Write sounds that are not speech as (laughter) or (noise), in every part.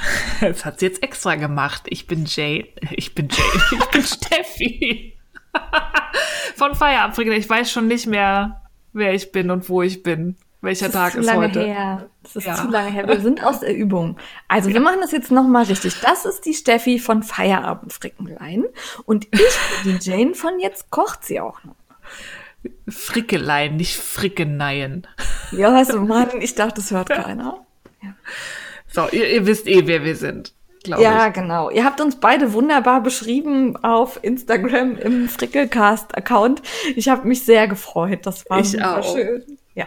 (laughs) Das hat sie jetzt extra gemacht. Ich bin Jane. Ich bin Jane. (laughs) Ich bin Steffi. (laughs) Von Feierabendfrickel. Ich weiß schon nicht mehr, wer ich bin und wo ich bin. Welcher Tag ist, zu lange heute? Her. Das ist Ja. zu lange her. Wir sind aus der Übung. Also wir machen das jetzt nochmal richtig. Das ist die Steffi von Feierabendfrickenlein. Und ich bin die Jane von Jetzt kocht sie auch noch. Frickeleien, nicht Frickeneien. Ja, also Mann, ich dachte, das hört keiner. So, ihr, ihr wisst eh, wer wir sind, glaube Ja, ich. genau. Ihr habt uns beide wunderbar beschrieben auf Instagram im Frickelcast-Account. Ich habe mich sehr gefreut. Das war Ich auch. schön. Ja.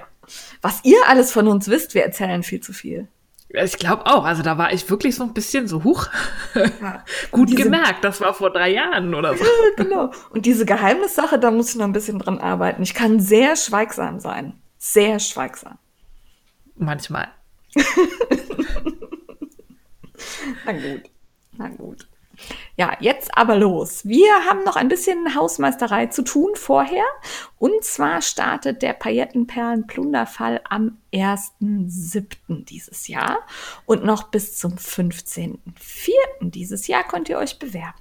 Was ihr alles von uns wisst, wir erzählen viel zu viel. Ich glaube auch. Also da war ich wirklich so ein bisschen so huch. (laughs) Gut Diese- gemerkt, das war vor drei Jahren oder so. genau. Und diese Geheimnissache, da muss ich noch ein bisschen dran arbeiten. Ich kann sehr schweigsam sein. Sehr schweigsam. Manchmal. (laughs) Na gut. Na gut. Ja, jetzt aber los. Wir haben noch ein bisschen Hausmeisterei zu tun vorher. Und zwar startet der Paillettenperlen-Plunderfall am 1.7. dieses Jahr. Und noch bis zum 15.04. dieses Jahr könnt ihr euch bewerben.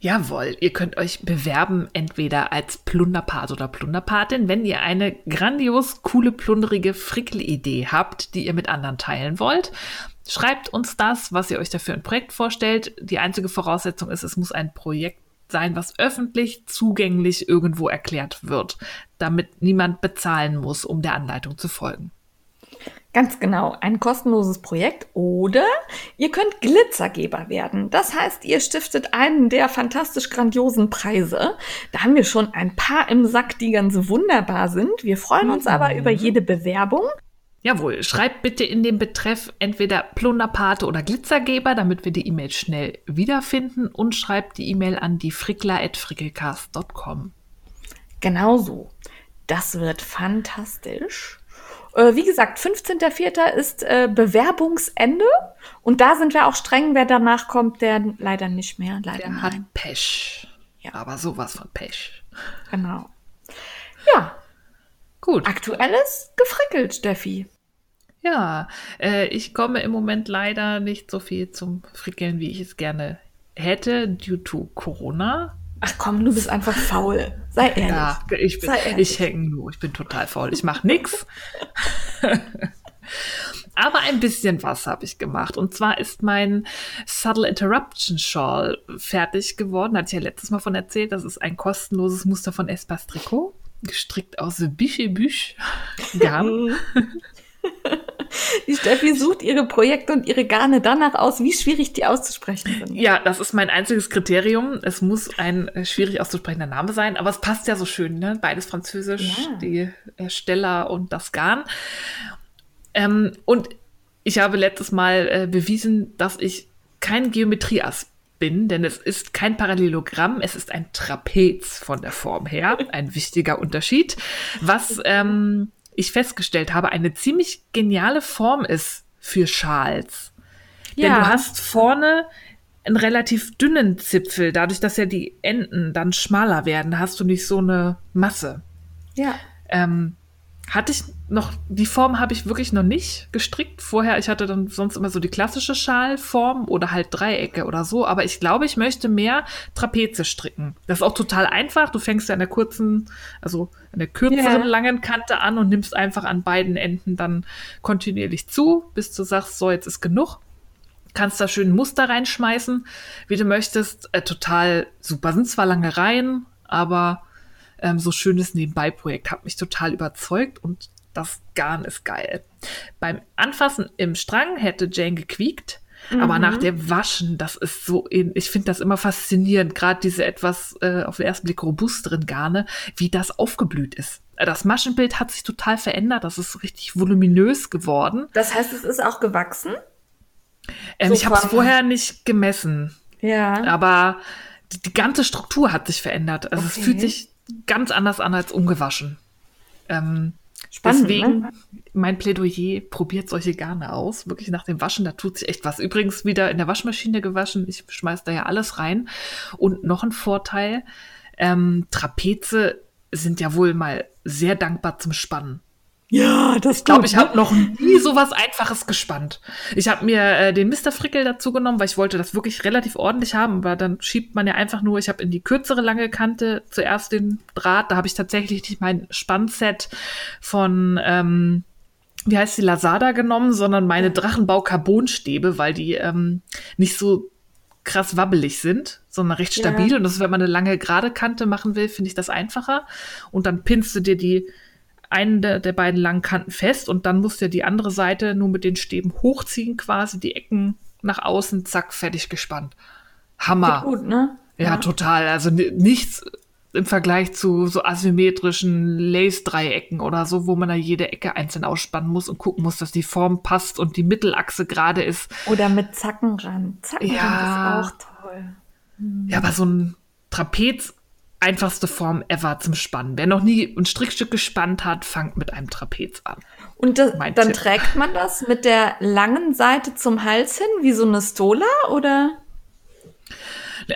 Jawohl, ihr könnt euch bewerben, entweder als Plunderpat oder Plunderpatin, wenn ihr eine grandios coole, plunderige Frickel-Idee habt, die ihr mit anderen teilen wollt. Schreibt uns das, was ihr euch dafür ein Projekt vorstellt. Die einzige Voraussetzung ist, es muss ein Projekt sein, was öffentlich zugänglich irgendwo erklärt wird, damit niemand bezahlen muss, um der Anleitung zu folgen. Ganz genau, ein kostenloses Projekt oder ihr könnt Glitzergeber werden. Das heißt, ihr stiftet einen der fantastisch grandiosen Preise. Da haben wir schon ein paar im Sack, die ganz wunderbar sind. Wir freuen uns aber über jede Bewerbung. Jawohl, schreibt bitte in den Betreff entweder Plunderpate oder Glitzergeber, damit wir die E-Mail schnell wiederfinden und schreibt die E-Mail an die frickler.frickelcast.com. Genau so. Das wird fantastisch. Äh, Wie gesagt, 15.04. ist äh, Bewerbungsende. Und da sind wir auch streng. Wer danach kommt, der leider nicht mehr. Leider Der hat nein. Pech. Ja. Aber sowas von Pech. Genau. Ja, Gut. aktuelles gefrickelt, Steffi. Ja, äh, ich komme im Moment leider nicht so viel zum Frickeln, wie ich es gerne hätte, due to Corona. Ach komm, du bist einfach faul. Sei ehrlich. Ja, ich, bin, Sei ehrlich. ich hänge nur, ich bin total faul, ich mache nix. (laughs) Aber ein bisschen was habe ich gemacht. Und zwar ist mein Subtle Interruption Shawl fertig geworden. Hatte ich ja letztes Mal von erzählt. Das ist ein kostenloses Muster von Espas Tricot. Gestrickt aus Biche Büch (laughs) Garn. Die Steffi sucht ihre Projekte und ihre Garne danach aus, wie schwierig die auszusprechen sind. Ja, das ist mein einziges Kriterium. Es muss ein äh, schwierig auszusprechender Name sein, aber es passt ja so schön, ne? Beides französisch, Ja. die Ersteller und das Garn. Ähm, und ich habe letztes Mal äh, bewiesen, dass ich kein Geometrieass bin, denn es ist kein Parallelogramm, es ist ein Trapez von der Form her. Ein wichtiger Unterschied. Was ähm, ich festgestellt habe, eine ziemlich geniale Form ist für Schals. Denn Ja. du hast vorne einen relativ dünnen Zipfel. Dadurch, dass ja die Enden dann schmaler werden, hast du nicht so eine Masse. Ja. Ähm, hatte ich noch, die Form habe ich wirklich noch nicht gestrickt. Vorher, ich hatte dann sonst immer so die klassische Schalform oder halt Dreiecke oder so. Aber ich glaube, ich möchte mehr Trapeze stricken. Das ist auch total einfach. Du fängst ja an der kurzen, also an der kürzeren, Ja. langen Kante an und nimmst einfach an beiden Enden dann kontinuierlich zu, bis du sagst, so, jetzt ist genug kannst da schön Muster reinschmeißen, wie du möchtest. Äh, total super. Sind zwar lange Reihen, aber ähm, so schönes Nebenbei-Projekt hat mich total überzeugt und das Garn ist geil. Beim Anfassen im Strang hätte Jane gequiekt, aber nach dem Waschen, das ist so, in, ich finde das immer faszinierend, gerade diese etwas äh, auf den ersten Blick robusteren Garne, wie das aufgeblüht ist. Das Maschenbild hat sich total verändert, das ist richtig voluminös geworden. Das heißt, es ist auch gewachsen? Ähm, So ich habe es vorher nicht gemessen. Ja. Aber die, die ganze Struktur hat sich verändert. Also Okay. es fühlt sich ganz anders an als ungewaschen. Ähm, Spannend, deswegen ne? mein Plädoyer, probiert solche Garne aus. Wirklich nach dem Waschen, da tut sich echt was. Übrigens wieder in der Waschmaschine gewaschen. Ich schmeiß da ja alles rein. Und noch ein Vorteil, ähm, Trapeze sind ja wohl mal sehr dankbar zum Spannen. Ja, das Ich glaube, ich habe noch nie so was Einfaches gespannt. Ich habe mir äh, den Mr. Frickel dazu genommen, weil ich wollte das wirklich relativ ordentlich haben, aber dann schiebt man ja einfach nur, ich habe in die kürzere lange Kante zuerst den Draht, da habe ich tatsächlich nicht mein Spannset von, ähm, wie heißt die, Lazada genommen, sondern meine Drachenbau-Carbonstäbe, weil die ähm, nicht so krass wabbelig sind, sondern recht Ja. stabil. Und das ist, wenn man eine lange gerade Kante machen will, finde ich das einfacher. Und dann pinnst du dir die einen der, der beiden langen Kanten fest und dann musst du die andere Seite nur mit den Stäben hochziehen, quasi die Ecken nach außen, zack, fertig gespannt. Hammer. gut, ne? Ja, total. Also ni- nichts im Vergleich zu so asymmetrischen Lace-Dreiecken oder so, wo man da jede Ecke einzeln ausspannen muss und gucken muss, dass die Form passt und die Mittelachse gerade ist. Oder mit Zackenrand. Zackenrand Ja. ist auch toll. Ja, aber so ein Trapez, einfachste Form ever zum Spannen. Wer noch nie ein Strickstück gespannt hat, fangt mit einem Trapez an. Und das, dann Tipp. trägt man das mit der langen Seite zum Hals hin, wie so eine Stola, oder?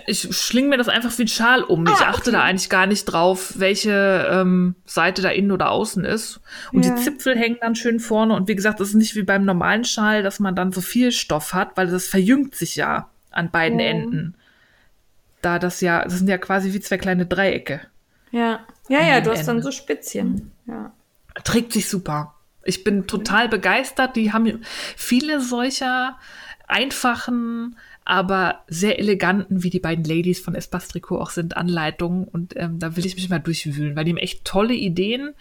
Ich schlinge mir das einfach wie ein Schal um. ich Ah, achte okay. da eigentlich gar nicht drauf, welche ähm, Seite da innen oder außen ist. Und Ja. die Zipfel hängen dann schön vorne. Und wie gesagt, das ist nicht wie beim normalen Schal, dass man dann so viel Stoff hat, weil das verjüngt sich ja an beiden Ja. Enden. Da das ja, das sind ja quasi wie zwei kleine Dreiecke. Ja. Ja, ja, du hast dann so Spitzchen. Ja. Trägt sich super. Ich bin total begeistert. Die haben viele solcher einfachen, aber sehr eleganten, wie die beiden Ladies von Espas Tricot auch sind, Anleitungen. Und ähm, da will ich mich mal durchwühlen, weil die haben echt tolle Ideen,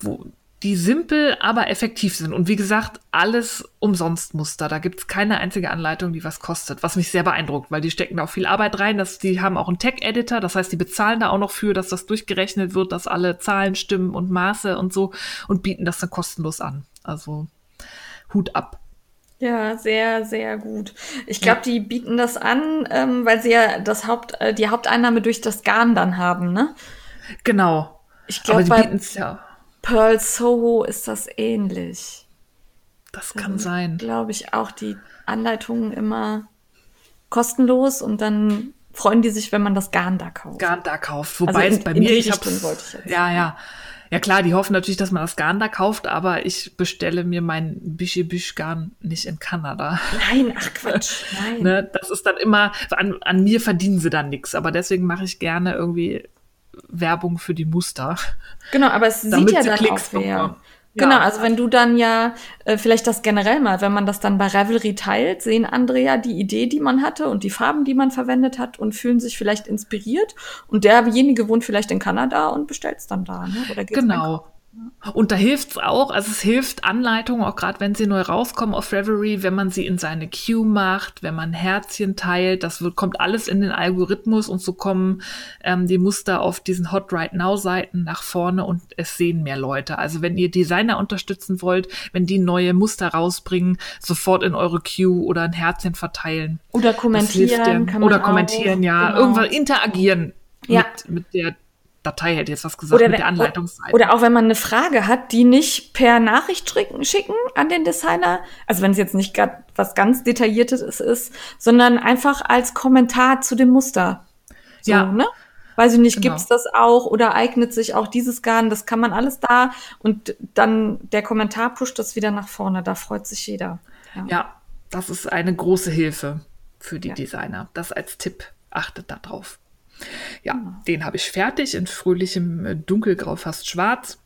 wo die simpel, aber effektiv sind. Und wie gesagt, alles umsonst Muster. Da gibt's keine einzige Anleitung, die was kostet, was mich sehr beeindruckt, weil die stecken da auch viel Arbeit rein. Dass, die haben auch einen Tech-Editor, das heißt, die bezahlen da auch noch für, dass das durchgerechnet wird, dass alle Zahlen stimmen und Maße und so und bieten das dann kostenlos an. Also Hut ab. Ja, sehr, sehr gut. Ich glaube, die bieten das an, ähm, weil sie ja das Haupt, äh, die Haupteinnahme durch das Garn dann haben, ne? Genau. Ich glaube, die bieten es ja. Pearl Soho ist das ähnlich. Das kann sein. Glaube ich auch die Anleitungen immer kostenlos und dann freuen die sich, wenn man das Garn da kauft. Garn da kauft. Wobei Also in- es bei mir, ich jetzt. Ja, ja. Ja klar, die hoffen natürlich, dass man das Garn da kauft, aber ich bestelle mir mein Büsche-Büsch-Garn nicht in Kanada. Nein, ach Quatsch, (laughs) nein. Ne? Das ist dann immer, an, an mir verdienen sie dann nichts, aber deswegen mache ich gerne irgendwie Werbung für die Muster. Genau, aber es sieht ja dann Klicks auch wer. Genau, Ja. also wenn du dann ja äh, vielleicht das generell mal, wenn man das dann bei Ravelry teilt, sehen andere ja die Idee, die man hatte und die Farben, die man verwendet hat und fühlen sich vielleicht inspiriert. Und derjenige wohnt vielleicht in Kanada und bestellt es dann da, ne? Oder geht's einkaufen. Und da hilft's auch, also es hilft Anleitungen, auch gerade wenn sie neu rauskommen auf Reverie, wenn man sie in seine Queue macht, wenn man Herzchen teilt, das wird, kommt alles in den Algorithmus und so kommen ähm, die Muster auf diesen Hot Right Now Seiten nach vorne und es sehen mehr Leute. Also wenn ihr Designer unterstützen wollt, wenn die neue Muster rausbringen, sofort in eure Queue oder ein Herzchen verteilen. Oder kommentieren kann man Oder auch. kommentieren, ja. Genau. Irgendwann interagieren Ja. mit, mit der Datei, hätte jetzt was gesagt, Oder, mit der Anleitungsseite. oder auch wenn man eine Frage hat, die nicht per Nachricht schicken, schicken an den Designer, also wenn es jetzt nicht grad was ganz Detailliertes ist, sondern einfach als Kommentar zu dem Muster. So, Ja. ne? Weiß ich nicht, Genau. gibt's das auch oder eignet sich auch dieses Garn? Das kann man alles da und dann der Kommentar pusht das wieder nach vorne. Da freut sich jeder. Ja. Ja, das ist eine große Hilfe für die Ja. Designer. Das als Tipp. Achtet da Ja, den habe ich fertig in fröhlichem äh, Dunkelgrau, fast schwarz.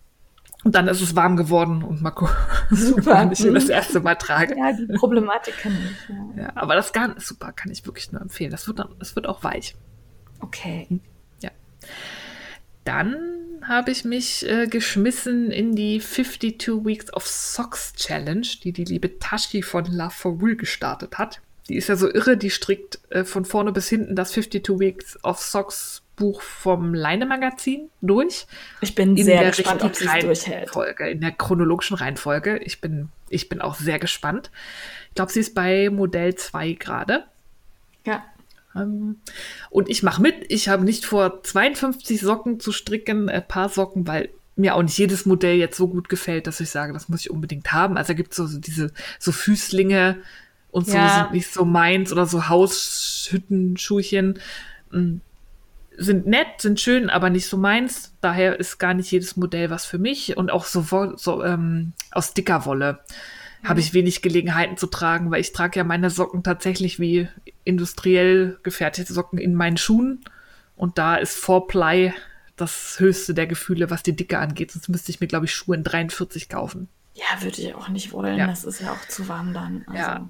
Und dann ist es warm geworden und mal (laughs) gucken, Super. wann ich ihn das Mhm. erste Mal trage. Ja, die Problematik kenne ich. Ja. Ja, aber das Garn ist super, kann ich wirklich nur empfehlen. Das wird, dann, das wird auch weich. Okay. Ja. Dann habe ich mich äh, geschmissen in die 52 Weeks of Socks Challenge, die die liebe Tashi von La Forul gestartet hat. Die ist ja so irre, die strickt äh, von vorne bis hinten das 52 Weeks of Socks Buch vom Leine Magazin durch. Ich bin In sehr der gespannt, ob sie es durchhält. In der chronologischen Reihenfolge. Ich bin, ich bin auch sehr gespannt. Ich glaube, sie ist bei Modell 2 gerade. Ja. Ähm, und ich mache mit. Ich habe nicht vor, 52 Socken zu stricken, ein paar Socken, weil mir auch nicht jedes Modell jetzt so gut gefällt, dass ich sage, das muss ich unbedingt haben. Also da gibt so, so diese so Füßlinge und so Ja. sind nicht so meins oder so Haushüttenschuhchen. Mm, Sind nett, sind schön, aber nicht so meins. Daher ist gar nicht jedes Modell was für mich. Und auch so, so ähm, aus dicker Wolle habe ich wenig Gelegenheiten zu tragen, weil ich trage ja meine Socken tatsächlich wie industriell gefertigte Socken in meinen Schuhen. Und da ist Four-Ply das höchste der Gefühle, was die Dicke angeht. Sonst müsste ich mir, glaube ich, Schuhe in 43 kaufen. Ja, würde ich auch nicht wollen. Ja. Das ist ja auch zu warm dann. Also, Ja.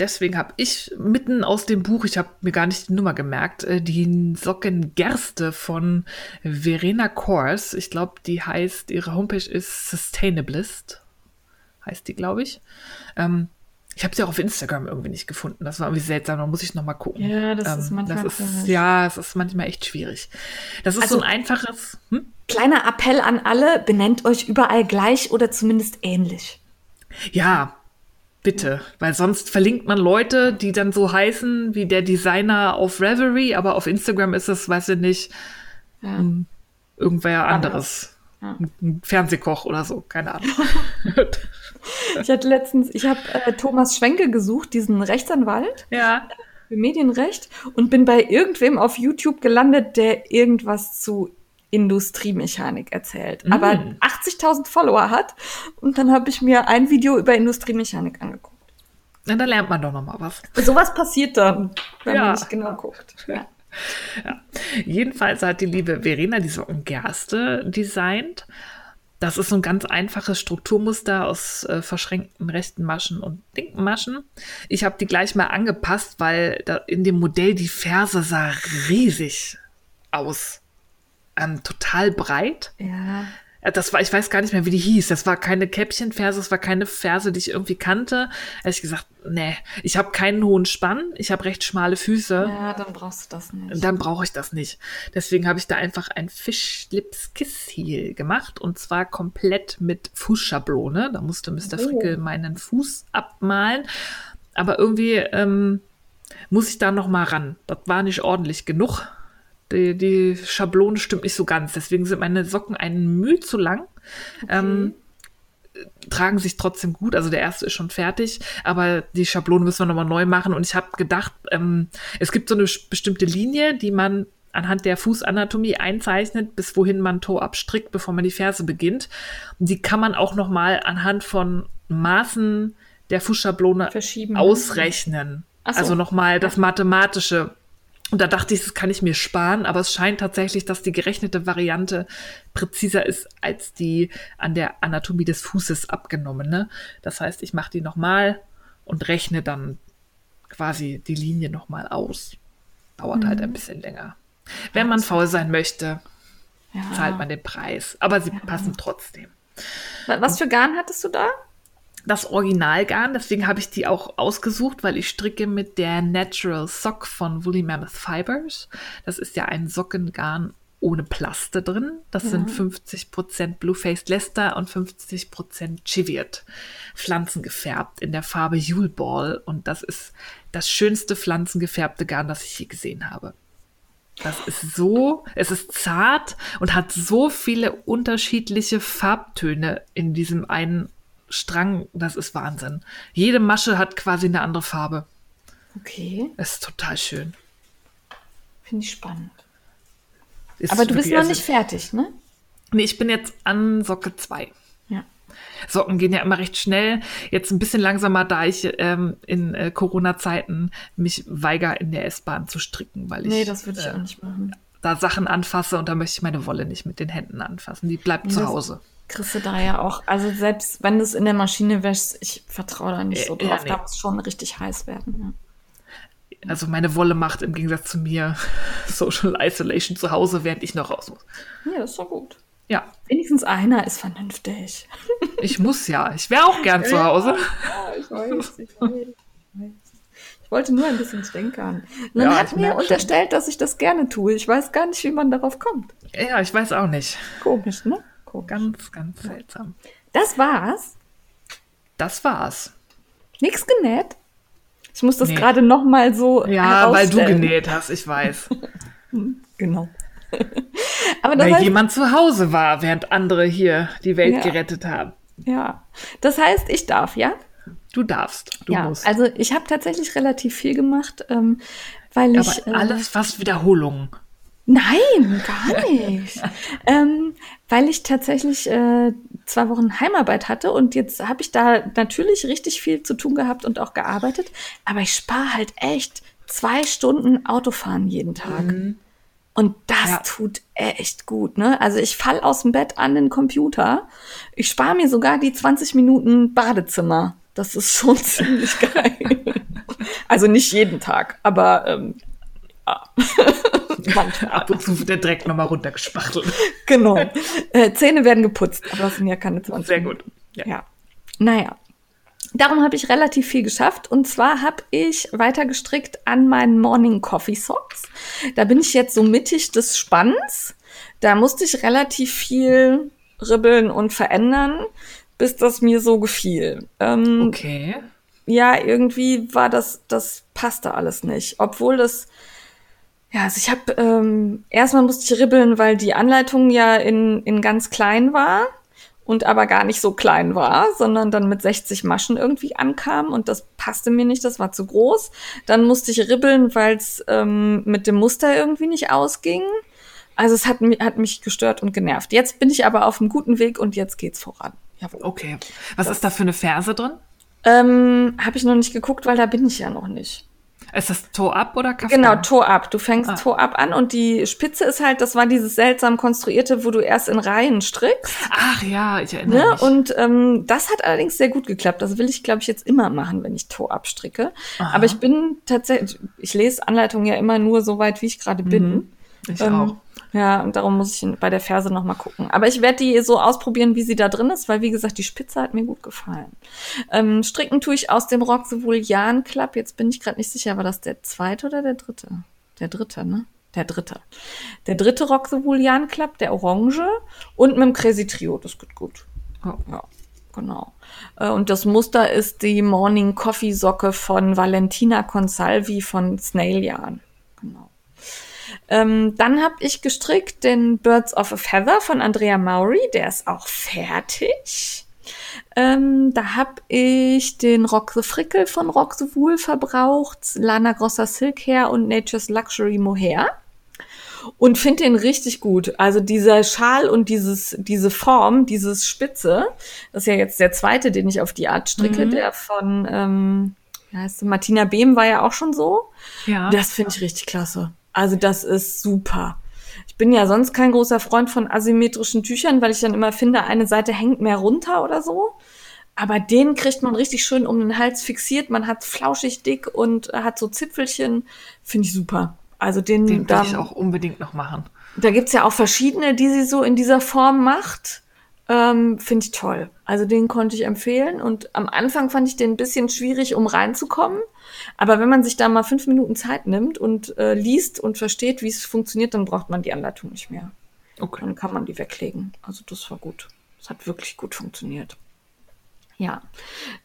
Deswegen habe ich mitten aus dem Buch, ich habe mir gar nicht die Nummer gemerkt, äh, die Socken Gerste von Verena Kors. Ich glaube, die heißt, ihre Homepage ist Sustainablist, heißt die, glaube ich. Ähm, ich habe sie auch auf Instagram irgendwie nicht gefunden. Das war irgendwie seltsam, da muss ich noch mal gucken. Ja, das ist manchmal das ist. Ja, es ist manchmal echt schwierig. Das ist Also- so ein einfaches. Hm? Kleiner Appell an alle, benennt euch überall gleich oder zumindest ähnlich. Ja, bitte. Weil sonst verlinkt man Leute, die dann so heißen wie der Designer auf Reverie, aber auf Instagram ist es, weiß ich nicht, Ja. Irgendwer anderes. Ja. Ein- Ein Fernsehkoch oder so, keine Ahnung. (laughs) Ich hatte letztens, ich habe äh, Thomas Schwenke gesucht, diesen Rechtsanwalt ja. für Medienrecht und bin bei irgendwem auf YouTube gelandet, der irgendwas zu Industriemechanik erzählt, aber 80.000 Follower hat und dann habe ich mir ein Video über Industriemechanik angeguckt. Na, da lernt man doch noch mal was. Sowas passiert dann, wenn Ja. man nicht genau guckt. (laughs) Ja. Jedenfalls hat die liebe Verena die Socken Gerste designt. Das ist so ein ganz einfaches Strukturmuster aus äh, verschränkten rechten Maschen und linken Maschen. Ich habe die gleich mal angepasst, weil in dem Modell die Ferse sah riesig aus. Ähm, total breit. ja. Äh, Das war, ich weiß gar nicht mehr, wie die hieß. Das war keine Käppchenferse, es war keine Ferse, die ich irgendwie kannte. Da hab ich gesagt, nee, ich habe keinen hohen Spann, ich habe recht schmale Füße. Ja, dann brauchst du das nicht. Dann brauche ich das nicht. Deswegen habe ich da einfach ein Fischlips Kiss Heel gemacht und zwar komplett mit Fußschablone. Da musste Mr. Oh. Frickel meinen Fuß abmalen. Aber irgendwie ähm, muss ich da noch mal ran. Das war nicht ordentlich genug. Die, die Schablone stimmt nicht so ganz. Deswegen sind meine Socken einen Mühe zu lang. Ähm, tragen sich trotzdem gut. Also der erste ist schon fertig, aber die Schablone müssen wir nochmal neu machen. Und ich habe gedacht, ähm, es gibt so eine bestimmte Linie, die man anhand der Fußanatomie einzeichnet, bis wohin man Toe abstrickt, bevor man die Ferse beginnt. Und die kann man auch nochmal anhand von Maßen der Fußschablone Verschieben. ausrechnen. So. Also nochmal das Mathematische. Und da dachte ich, das kann ich mir sparen, aber es scheint tatsächlich, dass die gerechnete Variante präziser ist als die an der Anatomie des Fußes abgenommene. Das heißt, ich mache die nochmal und rechne dann quasi die Linie nochmal aus. Dauert halt ein bisschen länger. Wenn man faul sein möchte, Ja. zahlt man den Preis. Aber sie passen trotzdem. Wa- Was für Garn hattest du da? Das Originalgarn, deswegen habe ich die auch ausgesucht, weil ich stricke mit der Natural Sock von Woolly Mammoth Fibers. Das ist ja ein Sockengarn ohne Plaste drin. Das sind 50% Blue-Faced Leicester und 50% Cheviot. Pflanzengefärbt in der Farbe Yule Ball. Und das ist das schönste pflanzengefärbte Garn, das ich je gesehen habe. Das ist so, es ist zart und hat so viele unterschiedliche Farbtöne in diesem einen Strang. Das ist Wahnsinn. Jede Masche hat quasi eine andere Farbe. Okay, Es ist total schön. finde ich spannend. Ist Aber du bist noch nicht fertig, ne? Nee, ich bin jetzt an Socke 2. Ja. Socken gehen ja immer recht schnell. Jetzt ein bisschen langsamer, da ich ähm, in äh, Corona-Zeiten mich weigere, in der S-Bahn zu stricken, weil ich Nee, das würde ich äh, auch nicht machen. da Sachen anfasse und da möchte ich meine Wolle nicht mit den Händen anfassen. Die bleibt zu das- Hause. Kriegst du da ja auch, also selbst wenn du es in der Maschine wäschst, ich vertraue da nicht so Ja, drauf. nee. Da muss schon richtig heiß werden. Also meine Wolle macht im Gegensatz zu mir (laughs) Social Isolation zu Hause, während ich noch raus muss. Ja, ja das ist doch gut. Ja, Wenigstens einer ist vernünftig. (laughs) ich muss ja. Ich wäre auch gern zu Hause. Ja, ich weiß, ich weiß. Ich wollte nur ein bisschen stänkern. Dann Ja, hat mir merk schon. unterstellt, dass ich das gerne tue. Ich weiß gar nicht, wie man darauf kommt. Ja, ich weiß auch nicht. Komisch, ne? Komisch. Ganz, ganz seltsam. Das war's. Das war's. Nix genäht. Ich muss das Nee. gerade noch mal so Ja, weil du genäht hast, ich weiß. (laughs) Genau. (laughs) Aber das Weil heißt, jemand zu Hause war, während andere hier die Welt Ja. gerettet haben. ja. Das heißt, ich darf, ja? Du darfst, du ja. musst. Also ich habe tatsächlich relativ viel gemacht, ähm, weil Aber ich. äh, alles fast Wiederholungen. Nein, gar (laughs) nicht. ähm, weil ich tatsächlich äh, zwei Wochen Heimarbeit hatte und jetzt habe ich da natürlich richtig viel zu tun gehabt und auch gearbeitet. Aber ich spare halt echt zwei Stunden Autofahren jeden Tag. Und das Ja. tut echt gut, ne? Also ich fall aus dem Bett an den Computer. Ich spare mir sogar die 20 Minuten Badezimmer. Das ist schon (laughs) ziemlich geil. Also nicht jeden Tag, aber ähm, ja. (laughs) manchmal. Ab und zu wird der Dreck nochmal runtergespachtelt. Genau. Äh, Zähne werden geputzt, aber das sind ja keine 20 Sehr gut. Ja. Ja. Naja. Darum habe ich relativ viel geschafft. Und zwar habe ich weiter gestrickt an meinen Morning Coffee Socks. Da bin ich jetzt so mittig des Spanns. Da musste ich relativ viel ribbeln und verändern, bis das mir so gefiel. Ähm, Okay. ja, irgendwie war das, das passte alles nicht. Obwohl das, ja, also ich habe, ähm, erstmal musste ich ribbeln, weil die Anleitung ja in, in ganz klein war und aber gar nicht so klein war, sondern dann mit 60 Maschen irgendwie ankam und das passte mir nicht, das war zu groß. Dann musste ich ribbeln, weil es ähm, mit dem Muster irgendwie nicht ausging. Also es hat, hat mich gestört und genervt. Jetzt bin ich aber auf einem guten Weg und jetzt geht's voran. Jawohl. Okay. Was ist da für eine Ferse drin? Ähm, habe ich noch nicht geguckt, weil da bin ich ja noch nicht. Ist das Toe-Up oder Kaftan? Genau, Toe-Up. Du fängst Ah. Toe-Up an und die Spitze ist halt, das war dieses seltsam konstruierte, wo du erst in Reihen strickst. Ach ja, ich erinnere Ne? mich. Und ähm, das hat allerdings sehr gut geklappt. Das will ich, glaube ich, jetzt immer machen, wenn ich Toe-Up stricke. Aha. Aber ich bin tatsächlich, ich lese Anleitungen ja immer nur so weit, wie ich gerade bin. ich Ähm, auch. Ja, und darum muss ich bei der Ferse noch mal gucken. Aber ich werde die so ausprobieren, wie sie da drin ist, weil wie gesagt, die Spitze hat mir gut gefallen. Ähm, stricken tue ich aus dem Rock sowohl Jan Club, jetzt bin ich gerade nicht sicher, war das der zweite oder der dritte? Der dritte, ne? Der dritte. Der dritte Rock sowohl Jan Club, der orange und mit dem Crazy Trio, das geht gut. Oh. Ja, genau. Äh, Und das Muster ist die Morning Coffee Socke von Valentina Consalvi von Snail Yarn. Genau. Ähm, dann habe ich gestrickt den Birds of a Feather von Andrea Maury. Der ist auch fertig. Ähm, da habe ich den Rock the Frickel von Rock the Wool verbraucht, Lana Grossa Silk Hair und Nature's Luxury Mohair. Und finde den richtig gut. Also dieser Schal und dieses, diese Form, dieses Spitze, das ist ja jetzt der zweite, den ich auf die Art stricke, der von, ähm, heißt Martina Behm war ja auch schon so. Ja. Das finde ich richtig klasse. Also das ist super. Ich bin ja sonst kein großer Freund von asymmetrischen Tüchern, weil ich dann immer finde, eine Seite hängt mehr runter oder so. Aber den kriegt man richtig schön um den Hals fixiert. Man hat flauschig dick und hat so Zipfelchen. Finde ich super. Also den, Den will ich auch unbedingt noch machen. da gibt's ja auch verschiedene, die sie so in dieser Form macht. Ähm, Finde ich toll. Also den konnte ich empfehlen. Und am Anfang fand ich den ein bisschen schwierig, um reinzukommen. Aber wenn man sich da mal fünf Minuten Zeit nimmt und äh, liest und versteht, wie es funktioniert, dann braucht man die Anleitung nicht mehr. Okay. Dann kann man die weglegen. Also das war gut. Das hat wirklich gut funktioniert. Ja,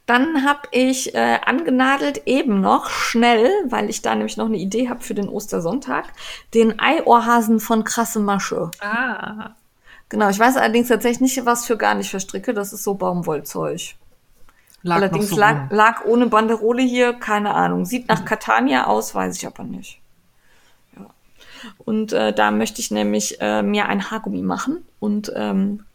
dann habe ich äh, angenadelt eben noch schnell, weil ich da nämlich noch eine Idee habe für den Ostersonntag, den Eiohrhasen von Krasse Masche. Ah. Genau, ich weiß allerdings tatsächlich nicht, was für gar nicht verstricke. Das ist so Baumwollzeug. Lag allerdings so lag, lag ohne Banderole hier, keine Ahnung. Sieht nach Catania aus, weiß ich aber nicht. Ja. Und äh, da möchte ich nämlich äh, mir ein Haargummi machen und ähm,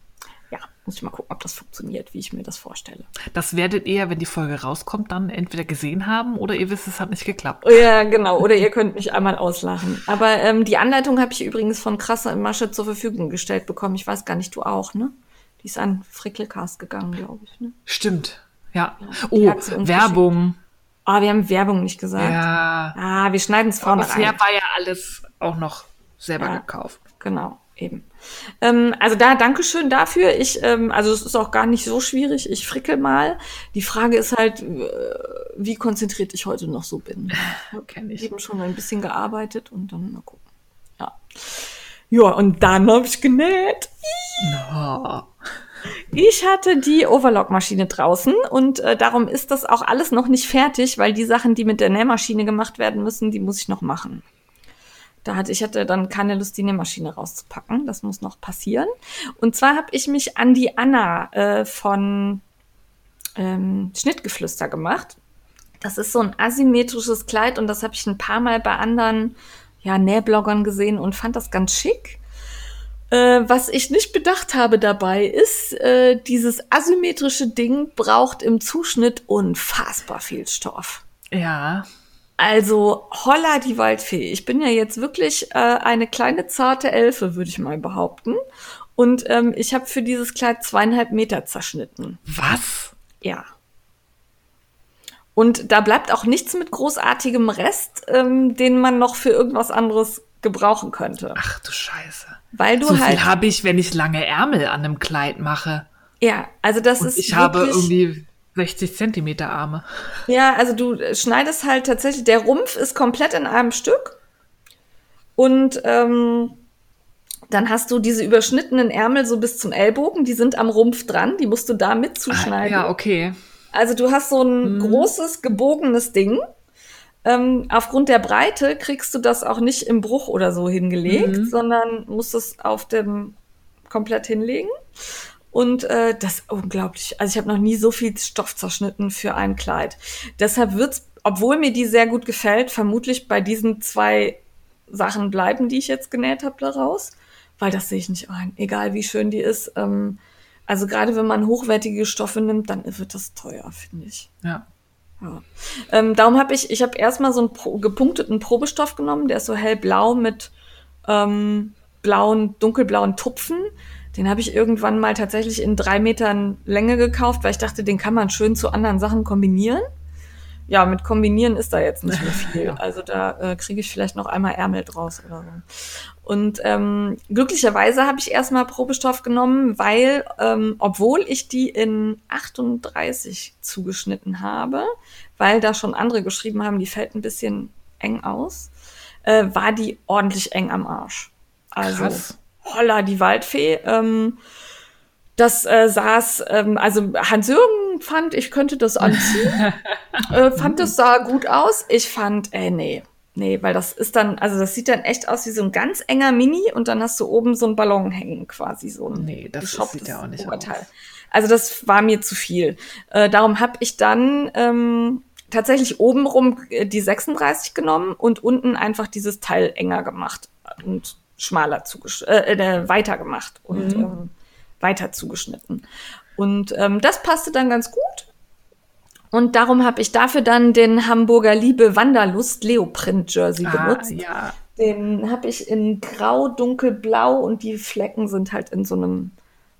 muss ich mal gucken, ob das funktioniert, wie ich mir das vorstelle. Das werdet ihr, wenn die Folge rauskommt, dann entweder gesehen haben oder ihr wisst, es hat nicht geklappt. Ja, genau. Oder ihr könnt mich einmal auslachen. Aber ähm, die Anleitung habe ich übrigens von Krasse Masche zur Verfügung gestellt bekommen. Ich weiß gar nicht, du auch, ne? Die ist an Frickelcast gegangen, glaube ich. Ne? Stimmt. Ja. die Oh, Werbung. Ah, wir haben Werbung nicht gesagt. Ja. Ah, wir schneiden es vorne bisher rein. war ja alles auch noch selber Ja. gekauft. Genau, eben. Ähm, also da, Dankeschön dafür. Ich, ähm, also es ist auch gar nicht so schwierig. Ich frickel mal. Die Frage ist halt, äh, wie konzentriert ich heute noch so bin. Kenn (laughs) Ich eben schon ein bisschen gearbeitet und dann mal gucken. Ja. Ja, und dann habe ich genäht. Ich hatte die Overlock-Maschine draußen und äh, darum ist das auch alles noch nicht fertig, weil die Sachen, die mit der Nähmaschine gemacht werden müssen, die muss ich noch machen. Da hatte ich hatte dann keine Lust, die Nähmaschine rauszupacken. Das muss noch passieren. Und zwar habe ich mich an die Anna äh, von ähm, Schnittgeflüster gemacht. Das ist so ein asymmetrisches Kleid und das habe ich ein paar Mal bei anderen ja, Nähbloggern gesehen und fand das ganz schick. Äh, was ich nicht bedacht habe dabei ist, äh, dieses asymmetrische Ding braucht im Zuschnitt unfassbar viel Stoff. Ja. Also holla die Waldfee. Ich bin ja jetzt wirklich äh, eine kleine zarte Elfe, würde ich mal behaupten. Und ähm, ich habe für dieses Kleid zweieinhalb Meter zerschnitten. Was? Ja. Und da bleibt auch nichts mit großartigem Rest, ähm, den man noch für irgendwas anderes gebrauchen könnte. Ach du Scheiße. Weil du so halt. viel habe ich, wenn ich lange Ärmel an einem Kleid mache. Ja, also das Und ist. ich habe irgendwie 60 Zentimeter Arme. Ja, also du schneidest halt tatsächlich, der Rumpf ist komplett in einem Stück. Und ähm, dann hast du diese überschnittenen Ärmel so bis zum Ellbogen, die sind am Rumpf dran, die musst du da mit zuschneiden. Ja, okay. Also du hast so ein großes, gebogenes Ding. Ähm, aufgrund der Breite kriegst du das auch nicht im Bruch oder so hingelegt, sondern musst es auf dem komplett hinlegen. Und äh, das ist unglaublich. Also ich habe noch nie so viel Stoff zerschnitten für ein Kleid. Deshalb wird's, obwohl mir die sehr gut gefällt, vermutlich bei diesen zwei Sachen bleiben, die ich jetzt genäht habe, daraus. Weil das sehe ich nicht ein. Egal wie schön die ist. Ähm, also gerade wenn man hochwertige Stoffe nimmt, dann wird das teuer, finde ich. Ja. Ja. Ähm, darum habe ich, ich habe erstmal so einen pro gepunkteten Probestoff genommen, der ist so hellblau mit ähm, blauen, dunkelblauen Tupfen. Den habe ich irgendwann mal tatsächlich in drei Metern Länge gekauft, weil ich dachte, den kann man schön zu anderen Sachen kombinieren. Ja, mit kombinieren ist da jetzt nicht mehr (laughs) viel. Also da äh, kriege ich vielleicht noch einmal Ärmel draus oder so. Und ähm, glücklicherweise habe ich erstmal Probestoff genommen, weil, ähm, obwohl ich die in 38 zugeschnitten habe, weil da schon andere geschrieben haben, die fällt ein bisschen eng aus, äh, war die ordentlich eng am Arsch. Also, Krass. Holla, die Waldfee. Ähm, das äh, saß, ähm, also Hans-Jürgen fand, ich könnte das anziehen. (laughs) äh, fand, das sah gut aus. Ich fand, äh, nee. Nee, weil das ist dann, also das sieht dann echt aus wie so ein ganz enger Mini und dann hast du oben so einen Ballon hängen, quasi so ein Nee, das sieht ja auch nicht Oberteil. aus. Also das war mir zu viel. Äh, darum habe ich dann ähm, tatsächlich obenrum äh, die 36 genommen und unten einfach dieses Teil enger gemacht und schmaler zugesch äh, äh, weiter gemacht und ähm, weiter zugeschnitten. Und ähm, das passte dann ganz gut. Und darum habe ich dafür dann den Hamburger Liebe Wanderlust Leoprint Jersey Ah, benutzt. ja. Den habe ich in grau, dunkelblau und die Flecken sind halt in so einem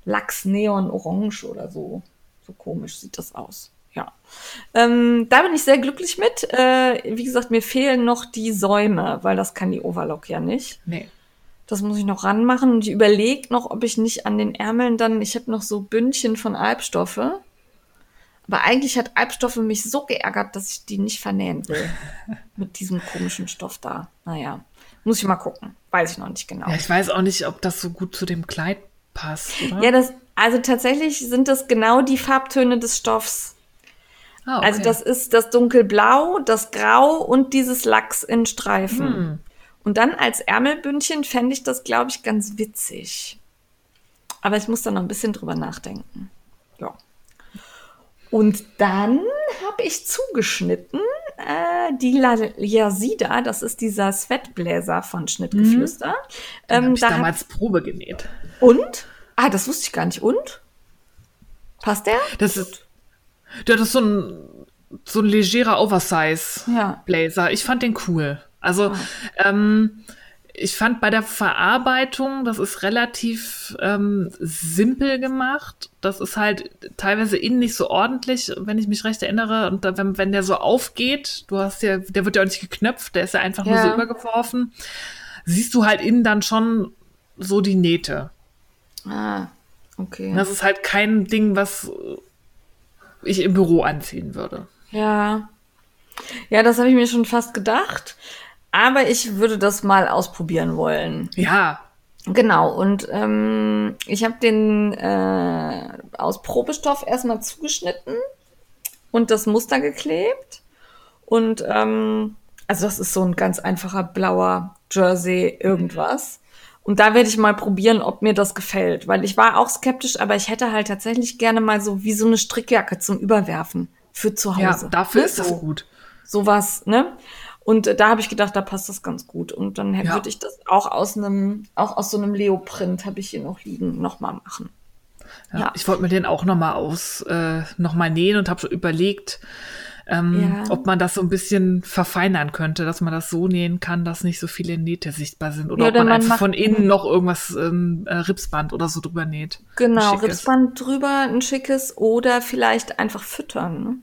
Lachs-Neon-Orange oder so. So komisch sieht das aus. Ja. Ähm, da bin ich sehr glücklich mit. Äh, wie gesagt, mir fehlen noch die Säume, weil das kann die Overlock ja nicht. Nee. Das muss ich noch ranmachen und ich überlege noch, ob ich nicht an den Ärmeln dann, ich habe noch so Bündchen von Albstoffe. Aber eigentlich hat Albstoffe mich so geärgert, dass ich die nicht vernähen will. (laughs) Mit diesem komischen Stoff da. Naja, muss ich mal gucken. Weiß ich noch nicht genau. Ja, ich weiß auch nicht, ob das so gut zu dem Kleid passt, oder? Ja, das, also tatsächlich sind das genau die Farbtöne des Stoffs. Ah, okay. Also das ist das dunkelblau, das grau und dieses Lachs in Streifen. Hm. Und dann als Ärmelbündchen fände ich das, glaube ich, ganz witzig. Aber ich muss da noch ein bisschen drüber nachdenken. Ja. Und dann habe ich zugeschnitten äh, die La Yazida, das ist dieser Sweatbläser von Schnittgeflüster. Mhm. Den hab Ähm, ich da hab- damals Probe genäht. und? Ah, das wusste ich gar nicht. Und? Passt der? Das ist, ja, das ist so ein, so ein legerer Oversize-Blazer. Ja. Ich fand den cool. Also, ähm, ich fand bei der Verarbeitung, das ist relativ ähm, simpel gemacht. Das ist halt teilweise innen nicht so ordentlich, wenn ich mich recht erinnere. Und da, wenn, wenn der so aufgeht, du hast ja, der wird ja auch nicht geknöpft, der ist ja einfach nur Ja. so übergeworfen, siehst du halt innen dann schon so die Nähte. Ah, okay. Das ist halt kein Ding, was ich im Büro anziehen würde. Ja. Ja, das habe ich mir schon fast gedacht. Aber ich würde das mal ausprobieren wollen. Ja, Genau, und ähm, ich habe den äh, aus Probestoff erstmal zugeschnitten und das Muster geklebt. Und ähm, also das ist so ein ganz einfacher blauer Jersey irgendwas. Und da werde ich mal probieren, ob mir das gefällt, weil ich war auch skeptisch, aber ich hätte halt tatsächlich gerne mal so wie so eine Strickjacke zum Überwerfen für zu Hause. Ja, dafür Ne? ist das so, gut. Sowas, ne? Und da habe ich gedacht, da passt das ganz gut. Und dann Ja. würde ich das auch aus einem, auch aus so einem Leoprint habe ich hier noch liegen, nochmal machen. Ja, Ja. Ich wollte mir den auch nochmal aus, äh, noch mal nähen und habe schon überlegt, ähm, Ja. ob man das so ein bisschen verfeinern könnte, dass man das so nähen kann, dass nicht so viele Nähte sichtbar sind. Oder Ja, ob man, man einfach von innen noch irgendwas, ähm, äh, Ripsband oder so drüber näht. Genau. Ripsband drüber, ein schickes oder vielleicht einfach füttern. Ne?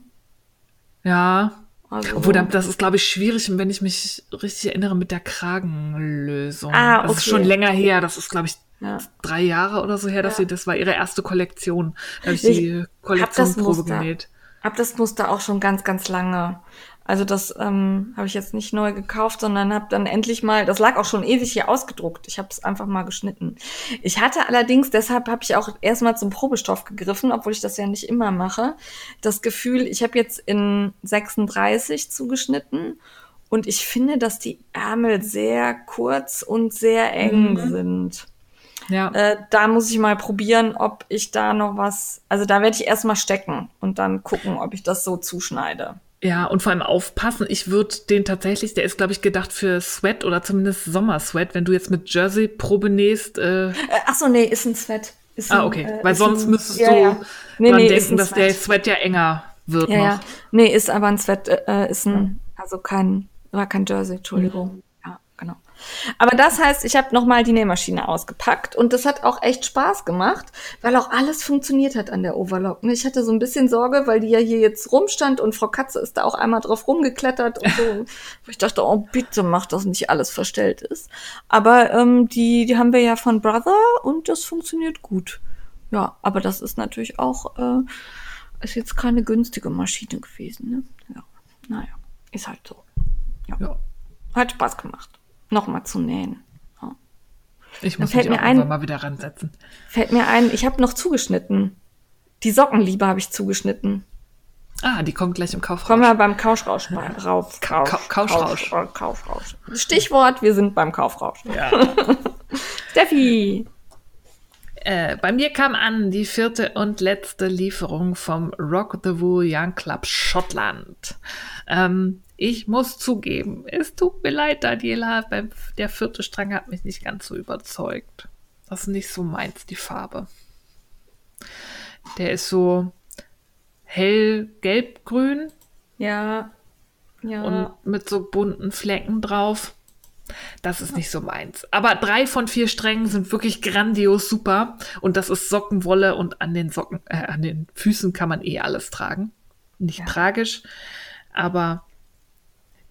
Ja. Also, Obwohl, das ist, glaube ich, schwierig, wenn ich mich richtig erinnere mit der Kragenlösung. Ah, Das ist okay. schon länger her. Das ist, glaube ich, ja. drei Jahre oder so her, dass Ja. sie, das war ihre erste Kollektion. Da habe ich, Ich die Kollektionsprobe genäht. Hab das Muster auch schon ganz, ganz lange. Also das ähm, habe ich jetzt nicht neu gekauft, sondern habe dann endlich mal, das lag auch schon ewig hier ausgedruckt. Ich habe es einfach mal geschnitten. Ich hatte allerdings, deshalb habe ich auch erstmal zum Probestoff gegriffen, obwohl ich das ja nicht immer mache, das Gefühl, ich habe jetzt in 36 zugeschnitten und ich finde, dass die Ärmel sehr kurz und sehr eng Mhm. sind. Ja. Äh, da muss ich mal probieren, ob ich da noch was. Also da werde ich erstmal stecken und dann gucken, ob ich das so zuschneide. Ja, und vor allem aufpassen. Ich würde den tatsächlich, der ist, glaube ich, gedacht für Sweat oder zumindest Sommersweat. Wenn du jetzt mit Jersey Probe nähst, äh, Äh, ach so, nee, ist ein Sweat. Ist ah, okay. äh, Weil sonst ein- müsstest ja, du ja. Nee, dran nee, denken, dass der Sweat. Sweat ja enger wird Ja, noch. ja. Nee, ist aber ein Sweat, äh, ist ein, also kein, war kein Jersey, Entschuldigung. Ja, genau. Aber das heißt, ich habe nochmal die Nähmaschine ausgepackt und das hat auch echt Spaß gemacht, weil auch alles funktioniert hat an der Overlock. ne? Ich hatte so ein bisschen Sorge, weil die ja hier jetzt rumstand und Frau Katze ist da auch einmal drauf rumgeklettert und so. (laughs) Wo ich dachte, oh bitte mach, dass nicht alles verstellt ist. Aber ähm, die, die haben wir ja von Brother und das funktioniert gut. Ja, aber das ist natürlich auch, äh, ist jetzt keine günstige Maschine gewesen. Ne? Ja, naja, ist halt so. Ja. Hat Spaß gemacht. Nochmal zu nähen. Ja. Ich muss fällt mich auch mir ein- mal wieder ransetzen. Fällt mir ein, ich habe noch zugeschnitten. Die Sockenliebe habe ich zugeschnitten. Ah, die kommt gleich im Kaufrausch. Kommen wir beim Kauschrausch bei- rauf. Ka- Ka- Kauschrausch. Kausch- Kaufrausch. Stichwort, wir sind beim Kaufrausch. Ja. (laughs) Steffi! Äh, bei mir kam an die vierte und letzte Lieferung vom Rock the Wool Young Club Schottland. Ähm, ich muss zugeben, es tut mir leid, Daniela, der vierte Strang hat mich nicht ganz so überzeugt. Das ist nicht so meins, die Farbe. Der ist so hell gelb-grün Ja. Ja. und mit so bunten Flecken drauf. Das ist nicht so meins. Aber drei von vier Strängen sind wirklich grandios super. Und das ist Sockenwolle und an den Socken, äh, an den Füßen kann man eh alles tragen. Nicht Ja. tragisch, aber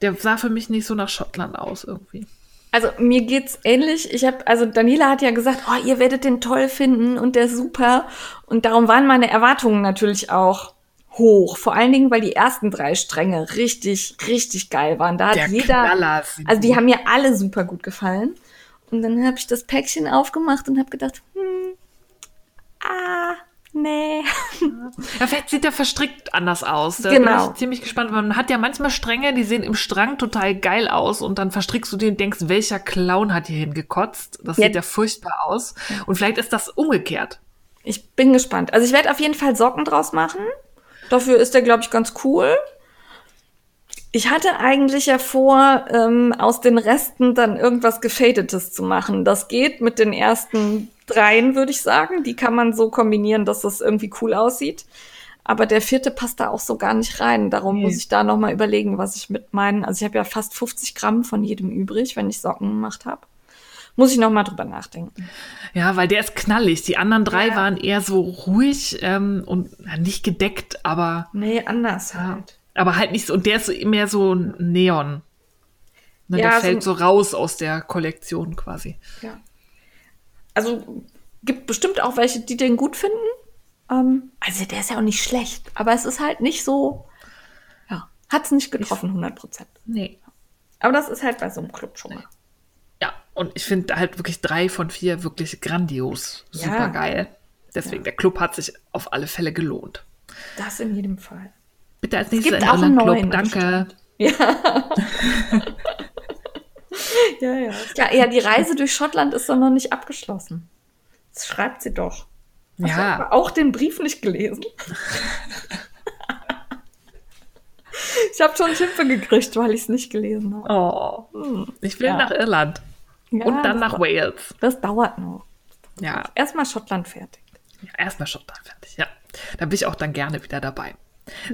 der sah für mich nicht so nach Schottland aus irgendwie. Also mir geht's ähnlich. Ich habe, also Daniela hat ja gesagt, oh, ihr werdet den toll finden und der ist super. Und darum waren meine Erwartungen natürlich auch hoch. Vor allen Dingen, weil die ersten drei Stränge richtig, richtig geil waren. Da hat Der jeder, Knaller also die die. haben mir alle super gut gefallen. Und dann habe ich das Päckchen aufgemacht und habe gedacht, hm, ah, nee. Ja, vielleicht sieht der verstrickt anders aus. Da Genau. bin ich ziemlich gespannt. Man hat ja manchmal Stränge, die sehen im Strang total geil aus und dann verstrickst du den und denkst, welcher Clown hat hier hingekotzt? Das Ja. sieht ja furchtbar aus. Und vielleicht ist das umgekehrt. Ich bin gespannt. Also ich werde auf jeden Fall Socken draus machen. Dafür ist der, glaube ich, ganz cool. Ich hatte eigentlich ja vor, ähm, aus den Resten dann irgendwas Gefadetes zu machen. Das geht mit den ersten dreien, würde ich sagen. Die kann man so kombinieren, dass das irgendwie cool aussieht. Aber der vierte passt da auch so gar nicht rein. Darum Nee. muss ich da noch mal überlegen, was ich mit meinen. Also ich habe ja fast 50 Gramm von jedem übrig, wenn ich Socken gemacht habe. Muss ich noch mal drüber nachdenken. Ja, weil der ist knallig. Die anderen drei Ja. waren eher so ruhig ähm, und ja, nicht gedeckt, aber, Nee, anders ja, halt. aber halt nicht so. Und der ist so mehr so Neon. Ne, Ja, der so- fällt so raus aus der Kollektion quasi. Ja. Also gibt bestimmt auch welche, die den gut finden. Ähm, also der ist ja auch nicht schlecht, aber es ist halt nicht so, ja, hat es nicht getroffen, 100 Prozent. Nee. Aber das ist halt bei so einem Club schon mal. Ja, Und ich finde halt wirklich drei von vier wirklich grandios. Ja. Super geil. Deswegen, Ja. der Club hat sich auf alle Fälle gelohnt. Das in jedem Fall. Bitte als nächstes Irland neuen Club. Danke. Ja, (laughs) (laughs) ja. Ja, ja, die Reise durch Schottland ist doch noch nicht abgeschlossen. Das schreibt sie doch. Hast Ja, aber auch den Brief nicht gelesen? (laughs) ich habe schon Schimpfe gekriegt, weil ich es nicht gelesen habe. oh. Ich will Ja. nach Irland. Ja, Und dann nach Wales. Das dauert noch. Ja, Erstmal Schottland fertig. Ja, erstmal Schottland fertig, ja. Da bin ich auch dann gerne wieder dabei.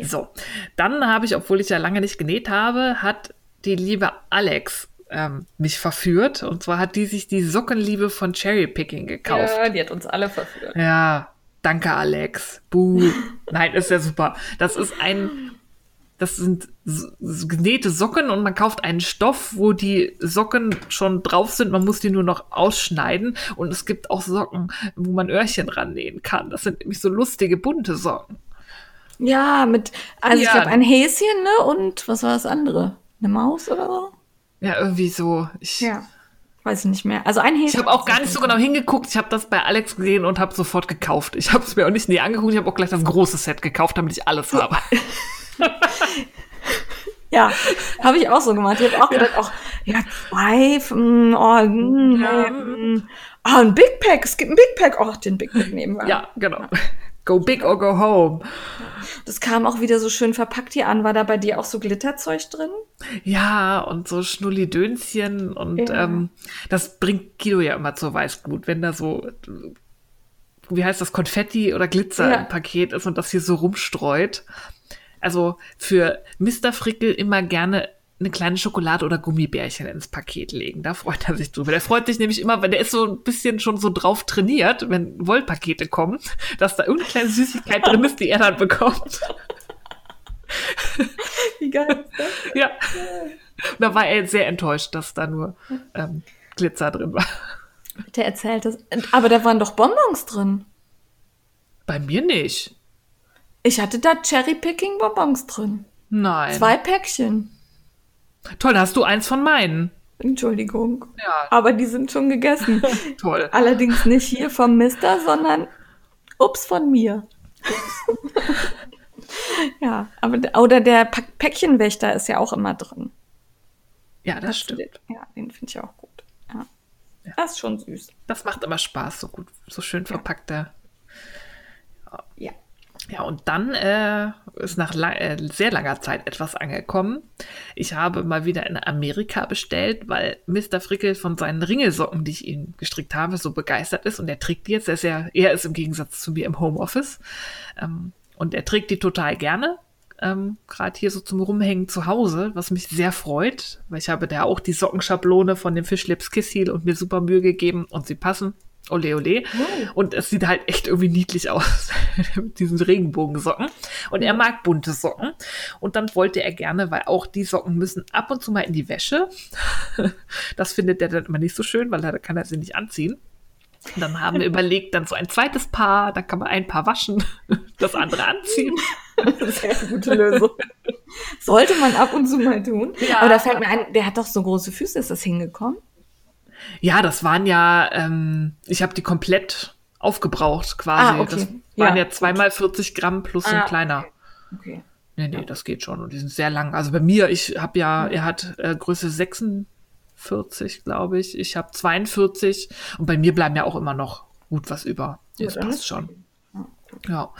So, dann habe ich, obwohl ich ja lange nicht genäht habe, hat die liebe Alex ähm, mich verführt. Und zwar hat die sich die Sockenliebe von Cherry Picking gekauft. Ja, die hat uns alle verführt. Ja, danke Alex. Buh. (laughs) Nein, ist ja super. Das ist ein, das sind genähte Socken und man kauft einen Stoff, wo die Socken schon drauf sind. Man muss die nur noch ausschneiden. Und es gibt auch Socken, wo man Öhrchen rannähen kann. Das sind nämlich so lustige, bunte Socken. Ja, mit, also ich Ja. glaube ein Häschen, ne? Und was war das andere? Eine Maus oder so? Ja, irgendwie so. Ich, Ja. Weiß ich nicht mehr. Also ein Häschen. ich habe auch gar nicht so genau hingeguckt. Ich habe das bei Alex gesehen und habe sofort gekauft. Ich habe es mir auch nicht näher angeguckt. Ich habe auch gleich das große Set gekauft, damit ich alles habe. Ja, habe (laughs) ich auch so gemacht. Ich habe auch gedacht, auch, ja, zwei, mm, oh, mm, Ja. mm, ah, ein Big Pack, es gibt ein Big Pack. Oh, den Big Pack nehmen wir. Ja, genau. Go big or go home. Das kam auch wieder so schön verpackt hier an. War da bei dir auch so Glitterzeug drin? Ja, und so Schnullidönschen und Ja. ähm, das bringt Guido ja immer zur Weißglut, wenn da so, wie heißt das, Konfetti oder Glitzer Ja. im Paket ist und das hier so rumstreut. Also für Mr. Frickel immer gerne eine kleine Schokolade oder Gummibärchen ins Paket legen. Da freut er sich drüber. Der freut sich nämlich immer, weil der ist so ein bisschen schon so drauf trainiert, wenn Wollpakete kommen, dass da irgendeine kleine Süßigkeit drin ist, die er dann bekommt. (laughs) Wie geil. Ja. Und da war er sehr enttäuscht, dass da nur ähm, Glitzer drin war. Der erzählt das. Aber da waren doch Bonbons drin. Bei mir nicht. Ich hatte da Cherry-Picking-Bonbons drin. Nein. Zwei Päckchen. Toll, da hast du eins von meinen. Entschuldigung. Ja, Aber die sind schon gegessen. (laughs) toll. Allerdings nicht hier vom Mister, sondern ups von mir. (laughs) ja, aber oder der Pack Päckchenwächter ist ja auch immer drin. Ja, das stimmt. Ja, den finde ich auch gut. Ja. Das ist schon süß. Das macht immer Spaß, so gut, so schön verpackter. Ja. Und dann äh, ist nach la äh, sehr langer Zeit etwas angekommen. Ich habe mal wieder in Amerika bestellt, weil Mr. Frickel von seinen Ringelsocken, die ich ihm gestrickt habe, so begeistert ist. Und er trägt die jetzt. Er ist, ja, er ist im Gegensatz zu mir im Homeoffice. Ähm, und er trägt die total gerne. Ähm, Gerade hier so zum Rumhängen zu Hause, was mich sehr freut, weil ich habe da auch die Sockenschablone von dem Fischlips Kiss Heel und mir super Mühe gegeben und sie passen. Ole, ole. Und es sieht halt echt irgendwie niedlich aus (laughs) mit diesen Regenbogensocken. Und er mag bunte Socken. Und dann wollte er gerne, weil auch die Socken müssen ab und zu mal in die Wäsche. (laughs) Das findet er dann immer nicht so schön, weil da kann er sie nicht anziehen. Und dann haben wir (laughs) überlegt, dann so ein zweites Paar, da kann man ein Paar waschen, das andere anziehen. Sehr gute Lösung. Sollte man ab und zu mal tun. Ja. Aber da fällt mir ein, der hat doch so große Füße. Ist das hingekommen? Ja, das waren ja, ähm, ich habe die komplett aufgebraucht quasi. Ah, okay. Das waren Ja, ja, zweimal 40 Gramm plus Ah, ein kleiner. Okay. Nee, nee, das geht schon. Und die sind sehr lang. Also bei mir, ich habe ja, er hat äh, Größe 46, glaube ich. Ich habe 42. Und bei mir bleiben ja auch immer noch gut was über. Das passt schon. Ja.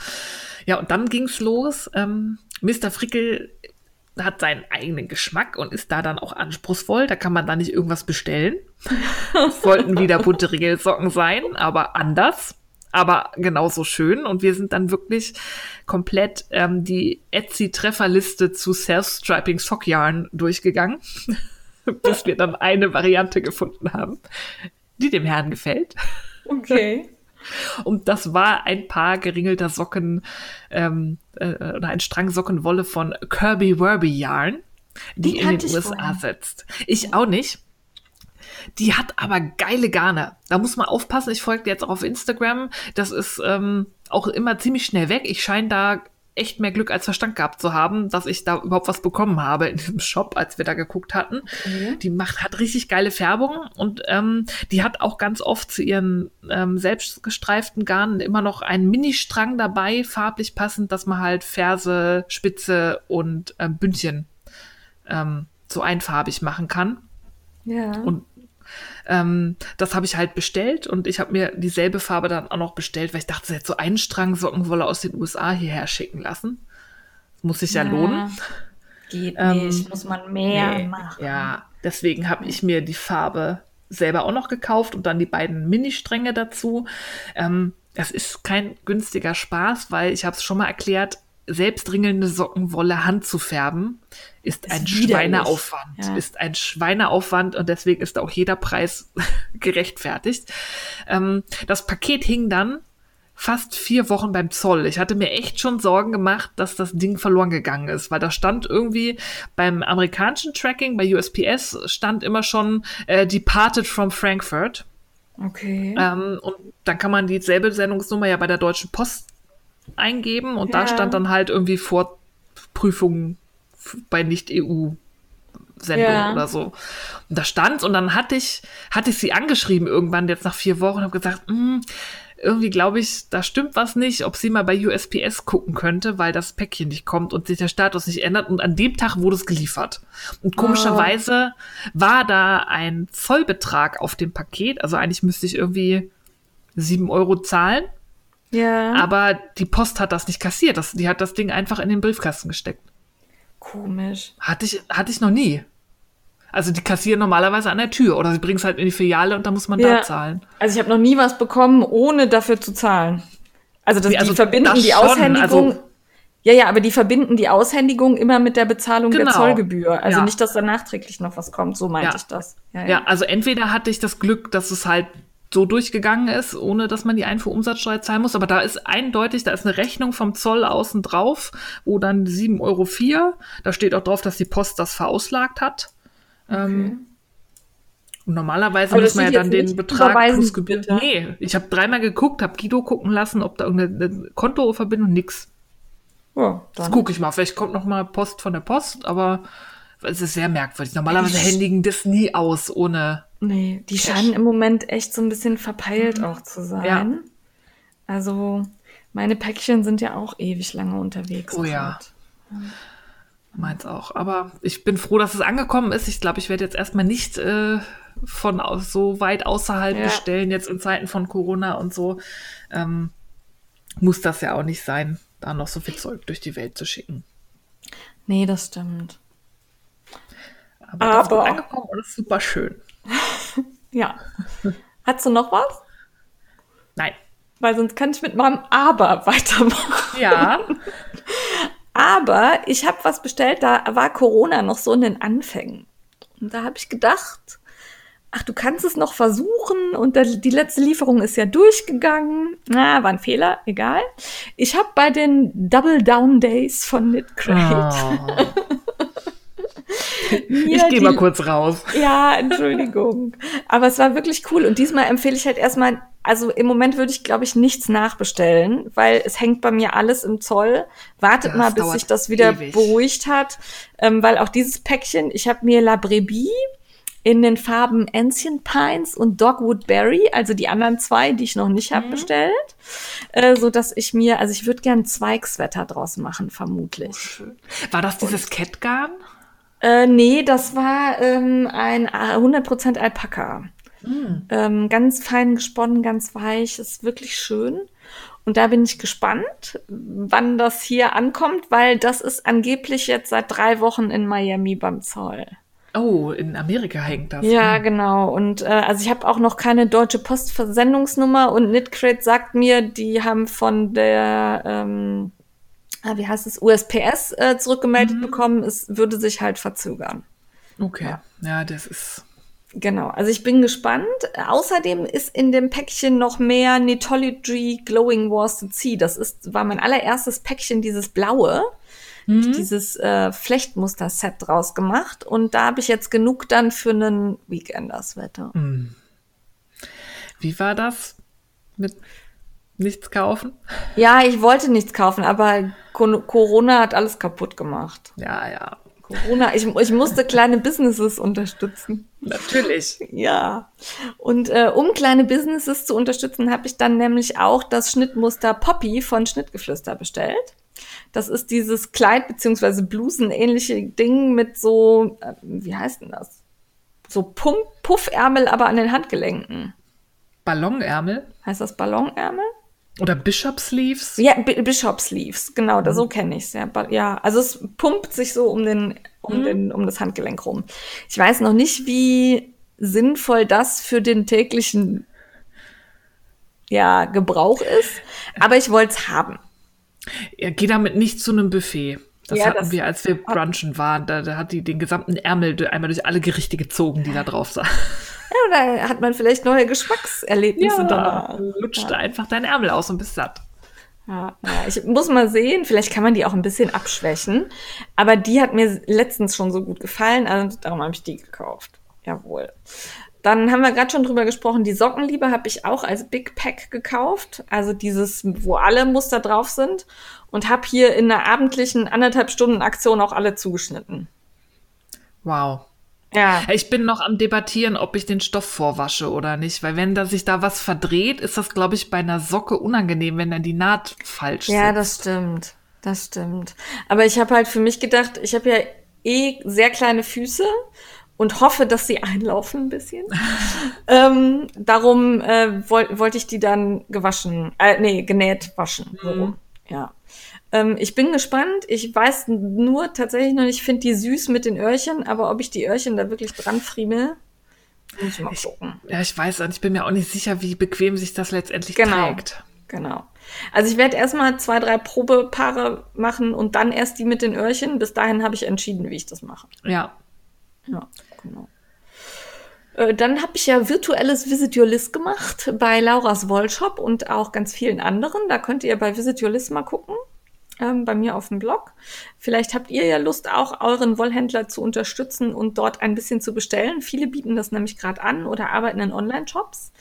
Ja, und dann ging's los. Ähm, Mr. Frickel hat seinen eigenen Geschmack und ist da dann auch anspruchsvoll. Da kann man da nicht irgendwas bestellen. Es wollten wieder bunte Regelsocken sein, aber anders. Aber genauso schön. Und wir sind dann wirklich komplett ähm, die Etsy-Trefferliste zu Self-Striping Sockjarn durchgegangen, (laughs) bis wir dann eine Variante gefunden haben, die dem Herrn gefällt. Okay. Und das war ein Paar geringelter Socken ähm, äh, oder ein Strang Sockenwolle von Kirby Werby Yarn, die, Die in den USA vorher. sitzt. Ich auch nicht. Die hat aber geile Garne. Da muss man aufpassen. Ich folge jetzt auch auf Instagram. Das ist ähm, auch immer ziemlich schnell weg. Ich scheine da echt mehr Glück als Verstand gehabt zu haben, dass ich da überhaupt was bekommen habe in diesem Shop, als wir da geguckt hatten. Okay. Die macht, hat richtig geile Färbung und ähm, die hat auch ganz oft zu ihren ähm, selbst gestreiften Garnen immer noch einen Mini-Strang dabei, farblich passend, dass man halt Ferse, Spitze und ähm, Bündchen ähm, so einfarbig machen kann. Ja. Und ähm, das habe ich halt bestellt und ich habe mir dieselbe Farbe dann auch noch bestellt, weil ich dachte, sie hätte so einen Strang Sockenwolle aus den USA hierher schicken lassen. Das muss sich ja, lohnen. Geht Ähm, nicht, muss man mehr Nee, machen. Ja, deswegen habe ich mir die Farbe selber auch noch gekauft und dann die beiden Mini-Stränge dazu. Ähm, das ist kein günstiger Spaß, weil ich habe es schon mal erklärt, selbstringelnde Sockenwolle Hand zu färben ist, Ist ein widerlich. Schweineaufwand. Ja. Ist ein Schweineaufwand und deswegen ist auch jeder Preis (laughs) gerechtfertigt. Ähm, das Paket hing dann fast vier Wochen beim Zoll. Ich hatte mir echt schon Sorgen gemacht, dass das Ding verloren gegangen ist, weil da stand irgendwie beim amerikanischen Tracking, bei USPS stand immer schon äh, Departed from Frankfurt. Okay. Ähm, und dann kann man dieselbe Sendungsnummer ja bei der Deutschen Post eingeben und da Ja. stand dann halt irgendwie Vorprüfung f- bei Nicht-EU. Sendung Ja. oder so. Und da stand und dann hatte ich, hatte ich sie angeschrieben irgendwann jetzt nach vier Wochen und habe gesagt, "Hm, irgendwie glaube ich, da stimmt was nicht, ob sie mal bei USPS gucken könnte, weil das Päckchen nicht kommt und sich der Status nicht ändert. Und an dem Tag wurde es geliefert. Und komischerweise war da ein Zollbetrag auf dem Paket. Also eigentlich müsste ich irgendwie sieben Euro zahlen. Ja. Aber die Post hat das nicht kassiert. Das, die hat das Ding einfach in den Briefkasten gesteckt. Komisch. Hatte ich, hatte ich noch nie. Also die kassieren normalerweise an der Tür oder sie bringen es halt in die Filiale und da muss man Ja. da zahlen. Also ich habe noch nie was bekommen, ohne dafür zu zahlen. Also, das, Nee, also die verbinden die schon, Aushändigung. also- ja, ja, aber die verbinden die Aushändigung immer mit der Bezahlung der Genau. Zollgebühr. Also Ja. nicht, dass da nachträglich noch was kommt. So meinte Ja. ich das. Ja, also entweder hatte ich das Glück, dass es halt so durchgegangen ist, ohne dass man die Einfuhrumsatzsteuer zahlen muss. Aber da ist eindeutig, da ist eine Rechnung vom Zoll außen drauf, wo dann 7,04 Euro, da steht auch drauf, dass die Post das verauslagt hat. Ähm, und normalerweise Aber muss man ja dann den Betrag plus bitte. Nee, ich habe dreimal geguckt, habe Guido gucken lassen, ob da irgendeine Kontoverbindung, nix. Ja, Das gucke ich mal. Vielleicht kommt noch mal Post von der Post, aber es ist sehr merkwürdig. Normalerweise händigen das nie aus ohne. Nee, die scheinen im Moment echt so ein bisschen verpeilt auch zu sein. Ja. Also, meine Päckchen sind ja auch ewig lange unterwegs. Oh ja. gerade. Meins auch. Aber ich bin froh, dass es angekommen ist. Ich glaube, ich werde jetzt erstmal nicht äh, von aus, so weit außerhalb Ja. bestellen, jetzt in Zeiten von Corona und so. Ähm, muss das ja auch nicht sein, da noch so viel Zeug durch die Welt zu schicken. Nee, das stimmt. Aber, das ist Aber- angekommen und ist super schön. (laughs) Ja. Hast du noch was? Nein. Weil sonst kann ich mit meinem Aber (laughs) weitermachen. Ja. Aber ich habe was bestellt, da war Corona noch so in den Anfängen. Und da habe ich gedacht, ach, du kannst es noch versuchen. Und da, die letzte Lieferung ist ja durchgegangen. Na, war ein Fehler, egal. Ich habe bei den Double Down Days von Knit Crate Oh. (laughs) Ich gehe mal kurz raus. Ja, Entschuldigung. Aber es war wirklich cool. Und diesmal empfehle ich halt erstmal, also im Moment würde ich, glaube ich, nichts nachbestellen, weil es hängt bei mir alles im Zoll. Wartet Das mal, bis sich das wieder ewig. beruhigt hat. Ähm, weil auch dieses Päckchen, ich habe mir La Brebis in den Farben Ancient Pines und Dogwood Berry, also die anderen zwei, die ich noch nicht Mhm. habe bestellt, äh, so dass ich mir, also ich würde gern Zweigswetter draus machen, vermutlich. Schön. War das dieses Catgarn? Äh, nee, das war ähm, ein 100% Alpaka. Ähm, ganz fein gesponnen, ganz weich, ist wirklich schön. Und da bin ich gespannt, wann das hier ankommt, weil das ist angeblich jetzt seit drei Wochen in Miami beim Zoll. Oh, in Amerika hängt das. Ja, Hm. genau. Und äh, also ich habe auch noch keine deutsche Postversendungsnummer und Knitcrate sagt mir, die haben von der, ähm, wie heißt es, USPS äh, zurückgemeldet bekommen, es würde sich halt verzögern. Okay. Ja, das ist. Genau, also ich bin gespannt. Außerdem ist in dem Päckchen noch mehr Netology Glowing Worsted Sea. Das ist, war mein allererstes Päckchen, dieses blaue. Dieses äh, Flechtmuster-Set draus gemacht. Und da habe ich jetzt genug dann für einen Weekenders-Wetter. Wie war das mit Nichts kaufen? Ja, ich wollte nichts kaufen, aber Co- Corona hat alles kaputt gemacht. Ja, ja. Corona, ich, ich musste kleine Businesses unterstützen. Natürlich. Ja. Und äh, um kleine Businesses zu unterstützen, habe ich dann nämlich auch das Schnittmuster Poppy von Schnittgeflüster bestellt. Das ist dieses Kleid beziehungsweise Blusen-ähnliche Ding mit so, äh, wie heißt denn das? So Pump Puffärmel, aber an den Handgelenken. Ballonärmel Heißt das Ballonärmel? Oder Bishop Sleeves. Ja, B Bishop Sleeves, genau, da, so kenne ich's ja. Ba- Ja, also es pumpt sich so um den, um den, um das Handgelenk rum. Ich weiß noch nicht, wie sinnvoll das für den täglichen ja, Gebrauch ist, aber ich wollte es haben. Ja, geh damit nicht zu einem Buffet. Das Ja, hatten das- wir, als wir brunchen waren. Da, da hat die den gesamten Ärmel einmal durch alle Gerichte gezogen, die da drauf sahen. Ja, da hat man vielleicht neue Geschmackserlebnisse danach. lutschte einfach dein Ärmel aus und bist satt. Ja, ja, ich muss mal sehen, vielleicht kann man die auch ein bisschen abschwächen. Aber die hat mir letztens schon so gut gefallen, also darum habe ich die gekauft. Jawohl. Dann haben wir gerade schon drüber gesprochen, die Sockenliebe habe ich auch als Big Pack gekauft. Also dieses, wo alle Muster drauf sind. Und habe hier in einer abendlichen anderthalb Stunden Aktion auch alle zugeschnitten. Wow. Ja. Ich bin noch am Debattieren, ob ich den Stoff vorwasche oder nicht, weil wenn da sich da was verdreht, ist das, glaube ich, bei einer Socke unangenehm, wenn dann die Naht falsch Ja, sitzt. das stimmt. Das stimmt. Aber ich habe halt für mich gedacht, ich habe ja eh sehr kleine Füße und hoffe, dass sie (laughs) einlaufen ein bisschen. (laughs) ähm, darum äh, woll, wollte ich die dann gewaschen, äh, nee, genäht waschen. Rum. Ja. Ähm, ich bin gespannt. Ich weiß nur tatsächlich noch nicht, ich finde die süß mit den Öhrchen, aber ob ich die Öhrchen da wirklich dran friemel, muss ich mal gucken. Ja, ich weiß, und ich bin mir auch nicht sicher, wie bequem sich das letztendlich Genau. trägt. Genau. Also ich werde erstmal zwei, drei Probepaare machen und dann erst die mit den Öhrchen. Bis dahin habe ich entschieden, wie ich das mache. Ja. Ja, genau. Äh, Dann habe ich ja virtuelles Visit Your List gemacht bei Lauras Wollshop und auch ganz vielen anderen. Da könnt ihr bei Visit Your List mal gucken, ähm, bei mir auf dem Blog. Vielleicht habt ihr ja Lust, auch euren Wollhändler zu unterstützen und dort ein bisschen zu bestellen. Viele bieten das nämlich gerade an oder arbeiten in Online-Shops.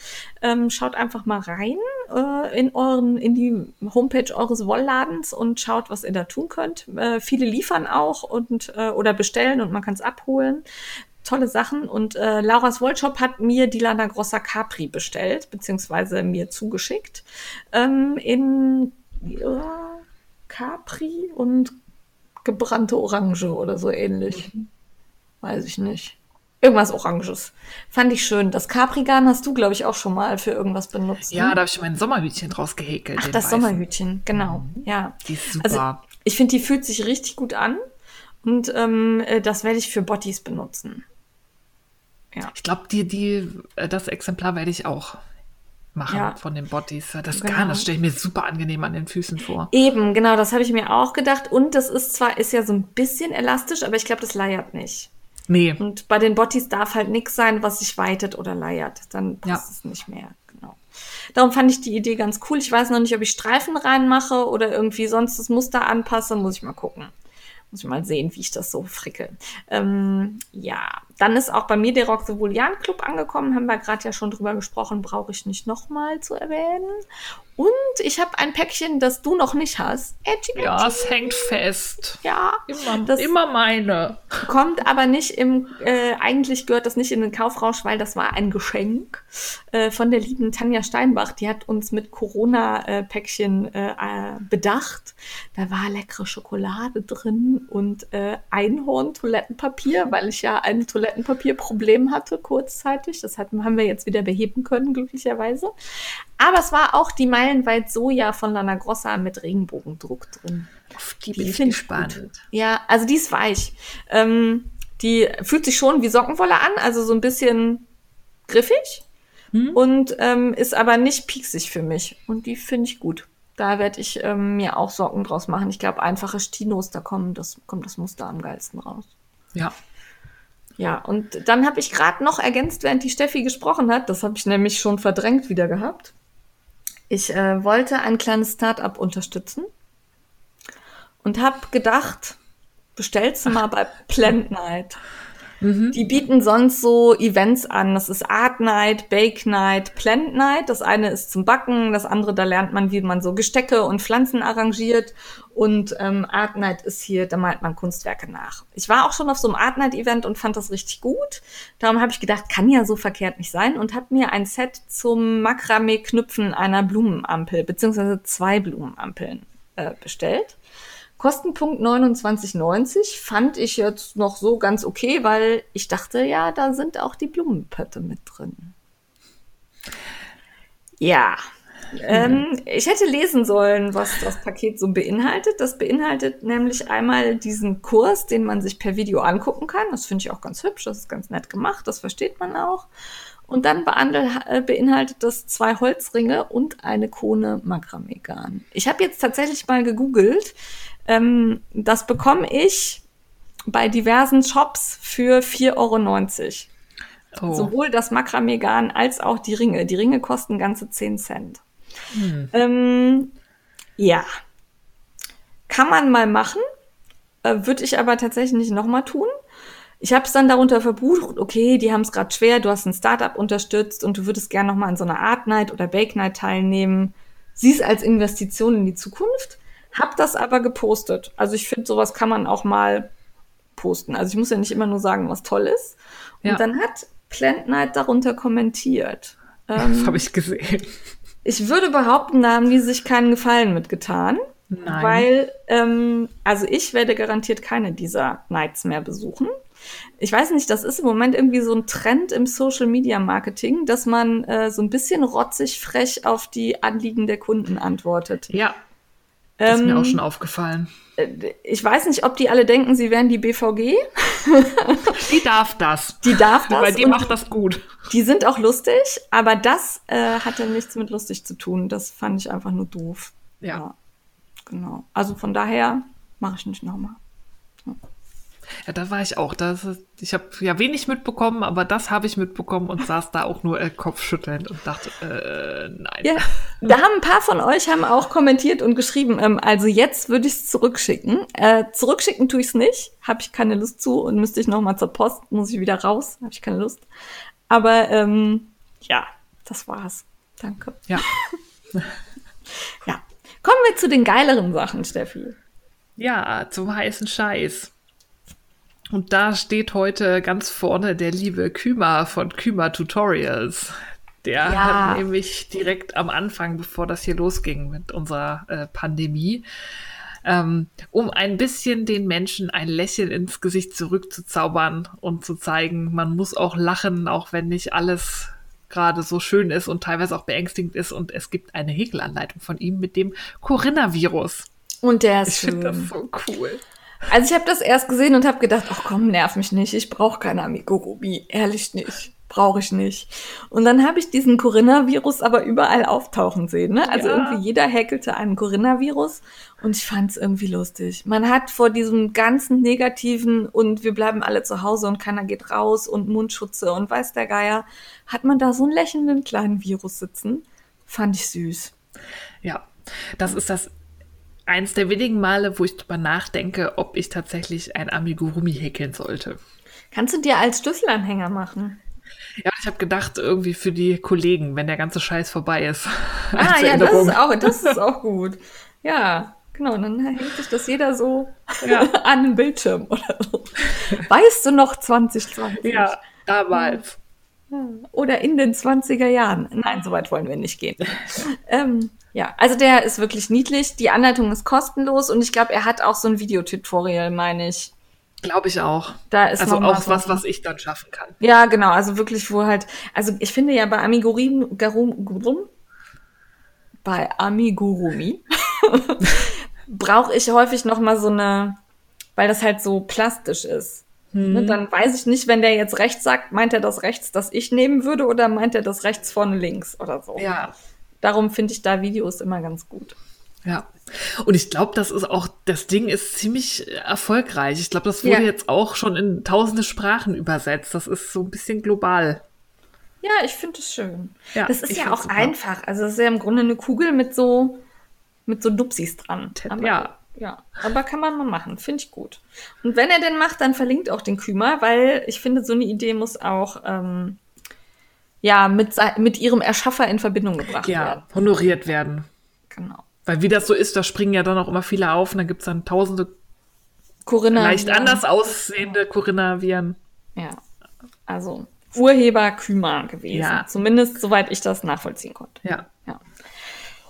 Ähm, schaut einfach mal rein äh, in euren, in die Homepage eures Wollladens und schaut, was ihr da tun könnt. Äh, viele liefern auch und äh, oder bestellen und man kann es abholen tolle Sachen. Und äh, Lauras Wollshop hat mir die Lana Grossa Capri bestellt, beziehungsweise mir zugeschickt. Ähm, in ja, Capri und gebrannte Orange oder so ähnlich. Weiß ich nicht. Irgendwas Oranges. Fand ich schön. Das Capri-Garn hast du, glaube ich, auch schon mal für irgendwas benutzt. Ja, ne? da habe ich mein Sommerhütchen draus gehäkelt. Ach, das weißen. Sommerhütchen, genau. Ja. Die ist super. Also, ich finde, die fühlt sich richtig gut an. Und ähm, äh, das werde ich für Bottis benutzen. ich glaube, die, die, äh, das Exemplar werde ich auch machen Ja. von den Bodies. Das Genau. Garn, das stelle ich mir super angenehm an den Füßen vor. Eben, genau, das habe ich mir auch gedacht. Und das ist zwar, ist ja so ein bisschen elastisch, aber ich glaube, das leiert nicht. Nee, Und bei den Bottis darf halt nichts sein, was sich weitet oder leiert. Dann passt Ja. es nicht mehr. Genau. Darum fand ich die Idee ganz cool. Ich weiß noch nicht, ob ich Streifen reinmache oder irgendwie sonst das Muster anpasse. Muss ich mal gucken. Muss ich mal sehen, wie ich das so fricke. Ähm, ja, dann ist auch bei mir der Rock the Julian Club angekommen. Haben wir gerade ja schon drüber gesprochen. Brauche ich nicht nochmal zu erwähnen. Und ich habe ein Päckchen, das du noch nicht hast. Edgy ja, Badgy. es hängt fest. Ja, Immer, das immer meine. kommt aber nicht im, äh, eigentlich gehört das nicht in den Kaufrausch, weil das war ein Geschenk äh, von der lieben Tanja Steinbach. Die hat uns mit Corona-Päckchen äh, äh, bedacht. Da war leckere Schokolade drin und äh, Einhorn-Toilettenpapier, weil ich ja ein Toilettenpapierproblem hatte kurzzeitig. Das hatten, haben wir jetzt wieder beheben können, glücklicherweise. Aber es war auch die meilenweit Soja von Lana Grossa mit Regenbogendruck drin. Auf die Die bin ich gespannt. gut. Ja, also die ist weich. Ähm, die fühlt sich schon wie Sockenwolle an, also so ein bisschen griffig und ähm, ist aber nicht pieksig für mich. Und die finde ich gut. Da werde ich ähm, mir auch Socken draus machen. Ich glaube, einfache Stinos, da kommen das, kommt das Muster am geilsten raus. Ja. Ja, und dann habe ich gerade noch ergänzt, während die Steffi gesprochen hat, das habe ich nämlich schon verdrängt wieder gehabt. Ich äh, wollte ein kleines Start-up unterstützen und habe gedacht, bestellst du mal bei (laughs) Plant Night. Die bieten sonst so Events an. Das ist Art Night, Bake Night, Plant Night. Das eine ist zum Backen, das andere, da lernt man, wie man so Gestecke und Pflanzen arrangiert. Und ähm, Art Night ist hier, da malt man Kunstwerke nach. Ich war auch schon auf so einem Art Night Event und fand das richtig gut. Darum habe ich gedacht, kann ja so verkehrt nicht sein und habe mir ein Set zum Makramee-Knüpfen einer Blumenampel beziehungsweise zwei Blumenampeln äh, bestellt. Kostenpunkt 29,90 fand ich jetzt noch so ganz okay, weil ich dachte, ja, da sind auch die Blumenpötte mit drin. Ja. Ähm, ich hätte lesen sollen, was das Paket so beinhaltet. Das beinhaltet nämlich einmal diesen Kurs, den man sich per Video angucken kann. Das finde ich auch ganz hübsch, das ist ganz nett gemacht, das versteht man auch. Und dann äh, beinhaltet das zwei Holzringe und eine Kone Makramee-Garn. Ich habe jetzt tatsächlich mal gegoogelt, ähm, das bekomme ich bei diversen Shops für 4,90 Euro. Oh. Sowohl das Makramee-Garn als auch die Ringe. Die Ringe kosten ganze 10 Cent. Hm. Ähm, ja. Kann man mal machen. Äh, Würde ich aber tatsächlich nicht nochmal tun. Ich habe es dann darunter verbucht, okay, die haben es gerade schwer, du hast ein Startup unterstützt und du würdest gerne nochmal an so einer Art Night oder Bake Night teilnehmen. Sieh es als Investition in die Zukunft. Hab das aber gepostet. Also ich finde, sowas kann man auch mal posten. Also ich muss ja nicht immer nur sagen, was toll ist. Und ja. dann hat Plant Night darunter kommentiert. Ähm, (laughs) das habe ich gesehen. Ich würde behaupten, da haben die sich keinen Gefallen mitgetan. Nein. Weil, ähm, also ich werde garantiert keine dieser Nights mehr besuchen. Ich weiß nicht, das ist im Moment irgendwie so ein Trend im Social Media Marketing, dass man äh, so ein bisschen rotzig frech auf die Anliegen der Kunden antwortet. Ja, das ist mir auch ähm, schon aufgefallen. Äh, ich weiß nicht, ob die alle denken, sie wären die BVG. (laughs) die darf das. Die darf das. Weil die macht das gut. Die sind auch lustig, aber das äh, hatte nichts mit lustig zu tun. Das fand ich einfach nur doof. Ja. ja genau. Also von daher mache ich nicht nochmal. Ja. Ja, da war ich auch. Das, ich habe ja wenig mitbekommen, aber das habe ich mitbekommen und saß da auch nur äh, kopfschüttelnd und dachte, äh, nein. Ja, da haben ein paar von euch haben auch kommentiert und geschrieben, ähm, also jetzt würde ich es zurückschicken. Äh, zurückschicken tue ich es nicht, habe ich keine Lust zu und müsste ich noch mal zur Post, muss ich wieder raus, habe ich keine Lust. Aber ähm, ja, das war's. Danke. Ja. (laughs) ja. Kommen wir zu den geileren Sachen, Steffi. Ja, zum heißen Scheiß. Und da steht heute ganz vorne der liebe Kümer von Kümer Tutorials. Der ja. hat nämlich direkt am Anfang, bevor das hier losging mit unserer äh, Pandemie, ähm, um ein bisschen den Menschen ein Lächeln ins Gesicht zurückzuzaubern und zu zeigen, man muss auch lachen, auch wenn nicht alles gerade so schön ist und teilweise auch beängstigend ist. Und es gibt eine Häkelanleitung von ihm mit dem Corinna-Virus. Und der ist Ich finde das so cool. Also ich habe das erst gesehen und habe gedacht, ach komm, nerv mich nicht, ich brauche keine Amigurumi, ehrlich nicht, brauche ich nicht. Und dann habe ich diesen Corinna-Virus aber überall auftauchen sehen. Ne? Also ja. irgendwie jeder häkelte einen Corinna-Virus und ich fand es irgendwie lustig. Man hat vor diesem ganzen Negativen und wir bleiben alle zu Hause und keiner geht raus und Mundschutze und weiß der Geier, hat man da so einen lächelnden kleinen Virus sitzen. Fand ich süß. Ja, das ist das eins der wenigen Male, wo ich drüber nachdenke, ob ich tatsächlich ein Amigurumi häkeln sollte. Kannst du dir als Schlüsselanhänger machen? Ja, ich habe gedacht, irgendwie für die Kollegen, wenn der ganze Scheiß vorbei ist. (laughs) Ah, ja, das ist, auch, das ist auch gut. Ja, genau. dann hängt sich das jeder so ja. (laughs) an den Bildschirm oder so. Weißt du noch 2020? Ja, damals. Oder in den 20er Jahren. Nein, so weit wollen wir nicht gehen. (laughs) ähm, ja, also der ist wirklich niedlich. Die Anleitung ist kostenlos und ich glaube, er hat auch so ein Videotutorial, meine ich. Glaube ich auch. Da ist also auch so was, was ich dann schaffen kann. Ja, genau. Also wirklich, wo halt, also ich finde ja bei Amigurumi, Garum, bei Amigurumi (laughs) brauche ich häufig noch mal so eine, weil das halt so plastisch ist. Hm. Dann weiß ich nicht, wenn der jetzt rechts sagt, meint er das rechts, das ich nehmen würde, oder meint er das rechts vorne links oder so. Ja, darum finde ich da Videos immer ganz gut. Ja. Und ich glaube, das ist auch, das Ding ist ziemlich erfolgreich. Ich glaube, das wurde ja. jetzt auch schon in tausende Sprachen übersetzt. Das ist so ein bisschen global. Ja, ich finde es schön. Ja, das ist ja auch super. einfach. Also es ist ja im Grunde eine Kugel mit so, mit so Dupsis dran. Aber, ja. Ja, aber kann man mal machen, finde ich gut. Und wenn er den macht, dann verlinkt auch den Kümer, weil ich finde, so eine Idee muss auch ähm, ja mit, mit ihrem Erschaffer in Verbindung gebracht ja, werden. Ja, honoriert werden. Genau. Weil wie das so ist, da springen ja dann auch immer viele auf und dann gibt es dann tausende Corinna leicht anders aussehende Corinna-Viren. Ja, also Urheber Kümer gewesen. Ja. Zumindest soweit ich das nachvollziehen konnte. Ja. ja.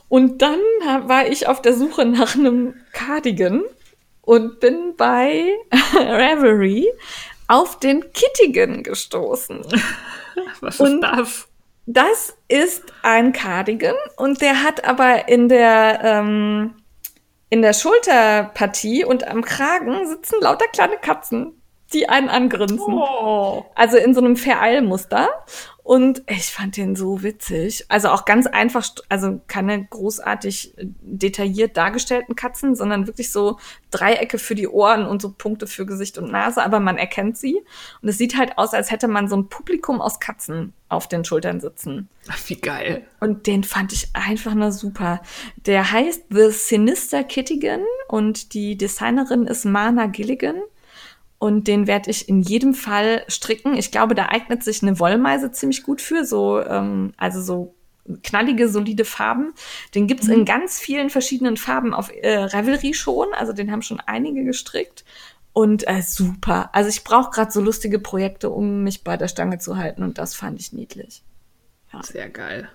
Und dann war ich auf der Suche nach einem Cardigan und bin bei (laughs) Reverie auf den Kittigan gestoßen. (laughs) Was ist das? Das ist ein Cardigan und der hat aber in der ähm, in der Schulterpartie und am Kragen sitzen lauter kleine Katzen die einen angrinsen. Oh. Also in so einem Vereilmuster. Und ich fand den so witzig. Also auch ganz einfach, also keine großartig detailliert dargestellten Katzen, sondern wirklich so Dreiecke für die Ohren und so Punkte für Gesicht und Nase, aber man erkennt sie. Und es sieht halt aus, als hätte man so ein Publikum aus Katzen auf den Schultern sitzen. Ach, wie geil. Und den fand ich einfach nur super. Der heißt The Sinister Kittigan und die Designerin ist Mana Gilligan. Und den werde ich in jedem Fall stricken. Ich glaube, da eignet sich eine Wollmeise ziemlich gut für, so, ähm, also so knallige, solide Farben. Den gibt's mhm. in ganz vielen verschiedenen Farben auf äh, Revelry schon. Also den haben schon einige gestrickt. Und äh, super. Also ich brauche gerade so lustige Projekte, um mich bei der Stange zu halten. Und das fand ich niedlich. Ja. Sehr geil.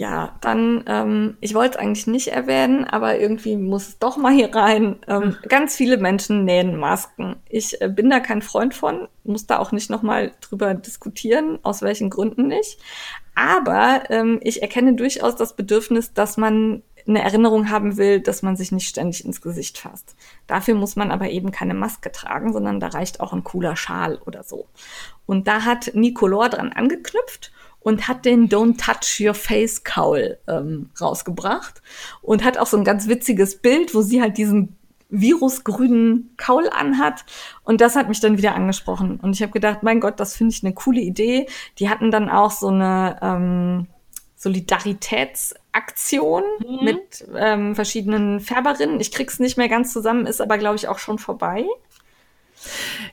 Ja, dann, ähm, ich wollte es eigentlich nicht erwähnen, aber irgendwie muss es doch mal hier rein. Ähm, hm. ganz viele Menschen nähen Masken. Ich äh, bin da kein Freund von, muss da auch nicht nochmal drüber diskutieren, aus welchen Gründen nicht. Aber ähm, ich erkenne durchaus das Bedürfnis, dass man eine Erinnerung haben will, dass man sich nicht ständig ins Gesicht fasst. Dafür muss man aber eben keine Maske tragen, sondern da reicht auch ein cooler Schal oder so. Und da hat Nicolor dran angeknüpft und hat den Don't Touch Your Face Cowl ähm, rausgebracht und hat auch so ein ganz witziges Bild, wo sie halt diesen virusgrünen Kaul anhat. Und das hat mich dann wieder angesprochen. Und ich habe gedacht, mein Gott, das finde ich eine coole Idee. Die hatten dann auch so eine ähm, Solidaritätsaktion mhm. mit ähm, verschiedenen Färberinnen. Ich krieg's nicht mehr ganz zusammen, ist aber, glaube ich, auch schon vorbei.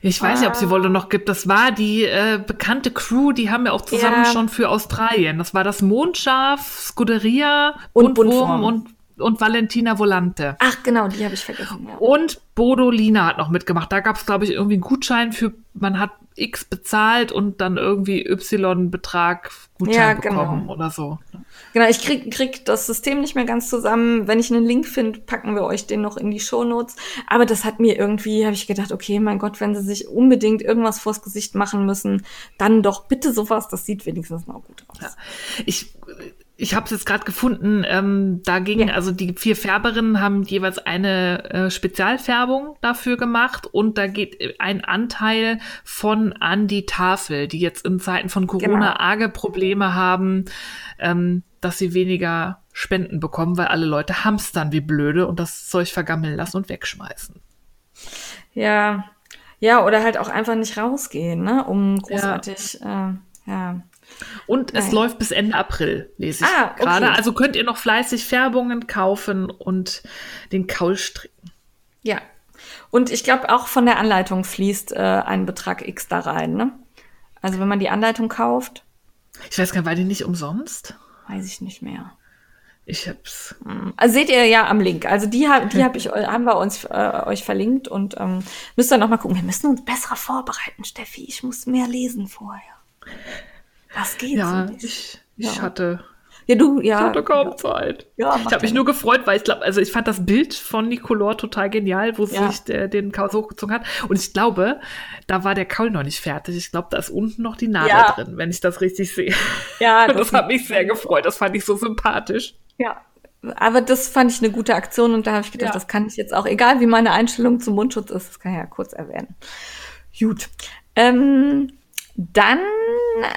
Ich weiß nicht, ob sie Wolle noch gibt. Das war die äh, bekannte Crew, die haben wir auch zusammen ja. schon für Australien. Das war das Mondschaf, Scuderia, und Buntwurm und, und Valentina Volante. Ach genau, die habe ich vergessen. Ja. Und Bodo Lina hat noch mitgemacht. Da gab es, glaube ich, irgendwie einen Gutschein für, man hat X bezahlt und dann irgendwie Y-Betrag Gutschein ja, genau. bekommen oder so. Genau, ich krieg, krieg das System nicht mehr ganz zusammen. Wenn ich einen Link finde, packen wir euch den noch in die Shownotes. Aber das hat mir irgendwie, habe ich gedacht, okay, mein Gott, wenn sie sich unbedingt irgendwas vors Gesicht machen müssen, dann doch bitte sowas. Das sieht wenigstens mal gut aus. Ja. Ich ich habe es jetzt gerade gefunden. Ähm, da ging ja. also die vier Färberinnen haben jeweils eine äh, Spezialfärbung dafür gemacht und da geht ein Anteil von an die Tafel, die jetzt in Zeiten von Corona genau. arge Probleme haben, ähm, dass sie weniger Spenden bekommen, weil alle Leute hamstern wie blöde und das Zeug vergammeln lassen und wegschmeißen. Ja, ja, oder halt auch einfach nicht rausgehen, ne, um großartig, ja. Äh, ja. Und es Nein. läuft bis Ende April, lese ich ah, gerade. Okay. Also könnt ihr noch fleißig Färbungen kaufen und den Kaul stricken. Ja. Und ich glaube, auch von der Anleitung fließt äh, ein Betrag X da rein, ne? Also wenn man die Anleitung kauft. Ich weiß gar nicht, war die nicht umsonst? Weiß ich nicht mehr. Ich hab's. Hm. Also seht ihr ja am Link. Also die, die hab ich, haben wir uns äh, euch verlinkt und ähm, müsst ihr noch mal gucken. Wir müssen uns besser vorbereiten, Steffi. Ich muss mehr lesen vorher. Das geht ja, so nicht. Ich, ich ja. hatte. Ja, du, ja. Ich hatte kaum ja. Zeit. Ja, ich habe mich nur gefreut, weil ich glaube, also ich fand das Bild von Nicolor total genial, wo sie sich der, den Kaul so gezogen hat. Und ich glaube, da war der Kaul noch nicht fertig. Ich glaube, da ist unten noch die Nadel drin, wenn ich das richtig sehe. Ja, (laughs) das, das hat mich sehr gefreut. Das fand ich so sympathisch. Ja, aber das fand ich eine gute Aktion und da habe ich gedacht, ja. das kann ich jetzt auch, egal wie meine Einstellung zum Mundschutz ist, das kann ich ja kurz erwähnen. Gut. Ähm, dann,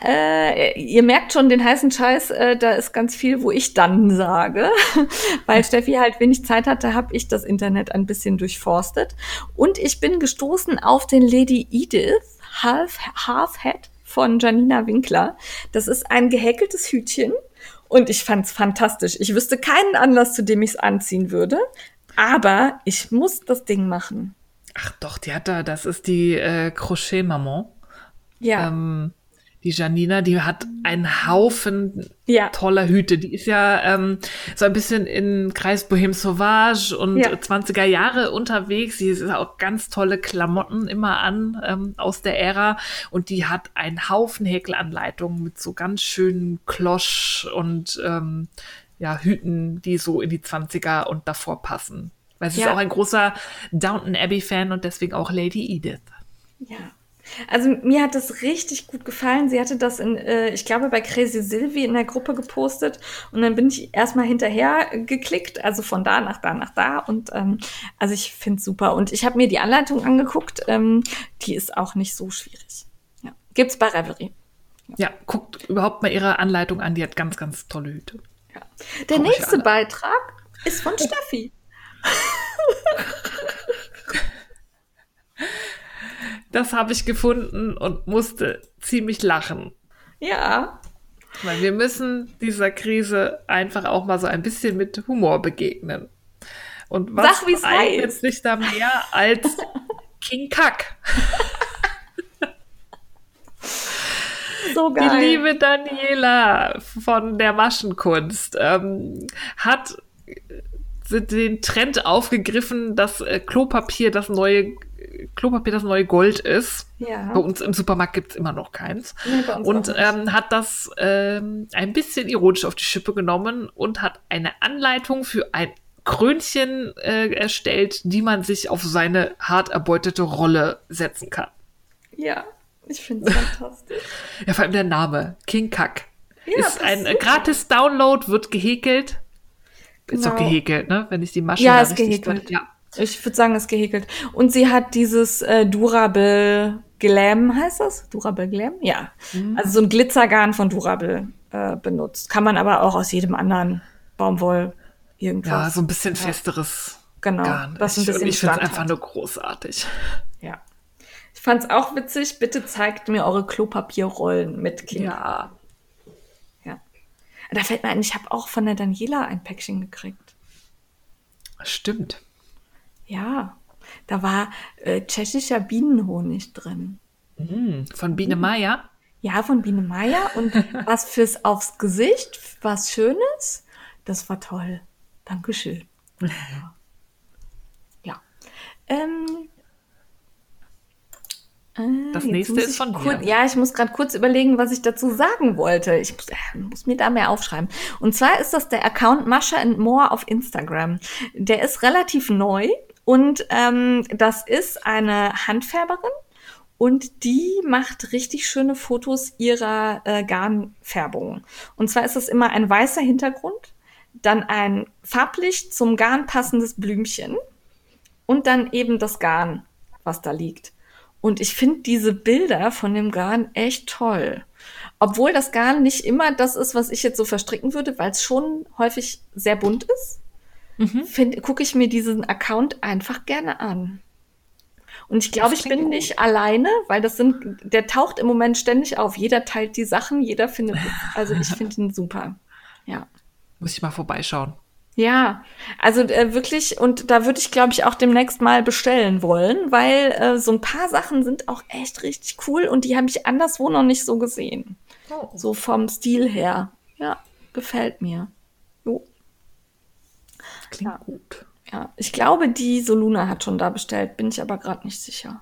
äh, ihr merkt schon den heißen Scheiß, äh, da ist ganz viel, wo ich dann sage. (laughs) Weil Steffi halt wenig Zeit hatte, habe ich das Internet ein bisschen durchforstet. Und ich bin gestoßen auf den Lady Edith Half, Half Head von Janina Winkler. Das ist ein gehäkeltes Hütchen Und ich fand's fantastisch. Ich wüsste keinen Anlass, zu dem ich es anziehen würde. Aber ich muss das Ding machen. Ach doch, die hat da, das ist die äh, Crochet-Maman. Ja. Ähm, die Janina, die hat einen Haufen Ja. toller Hüte. Die ist ja ähm, so ein bisschen in Kreis Bohem Sauvage und Ja. 20er Jahre unterwegs. Sie ist auch ganz tolle Klamotten immer an ähm, aus der Ära. Und die hat einen Haufen Häkelanleitungen mit so ganz schönen Klosch und ähm, ja, Hüten, die so in die 20er und davor passen. Weil sie Ja. ist auch ein großer Downton Abbey-Fan und deswegen auch Lady Edith. Ja. Also mir hat das richtig gut gefallen. Sie hatte das in, äh, ich glaube, bei Crazy Sylvie in der Gruppe gepostet und dann bin ich erstmal hinterher geklickt, also von da nach da nach da und ähm, also ich finde es super und ich habe mir die Anleitung angeguckt, ähm, die ist auch nicht so schwierig. Ja. Gibt's bei Revelry. Ja, guckt überhaupt mal ihre Anleitung an. Die hat ganz, ganz tolle Hüte. Ja. Der ich nächste. Beitrag ist von Steffi. (laughs) Das habe ich gefunden und musste ziemlich lachen. Ja. Weil wir müssen dieser Krise einfach auch mal so ein bisschen mit Humor begegnen. Und was Sag, wie's eignet heißt. sich da mehr als (laughs) King Kack? So Die geil. liebe Daniela von der Maschenkunst ähm, hat äh, den Trend aufgegriffen, dass äh, Klopapier das neue Klopapier das neue Gold ist. Ja. Bei uns im Supermarkt gibt es immer noch keins. Nee, und ähm, hat das ähm, ein bisschen ironisch auf die Schippe genommen und hat eine Anleitung für ein Krönchen äh, erstellt, die man sich auf seine hart erbeutete Rolle setzen kann. Ja, ich finde es fantastisch. (laughs) Ja, vor allem der Name, King Kack. Ja, ist ein äh, gratis Download, wird gehäkelt. Ist doch Genau. gehäkelt, ne? Wenn ich die Maschen Ja, ist gehäkelt. Ja. Ich würde sagen, es ist gehäkelt. Und sie hat dieses äh, Durable Glam, heißt das? Durable Glam? Ja. Mhm. Also so ein Glitzergarn von Durable äh, benutzt. Kann man aber auch aus jedem anderen Baumwoll irgendwas. ja, so ein bisschen festeres Genau, Garn. das ein ich bisschen ich finde es einfach nur großartig. Ja. Ich fand's auch witzig. Bitte zeigt mir eure Klopapierrollen mit Kind. Ja. ja. Da fällt mir ein, ich habe auch von der Daniela ein Päckchen gekriegt. Stimmt. Ja. Da war äh, tschechischer Bienenhonig drin. Hm, Von Biene Maya. Ja, von Biene Meier und (laughs) was fürs aufs Gesicht, was Schönes. Das war toll. Dankeschön. Ja. ja. Ähm, äh, Das nächste ist von kur- dir. Ja, ich muss gerade kurz überlegen, was ich dazu sagen wollte. Ich muss, äh, muss mir da mehr aufschreiben. Und zwar ist das der Account Mascha and More auf Instagram. Der ist relativ neu und ähm, das ist eine Handfärberin und die macht richtig schöne Fotos ihrer äh, Garnfärbungen. Und zwar ist es immer ein weißer Hintergrund, dann ein farblich zum Garn passendes Blümchen und dann eben das Garn, was da liegt. Und ich finde diese Bilder von dem Garn echt toll. Obwohl das Garn nicht immer das ist, was ich jetzt so verstricken würde, weil es schon häufig sehr bunt ist, Mhm. gucke ich mir diesen Account einfach gerne an. Und ich glaube, ich bin gut. nicht alleine, weil das sind, der taucht im Moment ständig auf. Jeder teilt die Sachen, jeder findet, also ich finde ihn super. Ja. Muss ich mal vorbeischauen. Ja, also äh, wirklich, und da würde ich, glaube ich, auch demnächst mal bestellen wollen, weil äh, so ein paar Sachen sind auch echt richtig cool und die habe ich anderswo noch nicht so gesehen. So vom Stil her. Ja, gefällt mir. Klingt Ja. gut. ja. Ich glaube, die Soluna hat schon da bestellt, bin ich aber gerade nicht sicher.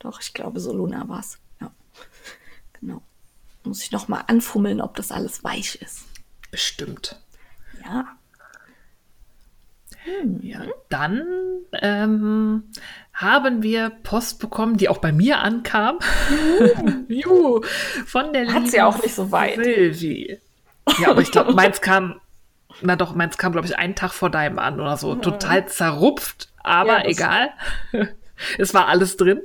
Doch, ich glaube, Soluna war's. Ja, (laughs) genau. Muss ich noch mal anfummeln, ob das alles weich ist. Bestimmt. Ja. Ja, dann ähm, haben wir Post bekommen, die auch bei mir ankam. (laughs) Juhu, von der Hat sie auch nicht so weit. Sylvie. Ja, aber ich glaube, meins kam, na doch, meins kam, glaube ich, einen Tag vor deinem an oder so. Total zerrupft, aber Ja, egal. (laughs) es war alles drin.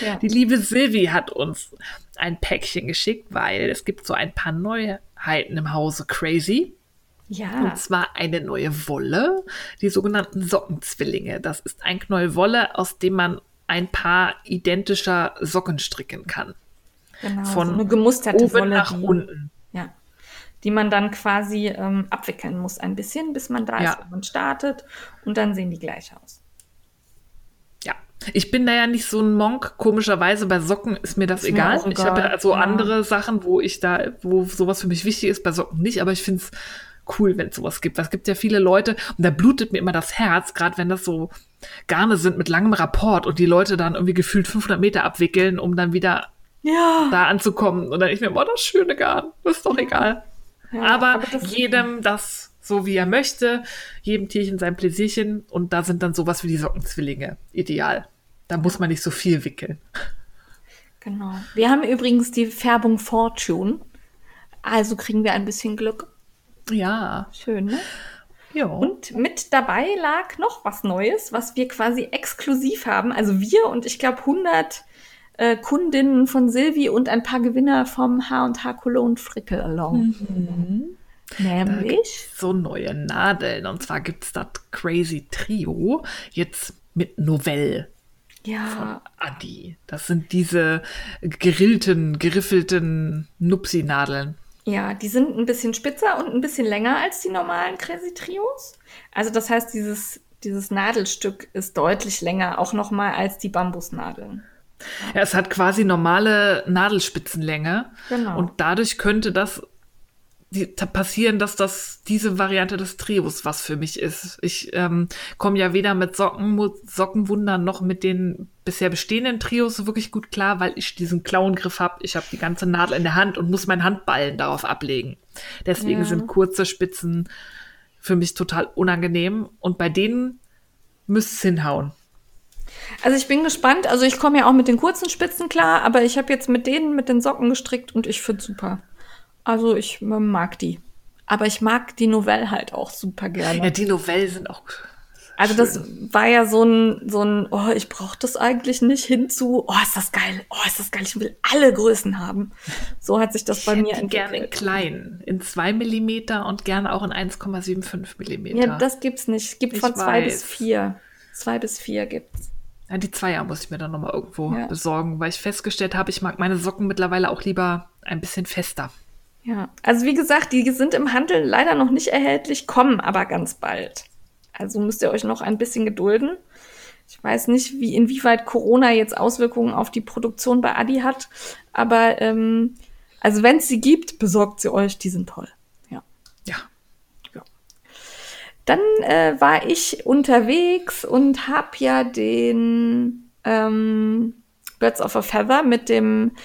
Ja. Die liebe Sylvie hat uns ein Päckchen geschickt, weil es gibt so ein paar Neuheiten im Hause Crazy. Ja. Und zwar eine neue Wolle, die sogenannten Sockenzwillinge. Das ist ein Knäuel Wolle, aus dem man ein paar identischer Socken stricken kann. Genau, Von so eine gemusterte oben Wolle, nach unten. Die man dann quasi ähm, abwickeln muss ein bisschen, bis man da Ja. ist, wo man startet. Und dann sehen die gleich aus. Ja. Ich bin da ja nicht so ein Monk. Komischerweise bei Socken ist mir das Ist mir egal. auch Ich habe ja so ja. andere Sachen, wo ich da, wo sowas für mich wichtig ist, bei Socken nicht, aber ich finde es cool, wenn es sowas gibt. Es gibt ja viele Leute, und da blutet mir immer das Herz, gerade wenn das so Garne sind mit langem Rapport und die Leute dann irgendwie gefühlt 500 Meter abwickeln, um dann wieder Ja. da anzukommen. Und dann ich mir, oh, das schöne Garn, das ist doch egal. Ja aber das- jedem das so, wie er möchte, jedem Tierchen sein Pläsierchen. Und da sind dann sowas wie die Sockenzwillinge ideal. Da muss man nicht so viel wickeln. Genau. Wir haben übrigens die Färbung Fortune. Also kriegen wir ein bisschen Glück. Ja. Schön, ne? Ja. Und mit dabei lag noch was Neues, was wir quasi exklusiv haben. Also wir und ich glaube 100 äh, Kundinnen von Silvi und ein paar Gewinner vom H&H Cologne Frickel Along. Mhm. Nämlich so neue Nadeln. Und zwar gibt's das Crazy Trio jetzt mit Novell ja, Adi. Das sind diese gerillten, geriffelten Nupsi-Nadeln. ja, die sind ein bisschen spitzer und ein bisschen länger als die normalen Crazy Trios. Also das heißt, dieses dieses Nadelstück ist deutlich länger, auch noch mal als die Bambusnadeln. Ja, es hat quasi normale Nadelspitzenlänge. Genau. Und dadurch könnte das die, passieren, dass das diese Variante des Trios was für mich ist. Ich ähm, komme ja weder mit Socken, Sockenwundern noch mit den bisher bestehenden Trios so wirklich gut klar, weil ich diesen Klauengriff habe. Ich habe die ganze Nadel in der Hand und muss meinen Handballen darauf ablegen. Deswegen Ja. sind kurze Spitzen für mich total unangenehm. Und bei denen müsste es hinhauen. Also ich bin gespannt. Also ich komme ja auch mit den kurzen Spitzen klar, aber ich habe jetzt mit denen mit den Socken gestrickt und ich finde super. Also ich mag die. Aber ich mag die Novelle halt auch super gerne. Ja, die Novellen sind auch. also das war ja so ein, so ein, oh, ich brauche das eigentlich nicht hinzu, oh, ist das geil, oh, ist das geil, ich will alle Größen haben. So hat sich das bei mir hätte gerne in entwickelt. klein, in 2 mm und gerne auch in 1,75 mm. Ja, das gibt's nicht. Es gibt Ich von zwei bis weiß. vier. Zwei bis vier gibt's. Ja, die Zweier muss ich mir dann nochmal irgendwo Ja. besorgen, weil ich festgestellt habe, ich mag meine Socken mittlerweile auch lieber ein bisschen fester. Ja, also wie gesagt, die sind im Handel leider noch nicht erhältlich, kommen aber ganz bald. Also müsst ihr euch noch ein bisschen gedulden. Ich weiß nicht, wie inwieweit Corona jetzt Auswirkungen auf die Produktion bei Adi hat, aber ähm, also wenn es sie gibt, besorgt sie euch, die sind toll. Ja. Ja. ja. Dann äh, war ich unterwegs und habe ja den ähm, Birds of a Feather mit dem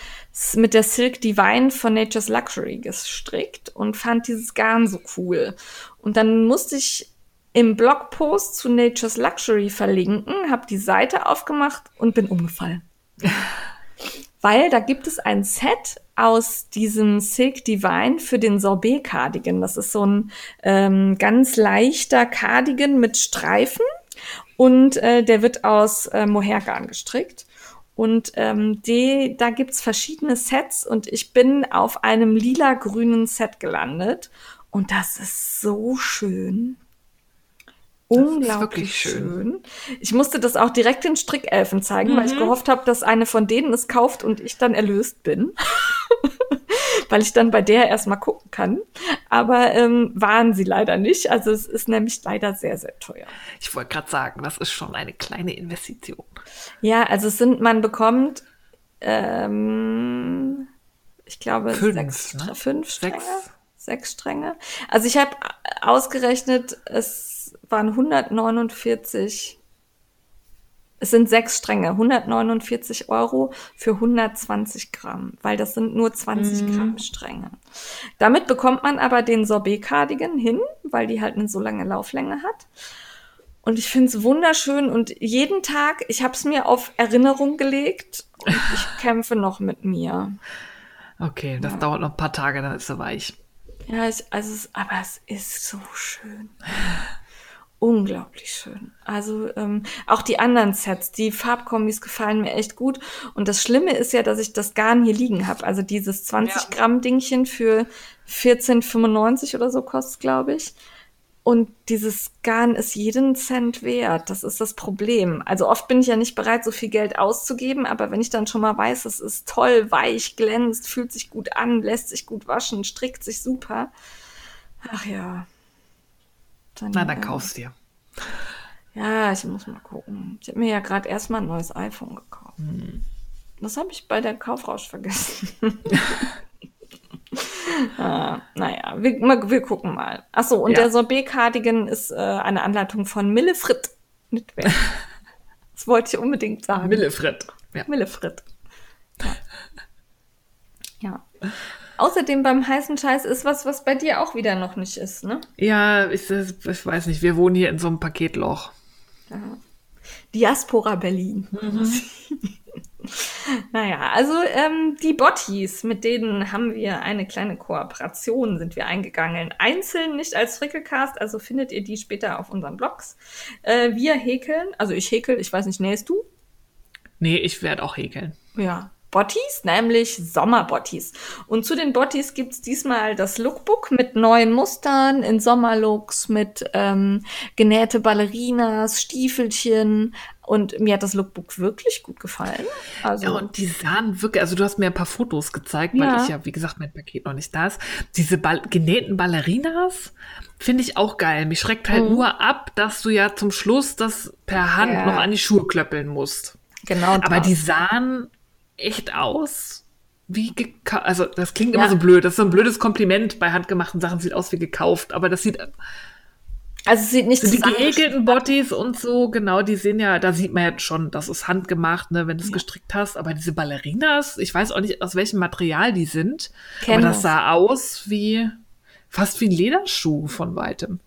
mit der Silk Divine von Nature's Luxury gestrickt und fand dieses Garn so cool. Und dann musste ich im Blogpost zu Nature's Luxury verlinken, habe die Seite aufgemacht und bin umgefallen. (laughs) Weil da gibt es ein Set aus diesem Silk Divine für den Sorbet Cardigan. Das ist so ein ähm, ganz leichter Cardigan mit Streifen und äh, der wird aus äh, Mohairgarn gestrickt. Und ähm, die, da gibt's verschiedene Sets und ich bin auf einem lila-grünen Set gelandet. Und das ist so schön. Unglaublich wirklich schön. schön. Ich musste das auch direkt den Strickelfen zeigen, weil ich gehofft habe, dass eine von denen es kauft und ich dann erlöst bin. (laughs) weil ich dann bei der erstmal gucken kann. Aber ähm, waren sie leider nicht. Also es ist nämlich leider sehr, sehr teuer. Ich wollte gerade sagen, das ist schon eine kleine Investition. Ja, also es sind, man bekommt, ähm, ich glaube, Fünf, sechs, ne? fünf Stränge. Sechs. Sechs Stränge. Also ich habe ausgerechnet, es waren 149, es sind sechs Stränge, 149 Euro für 120 Gramm, weil das sind nur 20 Gramm Stränge. Damit bekommt man aber den Sorbet-Cardigan hin, weil die halt eine so lange Lauflänge hat. Und ich finde es wunderschön und jeden Tag, ich habe es mir auf Erinnerung gelegt und ich (laughs) kämpfe noch mit mir. Okay, das dauert noch ein paar Tage, dann ist er weich. Ja, ich, also es, aber es ist so schön. Unglaublich schön. Also ähm, auch die anderen Sets, die Farbkombis gefallen mir echt gut. Und das Schlimme ist ja, dass ich das Garn hier liegen habe. Also dieses 20 Ja. Gramm Dingchen für 14,95 oder so kostet, glaube ich. Und dieses Garn ist jeden Cent wert. Das ist das Problem. Also oft bin ich ja nicht bereit, so viel Geld auszugeben, aber wenn ich dann schon mal weiß, es ist toll, weich, glänzt, fühlt sich gut an, lässt sich gut waschen, strickt sich super. Ach ja. Dann, Na, dann äh, kaufst dir. Ja, ich muss mal gucken. Ich habe mir ja gerade erstmal ein neues iPhone gekauft. Hm. Das habe ich bei der Kaufrausch vergessen. (laughs) ah, naja, wir, wir gucken mal. Achso, und ja. der Sorbet-Cardigan ist äh, eine Anleitung von Millefrit. Das wollte ich unbedingt sagen. Millefrit. Ja. Millefrit. Ja. ja. Außerdem beim heißen Scheiß ist was, was bei dir auch wieder noch nicht ist, ne? Ja, ich, ich weiß nicht. Wir wohnen hier in so einem Paketloch. Ja. Diaspora Berlin. Mhm. (laughs) naja, also ähm, die Bottis, mit denen haben wir eine kleine Kooperation, sind wir eingegangen. Einzeln, nicht als Frickelcast, also findet ihr die später auf unseren Blogs. Äh, wir häkeln, also ich häkel, ich weiß nicht, nähst du? Nee, ich werde auch häkeln. Ja, Bottis, nämlich Sommerbottis. Und zu den Bottis gibt's diesmal das Lookbook mit neuen Mustern in Sommerlooks, mit ähm, genähte Ballerinas, Stiefelchen. Und mir hat das Lookbook wirklich gut gefallen. Also, ja, und die sahen wirklich, also du hast mir ein paar Fotos gezeigt, weil ja. ich ja, wie gesagt, mein Paket noch nicht da ist. Diese Ball genähten Ballerinas finde ich auch geil. Mich schreckt halt mhm. nur ab, dass du ja zum Schluss das per Hand ja. noch an die Schuhe klöppeln musst. Genau. Aber das. die sahen echt aus wie gekauft. Also, das klingt ja. immer so blöd. Das ist so ein blödes Kompliment bei handgemachten Sachen. Sieht aus wie gekauft. Aber das sieht. Also, es sieht nicht so Die gehäkelten Bodies und so, genau, die sehen ja, da sieht man ja schon, das ist handgemacht, ne, wenn du es ja. gestrickt hast. Aber diese Ballerinas, ich weiß auch nicht, aus welchem Material die sind. Kenn aber das sah aus wie, fast wie ein Lederschuh von weitem.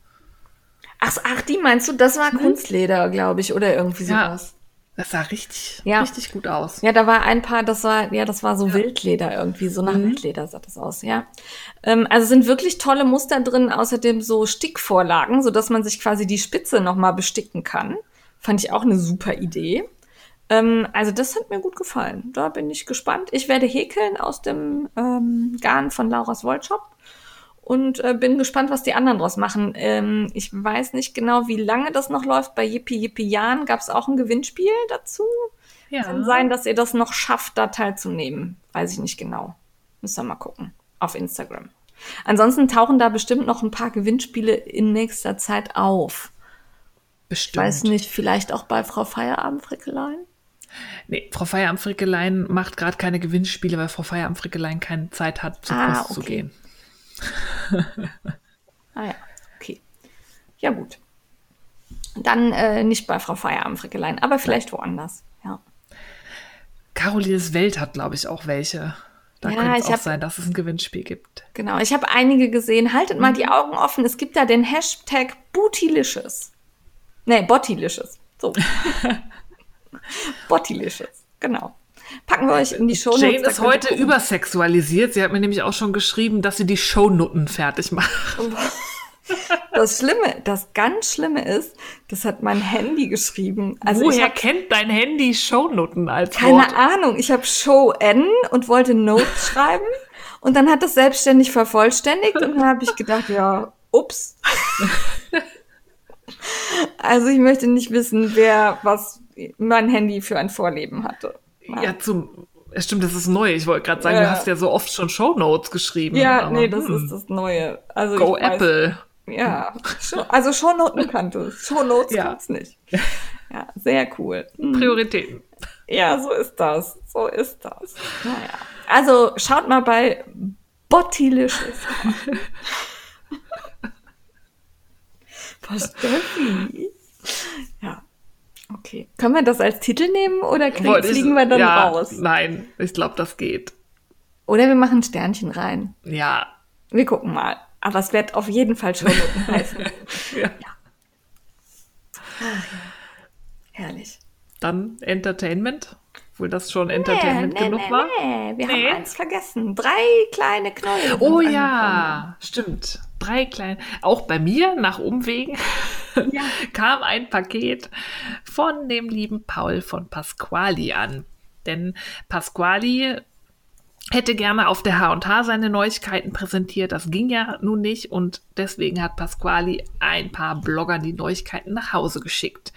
Ach, ach, die meinst du? Das war hm? Kunstleder, glaube ich, oder irgendwie sowas. Ja. Das sah richtig, ja. richtig gut aus. Ja, da war ein paar, das war, ja, das war so ja. Wildleder irgendwie, so nach mhm. Wildleder sah das aus, ja. Ähm, also sind wirklich tolle Muster drin, außerdem so Stickvorlagen, so dass man sich quasi die Spitze nochmal besticken kann. Fand ich auch eine super Idee. Ähm, also das hat mir gut gefallen. Da bin ich gespannt. Ich werde häkeln aus dem ähm, Garn von Laura's Wollshop und äh, bin gespannt, was die anderen draus machen. Ähm, ich weiß nicht genau, wie lange das noch läuft. Bei Yippie Yippie Jan gab es auch ein Gewinnspiel dazu. Ja. Kann sein, dass ihr das noch schafft, da teilzunehmen. Weiß ich nicht genau. Müssen wir mal gucken. Auf Instagram. Ansonsten tauchen da bestimmt noch ein paar Gewinnspiele in nächster Zeit auf. Bestimmt. Ich weiß nicht, vielleicht auch bei Frau Feierabendfrickelein? Nee, Frau Feierabendfrickelein macht gerade keine Gewinnspiele, weil Frau Feierabendfrickelein keine Zeit hat, zur ah, Post okay. zu gehen. (laughs) ah ja, okay. Ja, gut. Dann äh, nicht bei Frau Feierabendfrickelein, aber vielleicht woanders. Ja. Carolines Welt hat, glaube ich, auch welche. Da ja, könnte es auch hab, sein, dass es ein Gewinnspiel gibt. Genau, ich habe einige gesehen. Haltet mal die mhm. Augen offen. Es gibt da den Hashtag Bootylicious. Nee, Bottylicious. So. (laughs) Bottylicious, genau. Packen wir euch in die Show Jane ist heute übersexualisiert. Sie hat mir nämlich auch schon geschrieben, dass sie die Shownutten fertig macht. Das Schlimme, das ganz Schlimme ist, das hat mein Handy geschrieben. Also Woher hab, kennt dein Handy Shownutten als keine Wort? Keine Ahnung. Ich habe Show N und wollte Notes (laughs) schreiben und dann hat das selbstständig vervollständigt und dann habe ich gedacht, ja, ups. (laughs) also ich möchte nicht wissen, wer was mein Handy für ein Vorleben hatte. Ja, zum. Stimmt, das ist neu. Ich wollte gerade sagen, ja. du hast ja so oft schon Shownotes geschrieben. Ja, aber, nee, das hm. ist das Neue. Also Go Apple. Weiß, ja, also Shownoten kannte es. Shownotes ja. kann's nicht. Ja, sehr cool. Hm. Prioritäten. Ja, so ist das. So ist das. Naja. Also schaut mal bei Bottylicious. (laughs) Was Steffi? Ja. Okay. Können wir das als Titel nehmen oder Boah, fliegen wir dann ja, raus? Nein, ich glaube, das geht. Oder wir machen Sternchen rein. Ja. Wir gucken mal. Aber es wird auf jeden Fall schon (laughs) heißen. ja. ja. Ach, Herrlich. Dann Entertainment. Obwohl das schon Entertainment nee, genug nee, war. Nee, wir nee. haben eins vergessen. Drei kleine Knäuel. Oh ja, stimmt. Drei kleine. Auch bei mir nach Umwegen (laughs) ja. kam ein Paket von dem lieben Paul von Pasquali an. Denn Pasquali hätte gerne auf der H&H seine Neuigkeiten präsentiert. Das ging ja nun nicht und deswegen hat Pasquali ein paar Bloggern die Neuigkeiten nach Hause geschickt.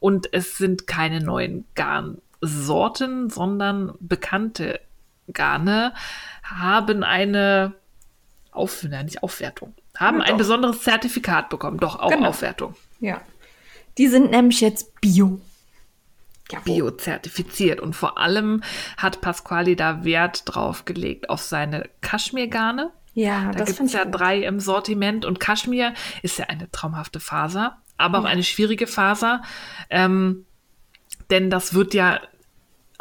Und es sind keine neuen Garnsorten, sondern bekannte Garne haben eine auf, nein, nicht Aufwertung, haben Ja, ein besonderes Zertifikat bekommen. Doch, auch Genau. Aufwertung. Ja. Die sind nämlich jetzt Bio. Bio-zertifiziert. Und vor allem hat Pasquali da Wert drauf gelegt auf seine Kaschmirgarne. Ja, Da das gibt es ja gut. drei im Sortiment und Kaschmir ist ja eine traumhafte Faser, aber auch Ja. eine schwierige Faser, ähm, denn das wird ja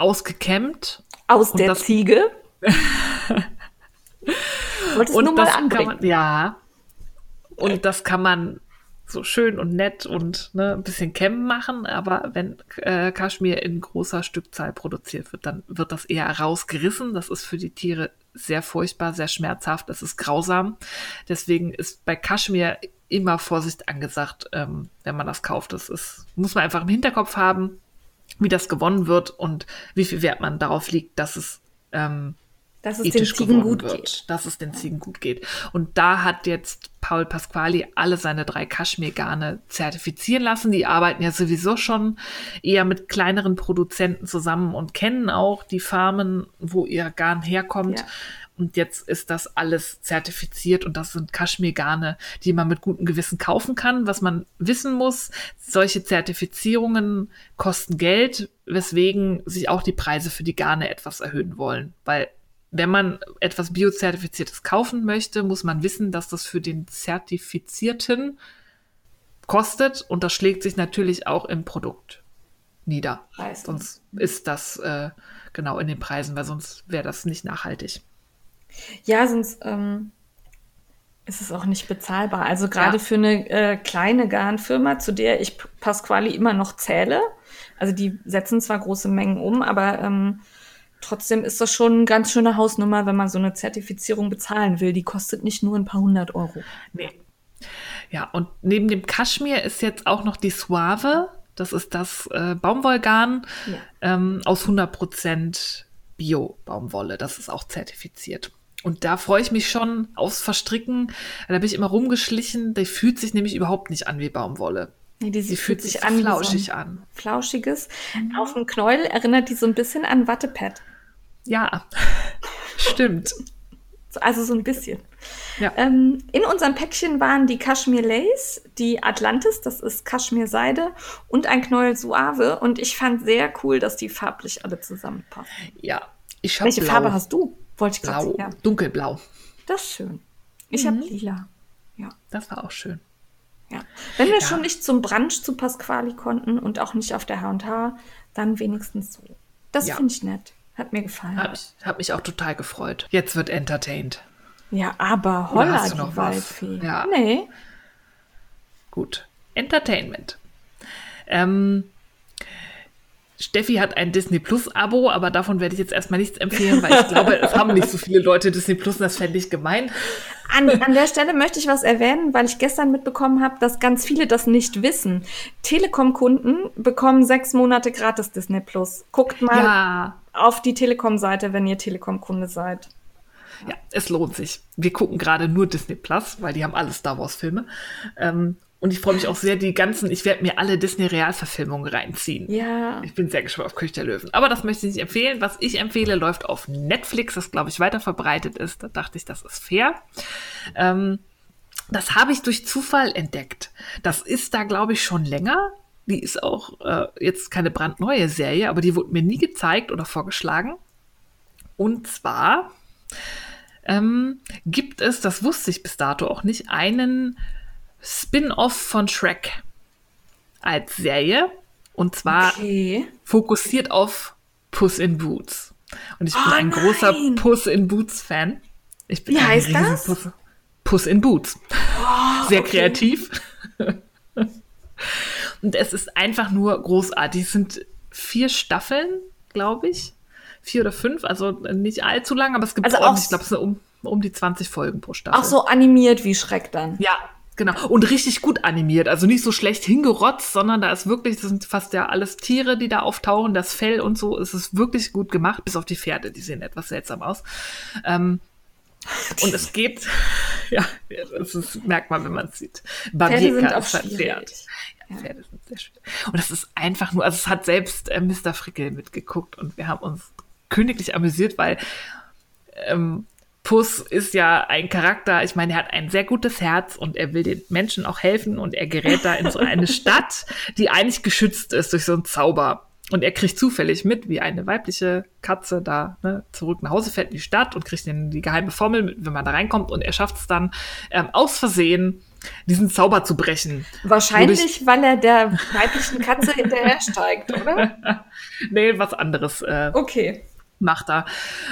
ausgekämmt. Aus der das- Ziege. (laughs) Wolltest Und nur mal das kann anbringen. man, ja, und das kann man so schön und nett und ne, ein bisschen kämmen machen, aber wenn äh, Kaschmir in großer Stückzahl produziert wird, dann wird das eher rausgerissen. Das ist für die Tiere sehr furchtbar, sehr schmerzhaft, das ist grausam. Deswegen ist bei Kaschmir immer Vorsicht angesagt, ähm, wenn man das kauft. Das ist, muss man einfach im Hinterkopf haben, wie das gewonnen wird und wie viel Wert man darauf liegt, dass es ähm, Dass es den Ziegen gut wird, geht. dass es den Ziegen gut geht. Und da hat jetzt Paul Pasquali alle seine drei Kaschmirgarne zertifizieren lassen. Die arbeiten ja sowieso schon eher mit kleineren Produzenten zusammen und kennen auch die Farmen, wo ihr Garn herkommt. Ja. Und jetzt ist das alles zertifiziert und das sind Kaschmirgarne, die man mit gutem Gewissen kaufen kann. Was man wissen muss, solche Zertifizierungen kosten Geld, weswegen sich auch die Preise für die Garne etwas erhöhen wollen. Weil wenn man etwas biozertifiziertes kaufen möchte, muss man wissen, dass das für den Zertifizierten kostet und das schlägt sich natürlich auch im Produkt nieder. Preis. Sonst ist das äh, genau in den Preisen, weil sonst wäre das nicht nachhaltig. Ja, sonst ähm, ist es auch nicht bezahlbar. Also gerade Ja. für eine äh, kleine Garnfirma, zu der ich Pasquali immer noch zähle. Also die setzen zwar große Mengen um, aber ähm, trotzdem ist das schon eine ganz schöne Hausnummer, wenn man so eine Zertifizierung bezahlen will. Die kostet nicht nur ein paar hundert Euro. Nee. Ja, und neben dem Kaschmir ist jetzt auch noch die Suave. Das ist das äh, Baumwollgarn Ja. ähm, aus 100% Bio-Baumwolle. Das ist auch zertifiziert. Und da freue ich mich schon aufs Verstricken. Da bin ich immer rumgeschlichen. Die fühlt sich nämlich überhaupt nicht an wie Baumwolle. Nee, die Sie fühlt sich an wie so flauschig an. Flauschiges. Auf dem Knäuel erinnert die so ein bisschen an Wattepad. Ja, (laughs) stimmt. So- Also so ein bisschen. Ja. Ähm, in unserem Päckchen waren die Kashmir Lace, die Atlantis, das ist Kashmir Seide und ein Knäuel Suave. Und ich fand sehr cool, dass die farblich alle zusammenpassen. Ja, ich habe Welche blau. Farbe hast du? Wollte ich Blau. Ja, dunkelblau. das ist schön. Ich habe lila. Ja, Das war auch schön. ja. Wenn wir Ja. schon nicht zum Brunch zu Pasquali konnten und auch nicht auf der H&H, dann wenigstens so. Das Ja. finde ich nett. Hat mir gefallen. Hab ich hab mich auch total gefreut. Jetzt wird entertained. Ja, aber Oder holla, hast du die noch was? Waldfee. Ja. Nee. Gut. Entertainment. Ähm, Steffi hat ein Disney Plus Abo, aber davon werde ich jetzt erstmal nichts empfehlen, weil ich glaube, es haben nicht so viele Leute Disney Plus und das fände ich gemein. An, an der Stelle möchte ich was erwähnen, weil ich gestern mitbekommen habe, dass ganz viele das nicht wissen. Telekom-Kunden bekommen sechs Monate gratis Disney Plus. Guckt mal Ja, auf die Telekom-Seite, wenn ihr Telekom-Kunde seid. ja, es lohnt sich. Wir gucken gerade nur Disney Plus, weil die haben alle Star Wars Filme. Ähm, und ich freue mich auch sehr, die ganzen, ich werde mir alle Disney Realverfilmungen reinziehen. Ja. Ich bin sehr gespannt auf König der Löwen. Aber das möchte ich nicht empfehlen. Was ich empfehle, läuft auf Netflix, das glaube ich weiter verbreitet ist. Da dachte ich, das ist fair. Ähm, das habe ich durch Zufall entdeckt. Das ist da, glaube ich, schon länger. Die ist auch äh, jetzt keine brandneue Serie, aber die wurde mir nie gezeigt oder vorgeschlagen. Und zwar ähm, gibt es, das wusste ich bis dato auch nicht, einen Spin-off von Shrek als Serie. Und zwar Okay. fokussiert auf Puss in Boots. Und ich bin Oh ein großer nein. Puss in Boots Fan. Ich bin Wie ein heißt das? Puss, Puss in Boots. Sehr okay. kreativ. (laughs) Und es ist einfach nur großartig. Es sind vier Staffeln, glaube ich. Vier oder fünf, also nicht allzu lang, aber es gibt Also auch ich glaube, es sind um, um die 20 Folgen pro Staffel. Auch so animiert wie Schreck dann. Ja, Genau. Und richtig gut animiert. Also nicht so schlecht hingerotzt, sondern da ist wirklich, das sind fast ja alles Tiere, die da auftauchen, das Fell und so. Es ist wirklich gut gemacht, bis auf die Pferde, die sehen etwas seltsam aus. Ähm, (laughs) und es geht, (laughs) ja, das ist, merkt man, wenn man es sieht. Pferde sind auch ist ein schwierig. Pferd. Ja, Pferde sind sehr schwierig. Und das ist einfach nur, also es hat selbst äh, Mr. Frickel mitgeguckt und wir haben uns königlich amüsiert, weil ähm, Puss ist ja ein Charakter, ich meine, er hat ein sehr gutes Herz und er will den Menschen auch helfen und er gerät da in so eine (laughs) Stadt, die eigentlich geschützt ist durch so einen Zauber. Und er kriegt zufällig mit, wie eine weibliche Katze da ne, zurück nach Hause fährt in die Stadt und kriegt dann die geheime Formel, mit, wenn man da reinkommt. Und er schafft es dann ähm, aus Versehen, diesen Zauber zu brechen. Wahrscheinlich, weil er der weiblichen Katze hinterhersteigt, oder? (laughs) nee, was anderes. Äh, Okay. Macht er.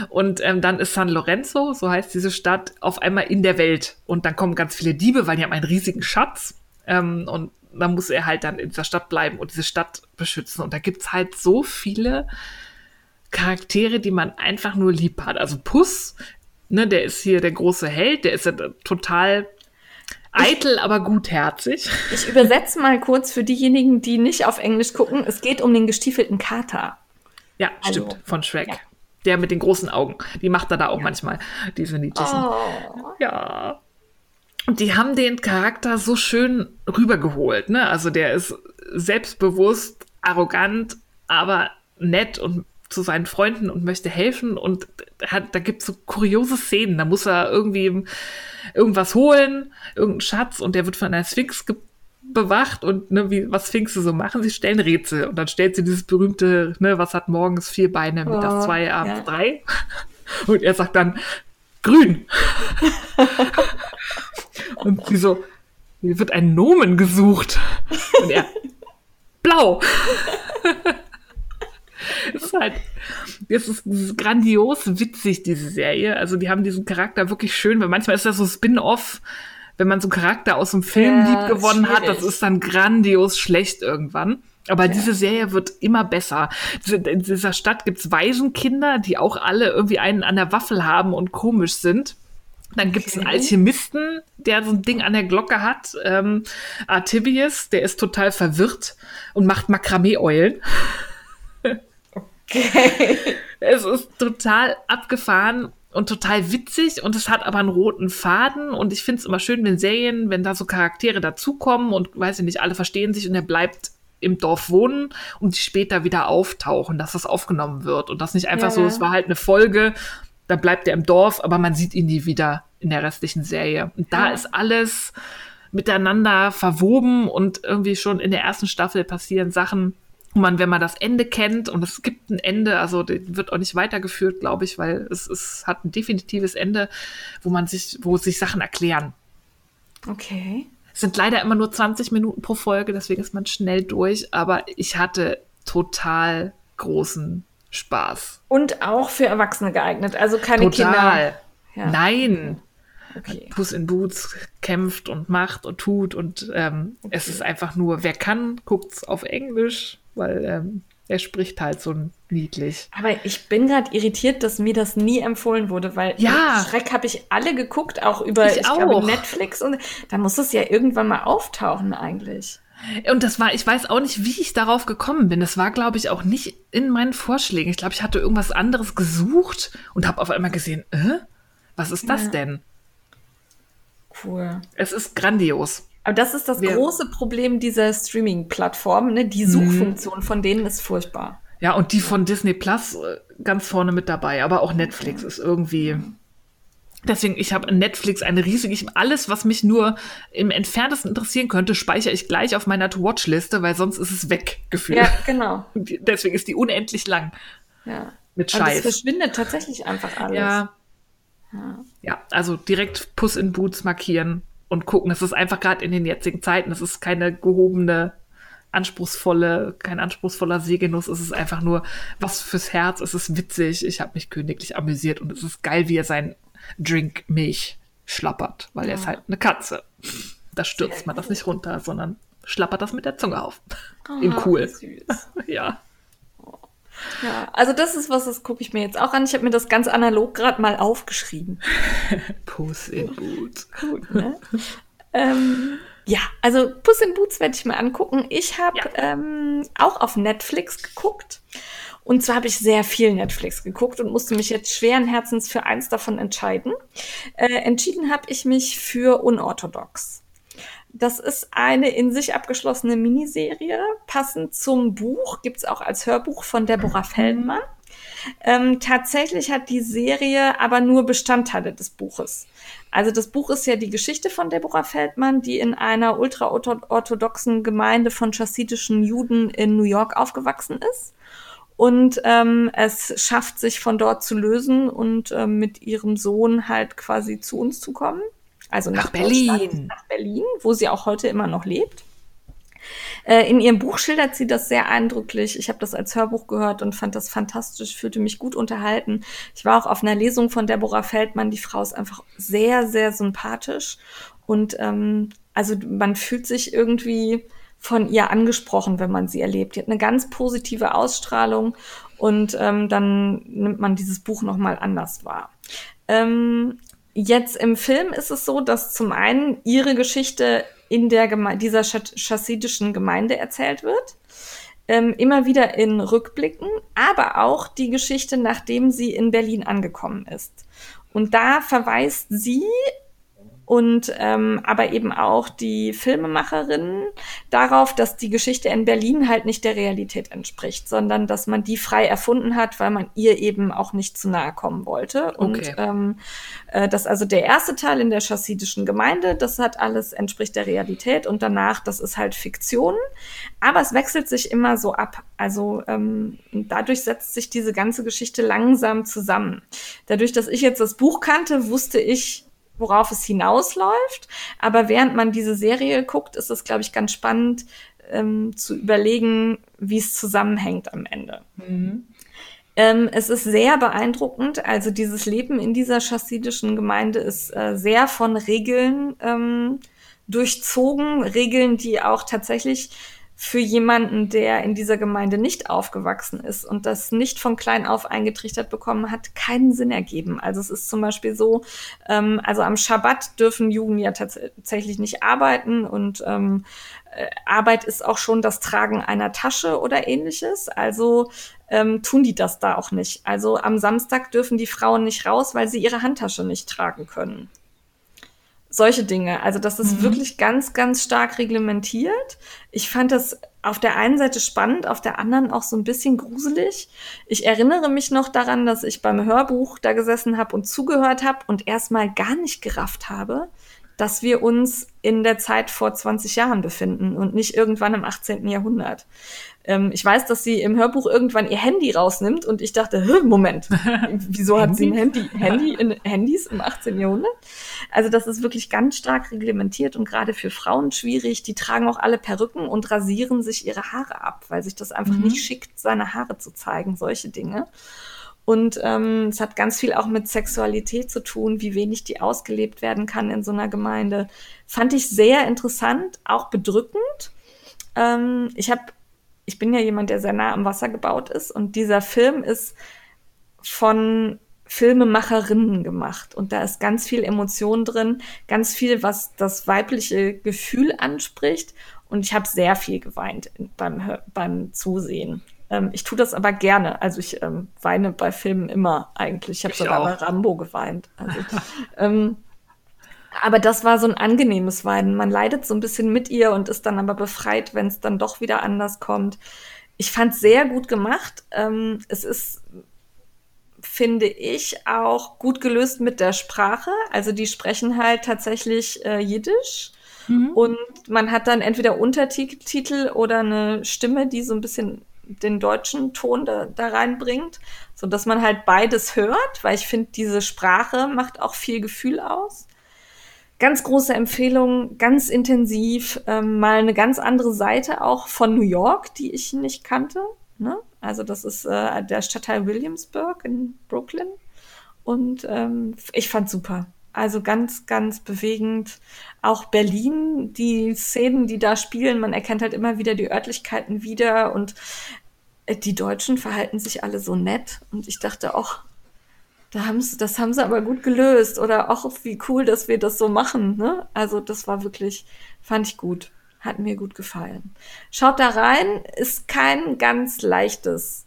Und ähm, dann ist San Lorenzo, so heißt diese Stadt, auf einmal in der Welt. Und dann kommen ganz viele Diebe, weil die haben einen riesigen Schatz. Ähm, und dann muss er halt dann in dieser Stadt bleiben und diese Stadt beschützen. Und da gibt's halt so viele Charaktere, die man einfach nur lieb hat. Also Puss, ne, der ist hier der große Held, der ist ja total eitel, aber gutherzig. Ich übersetze mal kurz für diejenigen, die nicht auf Englisch gucken. Es geht um den gestiefelten Kater. Ja, Also, stimmt, von Shrek. ja. Der mit den großen Augen. Die macht er da auch manchmal, diese niedlichen. Oh. Ja. Und die haben den Charakter so schön rübergeholt, ne? Also der ist selbstbewusst, arrogant, aber nett und zu seinen Freunden und möchte helfen und hat, da gibt's so kuriose Szenen. Da muss er irgendwie irgendwas holen, irgendeinen Schatz und der wird von einer Sphinx ge bewacht und ne, wie, was Sphinxe so machen, sie stellen Rätsel und dann stellt sie dieses berühmte, ne, was hat morgens vier Beine, mittags Oh, zwei, abends ja. drei (laughs) und er sagt dann grün (laughs) und sie so, hier wird ein Nomen gesucht und er (laughs) blau. Es ist halt, es ist, es ist grandios witzig, diese Serie. Also, die haben diesen Charakter wirklich schön, weil manchmal ist das so Spin-off, wenn man so einen Charakter aus einem Film Ja, lieb gewonnen hat, das ist dann grandios schlecht irgendwann. Aber diese Serie wird immer besser. In dieser Stadt gibt's Waisenkinder, die auch alle irgendwie einen an der Waffel haben und komisch sind. Dann gibt's einen Okay. Alchemisten, der so ein Ding an der Glocke hat. Ähm, Artibius, der ist total verwirrt und macht Makramee-Eulen. (laughs) Okay. Es ist total abgefahren und total witzig und es hat aber einen roten Faden und ich finde es immer schön, wenn Serien, wenn da so Charaktere dazukommen und weiß ich nicht, alle verstehen sich und er bleibt im Dorf wohnen und die später wieder auftauchen, dass das aufgenommen wird und das nicht einfach Ja, so, es war halt eine Folge, da bleibt er im Dorf, aber man sieht ihn nie wieder in der restlichen Serie. Und da Ja. ist alles miteinander verwoben und irgendwie schon in der ersten Staffel passieren Sachen, wo man, wenn man das Ende kennt, und es gibt ein Ende, also wird auch nicht weitergeführt, glaube ich, weil es, es hat ein definitives Ende, wo man sich, wo sich Sachen erklären. Okay. Es sind leider immer nur 20 Minuten pro Folge, deswegen ist man schnell durch, aber ich hatte total großen Spaß. Und auch für Erwachsene geeignet, also keine Total. Kinder. Ja. Nein. Okay. Puss in Boots kämpft und macht und tut und ähm, es ist einfach nur, wer kann, guckt's auf Englisch, weil ähm, er spricht halt so niedlich. Aber ich bin gerade irritiert, dass mir das nie empfohlen wurde, weil Ja. Schreck habe ich alle geguckt, auch über Ich ich glaube, auch. Netflix und da muss es ja irgendwann mal auftauchen eigentlich. Und das war, ich weiß auch nicht, wie ich darauf gekommen bin. Das war, glaube ich, auch nicht in meinen Vorschlägen. Ich glaube, ich hatte irgendwas anderes gesucht und habe auf einmal gesehen, äh, was ist das Ja. denn? Cool. Es ist grandios. Aber das ist das Wir- große Problem dieser Streaming-Plattform, ne? Die Mhm. Suchfunktion von denen ist furchtbar. Ja, und die von Disney Plus äh, ganz vorne mit dabei, aber auch Netflix ist irgendwie. Deswegen, ich habe in Netflix eine riesige, ich, alles, was mich nur im entferntesten interessieren könnte, speichere ich gleich auf meiner To-Watch-Liste, weil sonst ist es weg, gefühlt. Ja, genau. (laughs) Deswegen ist die unendlich lang Ja. mit Und es Scheiß. verschwindet tatsächlich einfach alles. Ja. Ja, also direkt Puss in Boots markieren und gucken. Es ist einfach gerade in den jetzigen Zeiten, es ist keine gehobene, anspruchsvolle, kein anspruchsvoller Sehgenuss. Es ist einfach nur was fürs Herz. Es ist witzig. Ich habe mich königlich amüsiert und es ist geil, wie er sein Drink Milch schlappert, weil er ist halt eine Katze. Da stürzt man das nicht runter, sondern schlappert das mit der Zunge auf. In Ah, cool. Ja. Ja, also das ist was, das gucke ich mir jetzt auch an. Ich habe mir das ganz analog gerade mal aufgeschrieben. (laughs) Puss in Boots. Gut, ne? ähm, ja, also Puss in Boots werde ich mir angucken. Ich habe ja. ähm, auch auf Netflix geguckt. Und zwar habe ich sehr viel Netflix geguckt und musste mich jetzt schweren Herzens für eins davon entscheiden. Äh, entschieden habe ich mich für Unorthodox. Das ist eine in sich abgeschlossene Miniserie. Passend zum Buch gibt's auch als Hörbuch von Deborah Feldmann. Ähm, tatsächlich hat die Serie aber nur Bestandteile des Buches. Also das Buch ist ja die Geschichte von Deborah Feldmann, die in einer ultraorthodoxen Gemeinde von chassidischen Juden in New York aufgewachsen ist. Und ähm, es schafft sich von dort zu lösen und ähm, mit ihrem Sohn halt quasi zu uns zu kommen. Also nach, nach Berlin. Nach Berlin, wo sie auch heute immer noch lebt. Äh, in ihrem Buch schildert sie das sehr eindrücklich. Ich habe das als Hörbuch gehört und fand das fantastisch, fühlte mich gut unterhalten. Ich war auch auf einer Lesung von Deborah Feldmann. Die Frau ist einfach sehr, sehr sympathisch. Und ähm, also man fühlt sich irgendwie von ihr angesprochen, wenn man sie erlebt. Die hat eine ganz positive Ausstrahlung und ähm, dann nimmt man dieses Buch nochmal anders wahr. Ähm, jetzt im Film ist es so, dass zum einen ihre Geschichte in der Geme dieser chassidischen Gemeinde erzählt wird. Ähm, immer wieder in Rückblicken, aber auch die Geschichte, nachdem sie in Berlin angekommen ist. Und da verweist sie und ähm, aber eben auch die Filmemacherinnen darauf, dass die Geschichte in Berlin halt nicht der Realität entspricht, sondern dass man die frei erfunden hat, weil man ihr eben auch nicht zu nahe kommen wollte. Und okay. ähm, äh, das also der erste Teil in der chassidischen Gemeinde, das hat alles entspricht der Realität und danach, das ist halt Fiktion. Aber es wechselt sich immer so ab. Also ähm, dadurch setzt sich diese ganze Geschichte langsam zusammen. Dadurch, dass ich jetzt das Buch kannte, wusste ich, worauf es hinausläuft. Aber während man diese Serie guckt, ist es, glaube ich, ganz spannend ähm, zu überlegen, wie es zusammenhängt am Ende. Mhm. Ähm, es ist sehr beeindruckend. Also dieses Leben in dieser chassidischen Gemeinde ist äh, sehr von Regeln ähm, durchzogen. Regeln, die auch tatsächlich für jemanden, der in dieser Gemeinde nicht aufgewachsen ist und das nicht von klein auf eingetrichtert bekommen hat, keinen Sinn ergeben. Also es ist zum Beispiel so, ähm, also am Schabbat dürfen Juden ja tatsächlich nicht arbeiten und ähm, äh, Arbeit ist auch schon das Tragen einer Tasche oder ähnliches. Also ähm, tun die das da auch nicht. Also am Samstag dürfen die Frauen nicht raus, weil sie ihre Handtasche nicht tragen können solche Dinge. Also das ist mhm. wirklich ganz, ganz stark reglementiert. Ich fand das auf der einen Seite spannend, auf der anderen auch so ein bisschen gruselig. Ich erinnere mich noch daran, dass ich beim Hörbuch da gesessen habe und zugehört habe und erstmal gar nicht gerafft habe, dass wir uns in der Zeit vor 20 Jahren befinden und nicht irgendwann im 18. Jahrhundert. Ähm, ich weiß, dass sie im Hörbuch irgendwann ihr Handy rausnimmt und ich dachte, Moment, (laughs) wieso hat sie ein Handy, Handy in Handys im 18. Jahrhundert? Also das ist wirklich ganz stark reglementiert und gerade für Frauen schwierig. Die tragen auch alle Perücken und rasieren sich ihre Haare ab, weil sich das einfach mhm. nicht schickt, seine Haare zu zeigen, solche Dinge. Und ähm, es hat ganz viel auch mit Sexualität zu tun, wie wenig die ausgelebt werden kann in so einer Gemeinde. Fand ich sehr interessant, auch bedrückend. Ähm, ich habe, ich bin ja jemand, der sehr nah am Wasser gebaut ist und dieser Film ist von Filmemacherinnen gemacht und da ist ganz viel Emotion drin, ganz viel, was das weibliche Gefühl anspricht und ich habe sehr viel geweint beim, beim Zusehen. Ähm, ich tue das aber gerne. Also ich ähm, weine bei Filmen immer eigentlich. Ich habe sogar auch. bei Rambo geweint. Also, (laughs) ähm, aber das war so ein angenehmes Weinen. Man leidet so ein bisschen mit ihr und ist dann aber befreit, wenn es dann doch wieder anders kommt. Ich fand sehr gut gemacht. Ähm, es ist, finde ich, auch gut gelöst mit der Sprache. Also die sprechen halt tatsächlich äh, Jiddisch. Mhm. Und man hat dann entweder Untertitel oder eine Stimme, die so ein bisschen den deutschen Ton da, da reinbringt, so dass man halt beides hört, weil ich finde, diese Sprache macht auch viel Gefühl aus. Ganz große Empfehlung, ganz intensiv, ähm, mal eine ganz andere Seite auch von New York, die ich nicht kannte. Ne? Also das ist äh, der Stadtteil Williamsburg in Brooklyn. Und ähm, ich fand super. Also ganz, ganz bewegend. Auch Berlin, die Szenen, die da spielen, man erkennt halt immer wieder die Örtlichkeiten wieder und die Deutschen verhalten sich alle so nett. Und ich dachte auch, da das haben sie aber gut gelöst. Oder auch wie cool, dass wir das so machen. Ne? Also das war wirklich, fand ich gut. Hat mir gut gefallen. Schaut da rein, ist kein ganz leichtes,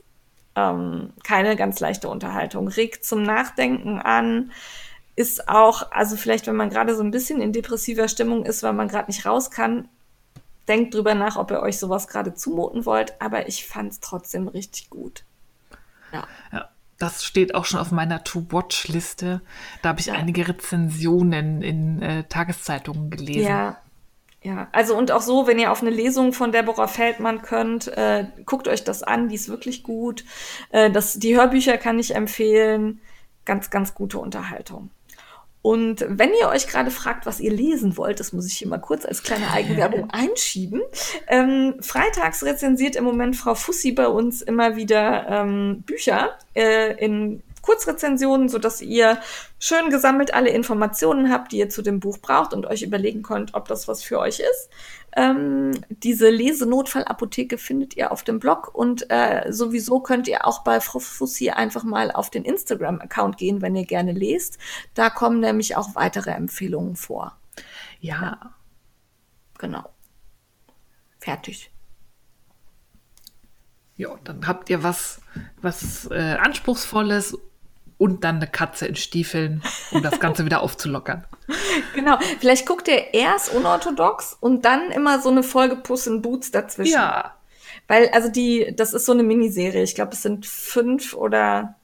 ähm, keine ganz leichte Unterhaltung. Regt zum Nachdenken an. Ist auch, also vielleicht, wenn man gerade so ein bisschen in depressiver Stimmung ist, weil man gerade nicht raus kann, denkt drüber nach, ob ihr euch sowas gerade zumuten wollt. Aber ich fand es trotzdem richtig gut. Ja. ja. Das steht auch schon auf meiner To-Watch-Liste. Da habe ich ja. einige Rezensionen in äh, Tageszeitungen gelesen. Ja, ja, also und auch so, wenn ihr auf eine Lesung von Deborah Feldmann könnt, äh, guckt euch das an, die ist wirklich gut. Äh, das, die Hörbücher kann ich empfehlen. Ganz, ganz gute Unterhaltung. Und wenn ihr euch gerade fragt, was ihr lesen wollt, das muss ich hier mal kurz als kleine Eigenwerbung (laughs) einschieben. Ähm, freitags rezensiert im Moment Frau Fussi bei uns immer wieder ähm, Bücher äh, in Kurzrezensionen, so dass ihr schön gesammelt alle Informationen habt, die ihr zu dem Buch braucht und euch überlegen könnt, ob das was für euch ist. Ähm, diese Lesenotfallapotheke findet ihr auf dem Blog und äh, sowieso könnt ihr auch bei Frau Fussi einfach mal auf den Instagram-Account gehen, wenn ihr gerne lest. Da kommen nämlich auch weitere Empfehlungen vor. Ja. ja. Genau. Fertig. Ja, dann habt ihr was, was äh, Anspruchsvolles und dann eine Katze in Stiefeln, um das Ganze wieder aufzulockern. (laughs) Genau. Vielleicht guckt ihr erst unorthodox und dann immer so eine Folge Puss in Boots dazwischen. Ja. Weil, also die, das ist so eine Miniserie. Ich glaube, es sind fünf oder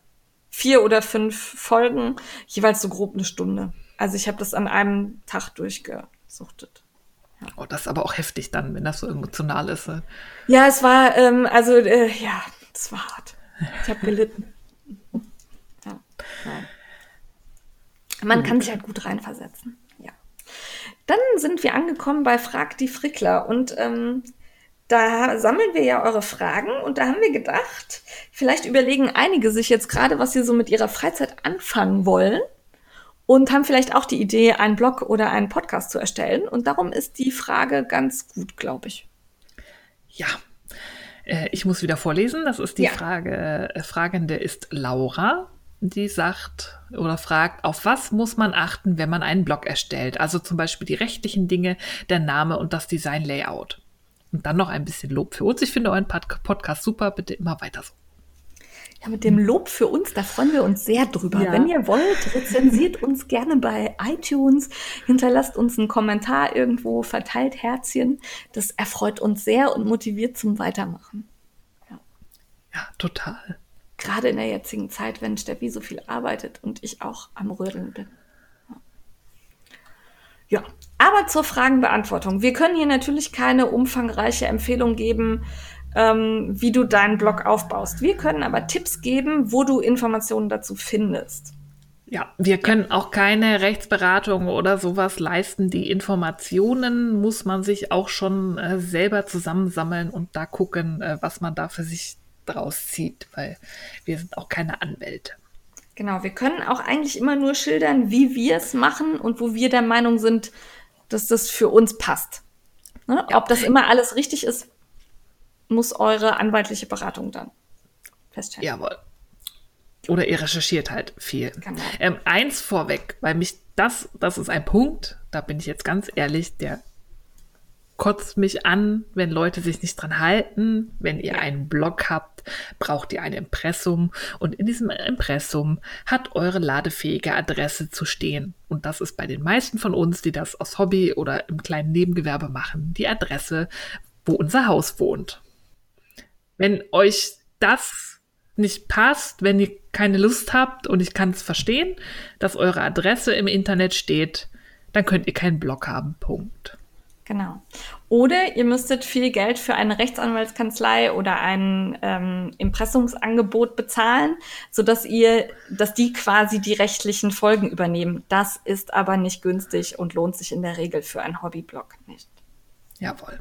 vier oder fünf Folgen, jeweils so grob eine Stunde. Also ich habe das an einem Tag durchgesuchtet. Ja. Oh, das ist aber auch heftig dann, wenn das so emotional ist. Ja, es war, ähm, also, äh, ja, es war hart. Ich habe gelitten. Ja. Man kann sich halt gut reinversetzen. Ja. Dann sind wir angekommen bei Frag die Frickler und ähm, da sammeln wir ja eure Fragen und da haben wir gedacht, vielleicht überlegen einige sich jetzt gerade, was sie so mit ihrer Freizeit anfangen wollen und haben vielleicht auch die Idee, einen Blog oder einen Podcast zu erstellen. Und darum ist die Frage ganz gut, glaube ich. Ja, äh, ich muss wieder vorlesen. Das ist die ja. Frage. Äh, Fragende ist Laura die sagt oder fragt, auf was muss man achten, wenn man einen Blog erstellt? Also zum Beispiel die rechtlichen Dinge, der Name und das Design-Layout. Und dann noch ein bisschen Lob für uns. Ich finde euren Podcast super. Bitte immer weiter so. Ja, mit dem Lob für uns, da freuen wir uns sehr drüber. Ja. Wenn ihr wollt, rezensiert uns gerne bei iTunes, hinterlasst uns einen Kommentar irgendwo, verteilt Herzchen. Das erfreut uns sehr und motiviert zum Weitermachen. Ja, ja total. Gerade in der jetzigen Zeit, wenn Steffi so viel arbeitet und ich auch am Rödeln bin. Ja, aber zur Fragenbeantwortung. Wir können hier natürlich keine umfangreiche Empfehlung geben, ähm, wie du deinen Blog aufbaust. Wir können aber Tipps geben, wo du Informationen dazu findest. Ja, wir können auch keine Rechtsberatung oder sowas leisten. Die Informationen muss man sich auch schon äh, selber zusammensammeln und da gucken, äh, was man da für sich draus zieht, weil wir sind auch keine Anwälte. Genau, wir können auch eigentlich immer nur schildern, wie wir es machen und wo wir der Meinung sind, dass das für uns passt. Ne? Ja. Ob das immer alles richtig ist, muss eure anwaltliche Beratung dann feststellen. Jawohl. Oder ihr recherchiert halt viel. Genau. Ähm, eins vorweg, weil mich das, das ist ein Punkt, da bin ich jetzt ganz ehrlich, der kotzt mich an, wenn Leute sich nicht dran halten. Wenn ihr einen Blog habt, braucht ihr ein Impressum und in diesem Impressum hat eure ladefähige Adresse zu stehen. Und das ist bei den meisten von uns, die das aus Hobby oder im kleinen Nebengewerbe machen, die Adresse, wo unser Haus wohnt. Wenn euch das nicht passt, wenn ihr keine Lust habt und ich kann es verstehen, dass eure Adresse im Internet steht, dann könnt ihr keinen Blog haben. Punkt. Genau. Oder ihr müsstet viel Geld für eine Rechtsanwaltskanzlei oder ein ähm, Impressumsangebot bezahlen, sodass ihr, dass die quasi die rechtlichen Folgen übernehmen. Das ist aber nicht günstig und lohnt sich in der Regel für einen Hobbyblog nicht. Jawohl.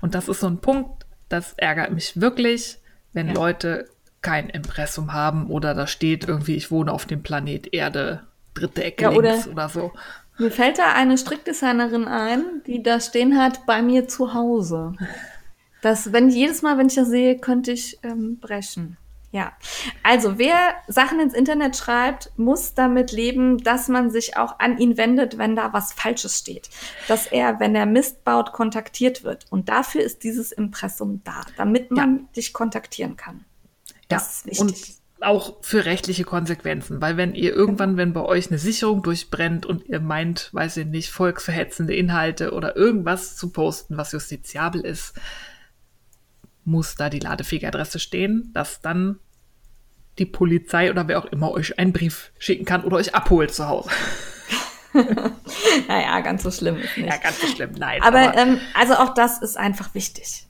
Und das ist so ein Punkt, das ärgert mich wirklich, wenn ja. Leute kein Impressum haben oder da steht irgendwie, ich wohne auf dem Planet Erde, dritte Ecke ja, links oder, oder so. Mir fällt da eine Strickdesignerin ein, die da stehen hat bei mir zu Hause. Das, wenn jedes Mal, wenn ich das sehe, könnte ich ähm, brechen. Ja, also wer Sachen ins Internet schreibt, muss damit leben, dass man sich auch an ihn wendet, wenn da was Falsches steht. Dass er, wenn er Mist baut, kontaktiert wird. Und dafür ist dieses Impressum da, damit man ja. dich kontaktieren kann. Das ja, ist wichtig. Und auch für rechtliche Konsequenzen, weil wenn ihr irgendwann, wenn bei euch eine Sicherung durchbrennt und ihr meint, weiß ich nicht, volksverhetzende Inhalte oder irgendwas zu posten, was justiziabel ist, muss da die ladefähige Adresse stehen, dass dann die Polizei oder wer auch immer euch einen Brief schicken kann oder euch abholt zu Hause. (laughs) naja, ganz so schlimm ist nicht. Ja, ganz so schlimm, nein. Aber, aber ähm, also auch das ist einfach wichtig.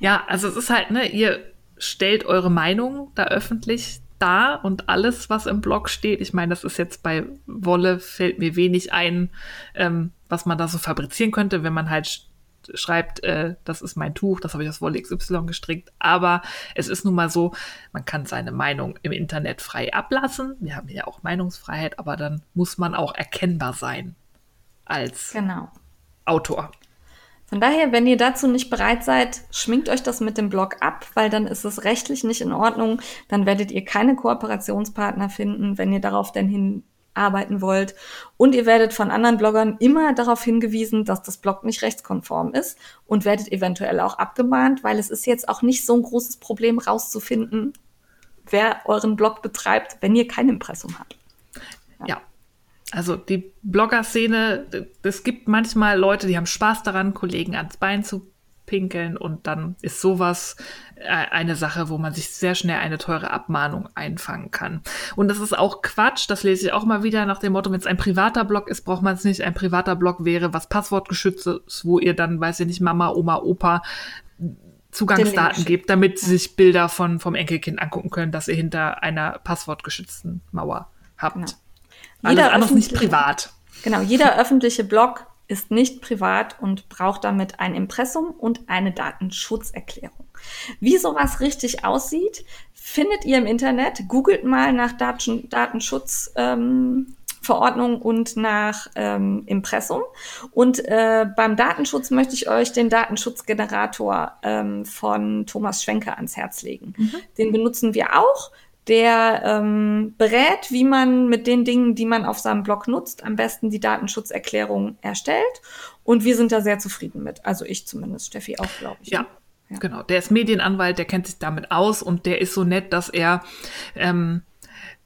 Ja, also es ist halt, ne, ihr stellt eure Meinung da öffentlich dar und alles, was im Blog steht, ich meine, das ist jetzt bei Wolle, fällt mir wenig ein, ähm, was man da so fabrizieren könnte, wenn man halt schreibt, äh, das ist mein Tuch, das habe ich aus Wolle XY gestrickt. Aber es ist nun mal so, man kann seine Meinung im Internet frei ablassen. Wir haben ja auch Meinungsfreiheit, aber dann muss man auch erkennbar sein als genau. Autor. Von daher, wenn ihr dazu nicht bereit seid, schminkt euch das mit dem Blog ab, weil dann ist es rechtlich nicht in Ordnung. Dann werdet ihr keine Kooperationspartner finden, wenn ihr darauf denn hin arbeiten wollt. Und ihr werdet von anderen Bloggern immer darauf hingewiesen, dass das Blog nicht rechtskonform ist und werdet eventuell auch abgemahnt, weil es ist jetzt auch nicht so ein großes Problem rauszufinden, wer euren Blog betreibt, wenn ihr kein Impressum habt. Ja. ja. Also die Blogger-Szene, es gibt manchmal Leute, die haben Spaß daran, Kollegen ans Bein zu pinkeln und dann ist sowas äh, eine Sache, wo man sich sehr schnell eine teure Abmahnung einfangen kann. Und das ist auch Quatsch, das lese ich auch mal wieder nach dem Motto, wenn es ein privater Blog ist, braucht man es nicht. Ein privater Blog wäre was Passwortgeschützt ist, wo ihr dann, weiß ich nicht, Mama, Oma, Opa Zugangsdaten gebt, damit sie sich Bilder von, vom Enkelkind angucken können, dass ihr hinter einer passwortgeschützten Mauer habt. Genau. Alles andere nicht privat. Genau, jeder öffentliche Blog ist nicht privat und braucht damit ein Impressum und eine Datenschutzerklärung. Wie sowas richtig aussieht, findet ihr im Internet. Googelt mal nach Daten Datenschutzverordnung ähm, und nach ähm, Impressum. Und äh, beim Datenschutz möchte ich euch den Datenschutzgenerator ähm, von Thomas Schwenke ans Herz legen. Mhm. Den benutzen wir auch der ähm, berät, wie man mit den Dingen, die man auf seinem Blog nutzt, am besten die Datenschutzerklärung erstellt. Und wir sind da sehr zufrieden mit. Also ich zumindest, Steffi auch, glaube ich. Ja. ja. Genau, der ist Medienanwalt, der kennt sich damit aus und der ist so nett, dass er ähm,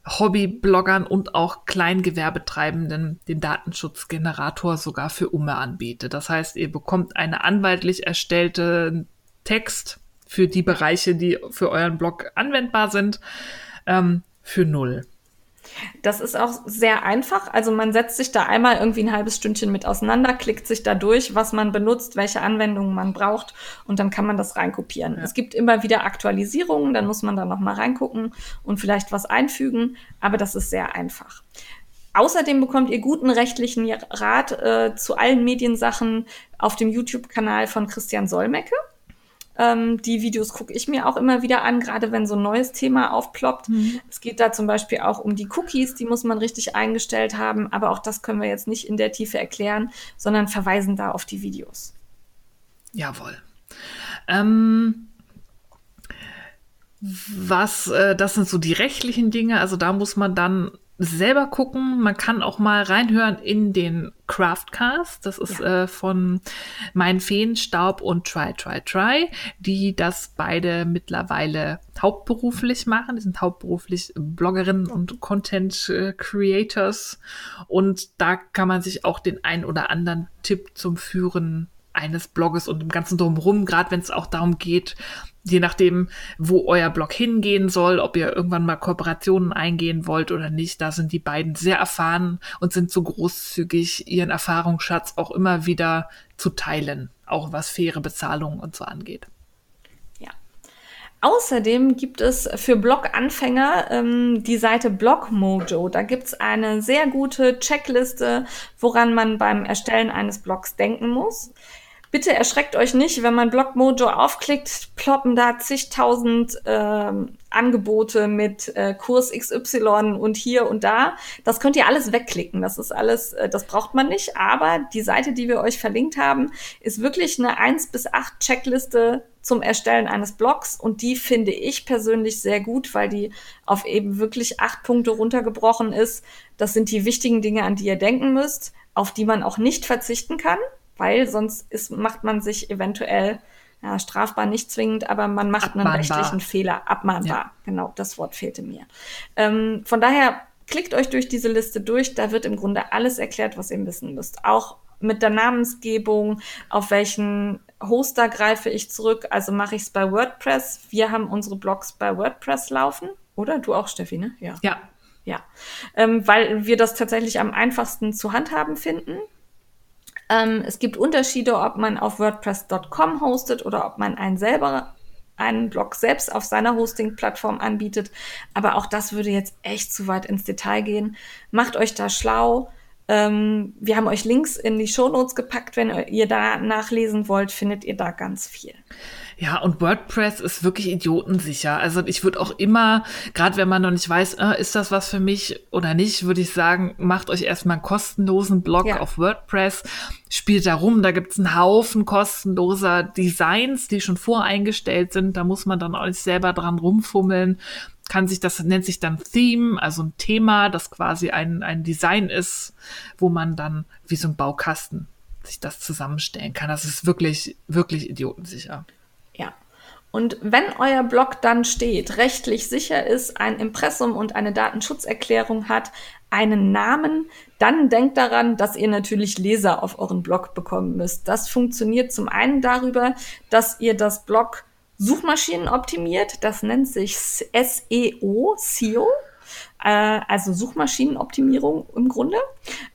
Hobbybloggern und auch Kleingewerbetreibenden den Datenschutzgenerator sogar für Umme anbietet. Das heißt, ihr bekommt eine anwaltlich erstellte Text für die Bereiche, die für euren Blog anwendbar sind ähm, für null. Das ist auch sehr einfach. Also man setzt sich da einmal irgendwie ein halbes Stündchen mit auseinander, klickt sich da durch, was man benutzt, welche Anwendungen man braucht und dann kann man das reinkopieren. Ja. Es gibt immer wieder Aktualisierungen, dann muss man da noch mal reingucken und vielleicht was einfügen, aber das ist sehr einfach. Außerdem bekommt ihr guten rechtlichen Rat äh, zu allen Mediensachen auf dem YouTube-Kanal von Christian Solmecke. Ähm, die Videos gucke ich mir auch immer wieder an, gerade wenn so ein neues Thema aufploppt. Mhm. Es geht da zum Beispiel auch um die Cookies, die muss man richtig eingestellt haben, aber auch das können wir jetzt nicht in der Tiefe erklären, sondern verweisen da auf die Videos. Jawohl. Ähm, was, äh, das sind so die rechtlichen Dinge, also da muss man dann selber gucken. Man kann auch mal reinhören in den Craftcast. Das ist ja. äh, von Mein Feenstaub und Try, Try, Try, die das beide mittlerweile hauptberuflich machen. Die sind hauptberuflich Bloggerinnen und Content äh, Creators. Und da kann man sich auch den ein oder anderen Tipp zum Führen eines Blogs und dem ganzen drumherum, gerade wenn es auch darum geht, je nachdem, wo euer Blog hingehen soll, ob ihr irgendwann mal Kooperationen eingehen wollt oder nicht, da sind die beiden sehr erfahren und sind so großzügig, ihren Erfahrungsschatz auch immer wieder zu teilen, auch was faire Bezahlung und so angeht. Ja. Außerdem gibt es für Blog-Anfänger ähm, die Seite Blogmojo. Da gibt es eine sehr gute Checkliste, woran man beim Erstellen eines Blogs denken muss. Bitte erschreckt euch nicht, wenn man Blogmojo aufklickt, ploppen da zigtausend ähm, Angebote mit äh, Kurs XY und hier und da. Das könnt ihr alles wegklicken. Das ist alles, äh, das braucht man nicht. Aber die Seite, die wir euch verlinkt haben, ist wirklich eine 1 bis 8 Checkliste zum Erstellen eines Blogs und die finde ich persönlich sehr gut, weil die auf eben wirklich acht Punkte runtergebrochen ist. Das sind die wichtigen Dinge, an die ihr denken müsst, auf die man auch nicht verzichten kann weil sonst ist, macht man sich eventuell ja, strafbar nicht zwingend, aber man macht abmahnbar. einen rechtlichen Fehler. Abmahnbar, ja. genau, das Wort fehlte mir. Ähm, von daher klickt euch durch diese Liste durch, da wird im Grunde alles erklärt, was ihr wissen müsst. Auch mit der Namensgebung, auf welchen Hoster greife ich zurück, also mache ich es bei WordPress. Wir haben unsere Blogs bei WordPress laufen, oder? Du auch, Steffi, ne? Ja. Ja. Ja, ähm, weil wir das tatsächlich am einfachsten zu handhaben finden. Ähm, es gibt Unterschiede, ob man auf WordPress.com hostet oder ob man einen selber einen Blog selbst auf seiner Hosting-Plattform anbietet. Aber auch das würde jetzt echt zu weit ins Detail gehen. Macht euch da schlau. Ähm, wir haben euch Links in die Shownotes gepackt. Wenn ihr da nachlesen wollt, findet ihr da ganz viel. Ja, und WordPress ist wirklich idiotensicher. Also ich würde auch immer, gerade wenn man noch nicht weiß, äh, ist das was für mich oder nicht, würde ich sagen, macht euch erstmal einen kostenlosen Blog ja. auf WordPress, spielt da rum, da gibt's einen Haufen kostenloser Designs, die schon voreingestellt sind. Da muss man dann auch nicht selber dran rumfummeln kann sich, das nennt sich dann Theme, also ein Thema, das quasi ein, ein Design ist, wo man dann wie so ein Baukasten sich das zusammenstellen kann. Das ist wirklich, wirklich idiotensicher. Und wenn euer Blog dann steht, rechtlich sicher ist, ein Impressum und eine Datenschutzerklärung hat, einen Namen, dann denkt daran, dass ihr natürlich Leser auf euren Blog bekommen müsst. Das funktioniert zum einen darüber, dass ihr das Blog Suchmaschinen optimiert. Das nennt sich SEO, SEO äh, also Suchmaschinenoptimierung im Grunde.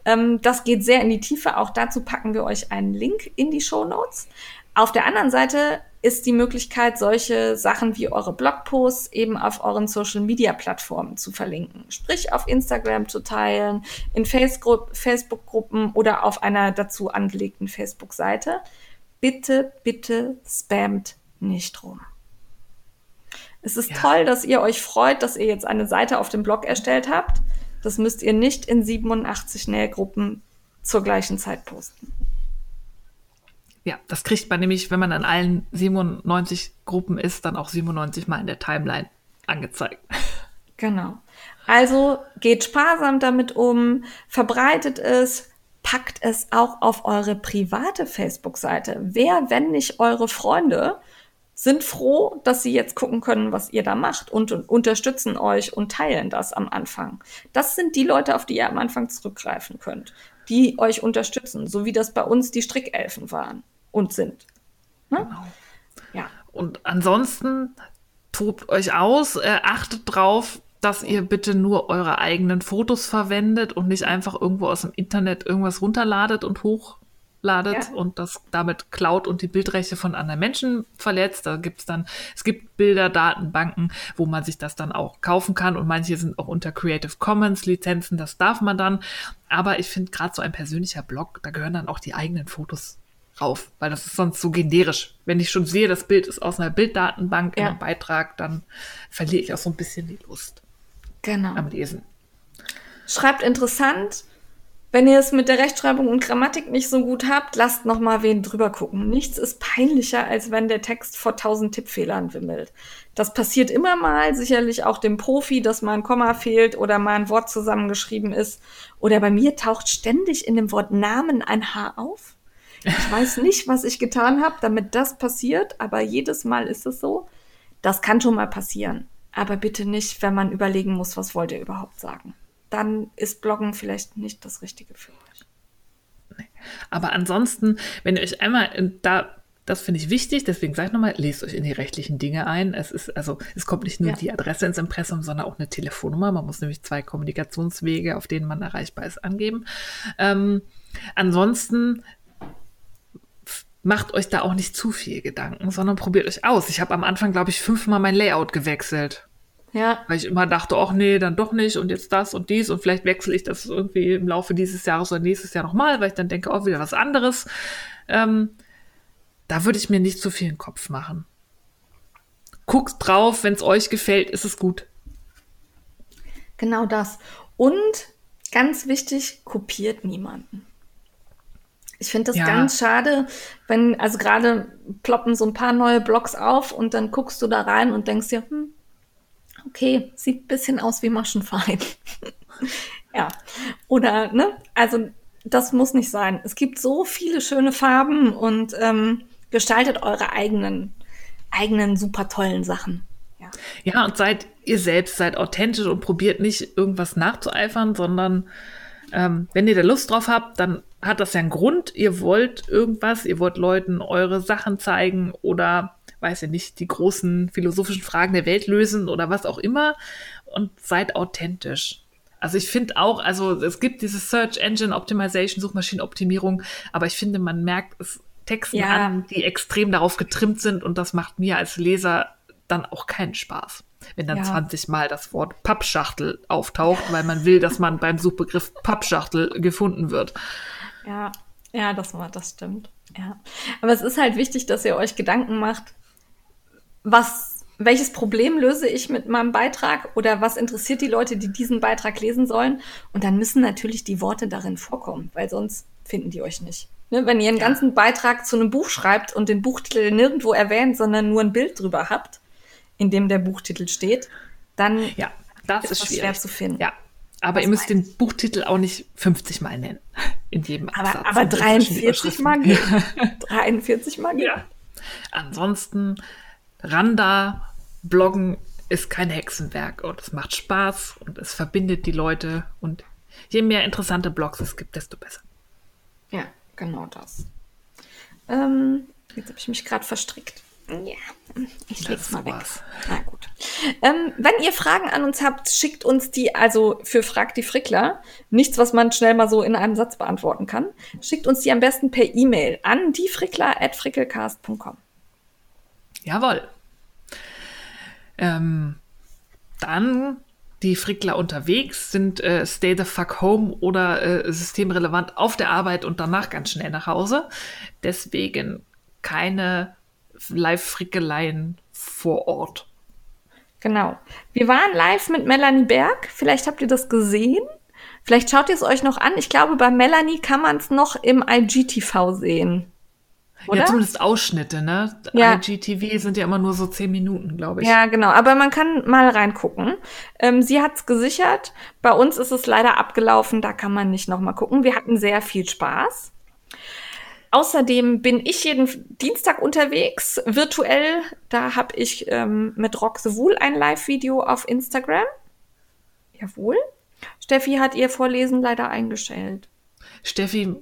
Ähm, das geht sehr in die Tiefe. Auch dazu packen wir euch einen Link in die Show Notes. Auf der anderen Seite ist die Möglichkeit, solche Sachen wie eure Blogposts eben auf euren Social-Media-Plattformen zu verlinken. Sprich, auf Instagram zu teilen, in Facebook-Gruppen oder auf einer dazu angelegten Facebook-Seite. Bitte, bitte spammt nicht rum. Es ist ja. toll, dass ihr euch freut, dass ihr jetzt eine Seite auf dem Blog erstellt habt. Das müsst ihr nicht in 87 Nähgruppen zur gleichen Zeit posten. Ja, das kriegt man nämlich, wenn man an allen 97 Gruppen ist, dann auch 97 Mal in der Timeline angezeigt. (laughs) Genau. Also geht sparsam damit um, verbreitet es, packt es auch auf eure private Facebook-Seite. Wer, wenn nicht eure Freunde, sind froh, dass sie jetzt gucken können, was ihr da macht und, und, unterstützen euch und teilen das am Anfang. Das sind die Leute, auf die ihr am Anfang zurückgreifen könnt, die euch unterstützen, so wie das bei uns die Strickelfen waren und sind. Ne? Genau. Ja. Und ansonsten tobt euch aus, äh, achtet drauf, dass ihr bitte nur eure eigenen Fotos verwendet und nicht einfach irgendwo aus dem Internet irgendwas runterladet und hochladet ja. und das damit klaut und die Bildrechte von anderen Menschen verletzt. Da gibt's dann, es gibt Bilder, Datenbanken, wo man sich das dann auch kaufen kann und manche sind auch unter Creative Commons Lizenzen, das darf man dann. Aber ich finde gerade so ein persönlicher Blog, da gehören dann auch die eigenen Fotos drauf, weil das ist sonst so generisch. Wenn ich schon sehe, das Bild ist aus einer Bilddatenbank ja. in einem Beitrag, dann verliere ich auch so ein bisschen die Lust genau. am Lesen. Schreibt interessant. Wenn ihr es mit der Rechtschreibung und Grammatik nicht so gut habt, lasst noch mal wen drüber gucken. Nichts ist peinlicher, als wenn der Text vor tausend Tippfehlern wimmelt. Das passiert immer mal, sicherlich auch dem Profi, dass mal ein Komma fehlt oder mal ein Wort zusammengeschrieben ist. Oder bei mir taucht ständig in dem Wort Namen ein Haar auf. Ich weiß nicht, was ich getan habe, damit das passiert, aber jedes Mal ist es so. Das kann schon mal passieren. Aber bitte nicht, wenn man überlegen muss, was wollt ihr überhaupt sagen. Dann ist Bloggen vielleicht nicht das Richtige für euch. Nee. Aber ansonsten, wenn ihr euch einmal da das finde ich wichtig, deswegen sage ich nochmal, lest euch in die rechtlichen Dinge ein. Es ist, also, es kommt nicht nur ja. die Adresse ins Impressum, sondern auch eine Telefonnummer. Man muss nämlich zwei Kommunikationswege, auf denen man erreichbar ist, angeben. Ähm, ansonsten macht euch da auch nicht zu viel Gedanken, sondern probiert euch aus. Ich habe am Anfang, glaube ich, fünfmal mein Layout gewechselt. Ja. Weil ich immer dachte, ach nee, dann doch nicht und jetzt das und dies und vielleicht wechsle ich das irgendwie im Laufe dieses Jahres oder nächstes Jahr nochmal, weil ich dann denke, auch oh, wieder was anderes. Ähm, da würde ich mir nicht zu viel in den Kopf machen. Guckt drauf, wenn es euch gefällt, ist es gut. Genau das. Und ganz wichtig, kopiert niemanden. Ich finde das Ja. ganz schade, wenn, also gerade ploppen so ein paar neue Blogs auf und dann guckst du da rein und denkst dir, hm, okay, sieht ein bisschen aus wie Maschenverein. (laughs) ja. Oder, ne? Also, das muss nicht sein. Es gibt so viele schöne Farben und ähm, gestaltet eure eigenen, eigenen super tollen Sachen. Ja. Ja, und seid ihr selbst, seid authentisch und probiert nicht irgendwas nachzueifern, sondern ähm, wenn ihr da Lust drauf habt, dann hat das ja einen Grund. Ihr wollt irgendwas, ihr wollt Leuten eure Sachen zeigen oder, weiß ich nicht, die großen philosophischen Fragen der Welt lösen oder was auch immer und seid authentisch. Also ich finde auch, also es gibt diese Search Engine Optimization, Suchmaschinenoptimierung, aber ich finde, man merkt es Texten Ja. an, die extrem darauf getrimmt sind und das macht mir als Leser dann auch keinen Spaß. Wenn dann Ja. 20 Mal das Wort Pappschachtel auftaucht, weil man will, dass man beim Suchbegriff Pappschachtel gefunden wird. Ja, ja, das war, das stimmt. Ja. Aber es ist halt wichtig, dass ihr euch Gedanken macht, was, welches Problem löse ich mit meinem Beitrag oder was interessiert die Leute, die diesen Beitrag lesen sollen? Und dann müssen natürlich die Worte darin vorkommen, weil sonst finden die euch nicht. Ne, wenn ihr einen ganzen Beitrag zu einem Buch schreibt und den Buchtitel nirgendwo erwähnt, sondern nur ein Bild drüber habt, in dem der Buchtitel steht, dann Ja, das Ist ist, schwierig. schwer zu finden. Ja. Aber ihr müsst den Buchtitel auch nicht 50 Mal nennen. (laughs) In jedem Absatz. aber, aber und in verschiedenen 43 Mal geht. 43 (laughs) Mal geht. Ja. Ansonsten, Randa, Bloggen ist kein Hexenwerk und es macht Spaß und es verbindet die Leute und je mehr interessante Blogs es gibt, desto besser. Ja, genau das. Ähm, jetzt habe ich mich gerade verstrickt. Ja, ich leg's mal weg. war's. Na gut. Ähm, wenn ihr Fragen an uns habt, schickt uns die, also für Frag die Frickler, nichts, was man schnell mal so in einem Satz beantworten kann, schickt uns die am besten per E-Mail an diefrickler.frickelcast.com. Jawohl. Ähm, dann die Frickler unterwegs sind äh, Stay the fuck home oder äh, systemrelevant auf der Arbeit und danach ganz schnell nach Hause. Deswegen keine Live-Frickeleien vor Ort. Genau. Wir waren live mit Melanie Berg. Vielleicht habt ihr das gesehen. Vielleicht schaut ihr es euch noch an. Ich glaube, bei Melanie kann man es noch im IGTV sehen. Oder? Ja, zumindest Ausschnitte, ne? Ja. IGTV sind ja immer nur so zehn Minuten, glaube ich. Ja, genau. Aber man kann mal reingucken. Ähm, sie hat's gesichert. Bei uns ist es leider abgelaufen. Da kann man nicht noch mal gucken. Wir hatten sehr viel Spaß. Außerdem bin ich jeden Dienstag unterwegs, virtuell. Da habe ich ähm, mit Rock the Wool ein Live-Video auf Instagram. Jawohl. Steffi hat ihr Vorlesen leider eingestellt. Steffi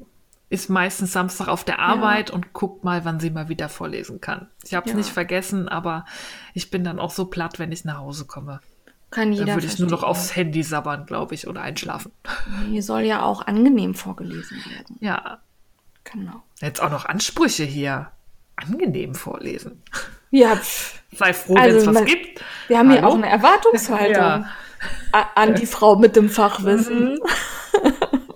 ist meistens Samstag auf der Arbeit und guckt mal, wann sie mal wieder vorlesen kann. Ich habe es Ja. nicht vergessen, aber ich bin dann auch so platt, wenn ich nach Hause komme. Kann jeder Dann würde ich nur noch aufs Handy sabbern, glaube ich, oder einschlafen. Hier soll ja auch angenehm vorgelesen werden. Ja, Genau. Jetzt auch noch Ansprüche hier. Angenehm vorlesen. Ja, (laughs) pff. Sei froh, Also, wenn es was man- gibt. wir haben hier Hallo? auch eine Erwartungshaltung Ja. an die Frau mit dem Fachwissen. (laughs)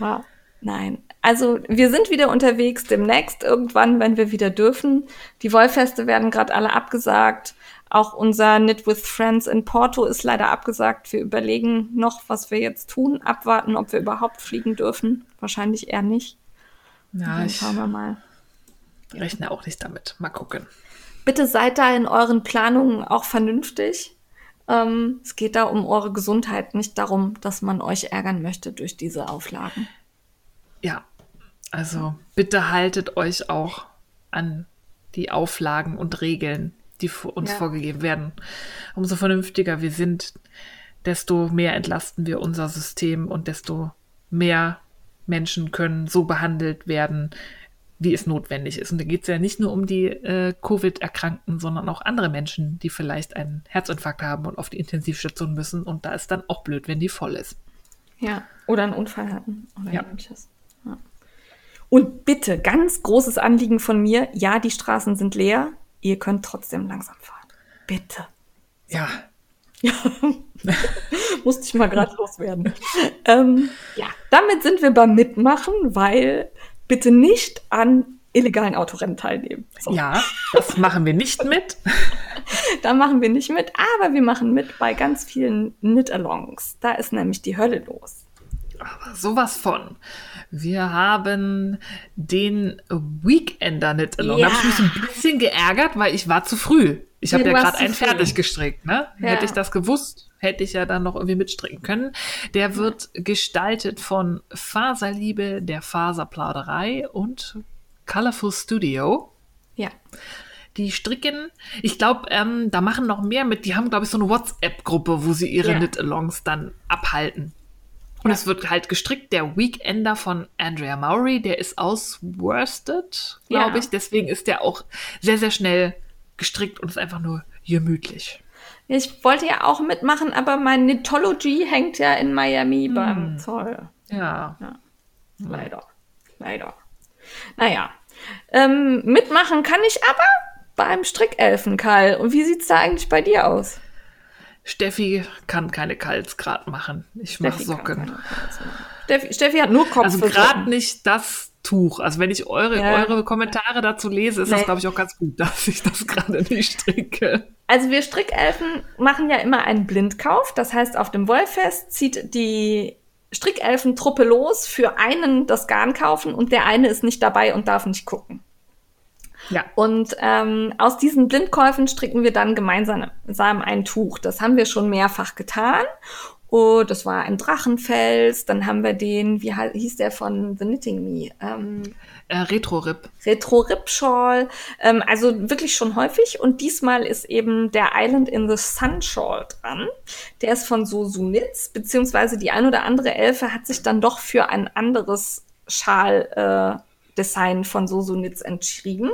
ja, nein. Also wir sind wieder unterwegs demnächst irgendwann, wenn wir wieder dürfen. Die Wollfeste werden gerade alle abgesagt. Auch unser Knit with Friends in Porto ist leider abgesagt. Wir überlegen noch, was wir jetzt tun. Abwarten, ob wir überhaupt fliegen dürfen. Wahrscheinlich eher nicht. Ja, Dann ich schauen wir mal. rechne auch nicht damit. Mal gucken. Bitte seid da in euren Planungen auch vernünftig. Ähm, es geht da um eure Gesundheit, nicht darum, dass man euch ärgern möchte durch diese Auflagen. Ja, also bitte haltet euch auch an die Auflagen und Regeln, die uns Ja. vorgegeben werden. Umso vernünftiger wir sind, desto mehr entlasten wir unser System und desto mehr Menschen können so behandelt werden, wie es notwendig ist. Und da geht es ja nicht nur um die äh, Covid-Erkrankten, sondern auch andere Menschen, die vielleicht einen Herzinfarkt haben und auf die Intensivstation müssen. Und da ist dann auch blöd, wenn die voll ist. Ja, oder einen Unfall hatten oder Ja. ähnliches. Ja. Und bitte, ganz großes Anliegen von mir, ja, die Straßen sind leer, ihr könnt trotzdem langsam fahren. Bitte. Ja, (laughs) Musste ich mal gerade loswerden. ähm, ja, damit sind wir beim Mitmachen, weil bitte nicht an illegalen Autorennen teilnehmen. So. Ja, das machen wir nicht mit. (laughs) Da machen wir nicht mit, aber wir machen mit bei ganz vielen Knit-Alongs. Da ist nämlich die Hölle los. Aber sowas von. Wir haben den Weekender Knit Along. Da Ja. habe ich mich ein bisschen geärgert, weil ich war zu früh. Ich habe Ja, gerade einen früh. fertig gestrickt. Ne? Ja. Hätte ich das gewusst, hätte ich ja dann noch irgendwie mitstricken können. Der wird gestaltet von Faserliebe, der Faserplauderei und Colorful Studio. Ja. Die stricken, ich glaube, ähm, da machen noch mehr mit. Die haben, glaube ich, so eine WhatsApp-Gruppe, wo sie ihre Ja. Knit-Alongs dann abhalten. Und Ja. es wird halt gestrickt. Der Weekender von Andrea Maury, der ist aus Worsted, glaube Ja. ich. Deswegen ist der auch sehr, sehr schnell gestrickt und ist einfach nur gemütlich. Ich wollte ja auch mitmachen, aber mein Knitology hängt ja in Miami beim Zoll. Ja. Leider. Leider. Naja. Ähm, mitmachen kann ich aber beim Strickelfenkall. Und wie sieht's da eigentlich bei dir aus? Steffi kann keine Kals grad machen. Ich mache Socken. Steffi, Steffi hat nur Kopf Also gerade nicht das Tuch. Also wenn ich eure, Ja. eure Kommentare dazu lese, ist das, Nee. glaube ich, auch ganz gut, (laughs) dass ich das gerade nicht stricke. Also wir Strickelfen machen ja immer einen Blindkauf. Das heißt, auf dem Wollfest zieht die Strickelfentruppe los für einen das Garn kaufen und der eine ist nicht dabei und darf nicht gucken. Ja. Und ähm, aus diesen Blindkäufen stricken wir dann gemeinsam ein Tuch. Das haben wir schon mehrfach getan. Und das war ein Drachenfels. Dann haben wir den, wie hieß der von The Knitting Me? Ähm, Äh, Retro-Rip. Retro Rip Shawl. Ähm, also wirklich schon häufig. Und diesmal ist eben der Island in the Sun Shawl dran. Der ist von Sosu Knits, beziehungsweise die ein oder andere Elfe hat sich dann doch für ein anderes Schal. Äh, Design von Sosu Knits entschieden.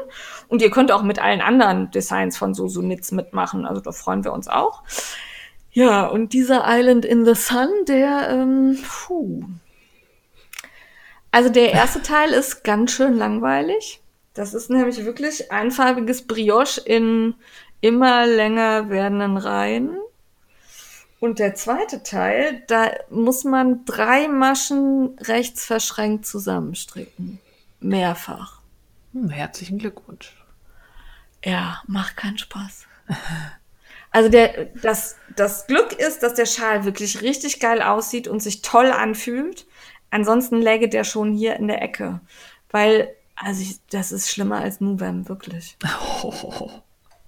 Und ihr könnt auch mit allen anderen Designs von Sosu Knits mitmachen. Also da freuen wir uns auch. Ja, und dieser Island in the Sun, der, ähm, puh. Also der erste (laughs) Teil ist ganz schön langweilig. Das ist nämlich wirklich einfarbiges Brioche in immer länger werdenden Reihen. Und der zweite Teil, da muss man drei Maschen rechts verschränkt zusammenstricken. Mehrfach. Hm, herzlichen Glückwunsch. Ja, macht keinen Spaß. Also der, das, das Glück ist, dass der Schal wirklich richtig geil aussieht und sich toll anfühlt. Ansonsten läge der schon hier in der Ecke. Weil, also ich, das ist schlimmer als Nuvem, wirklich. (laughs)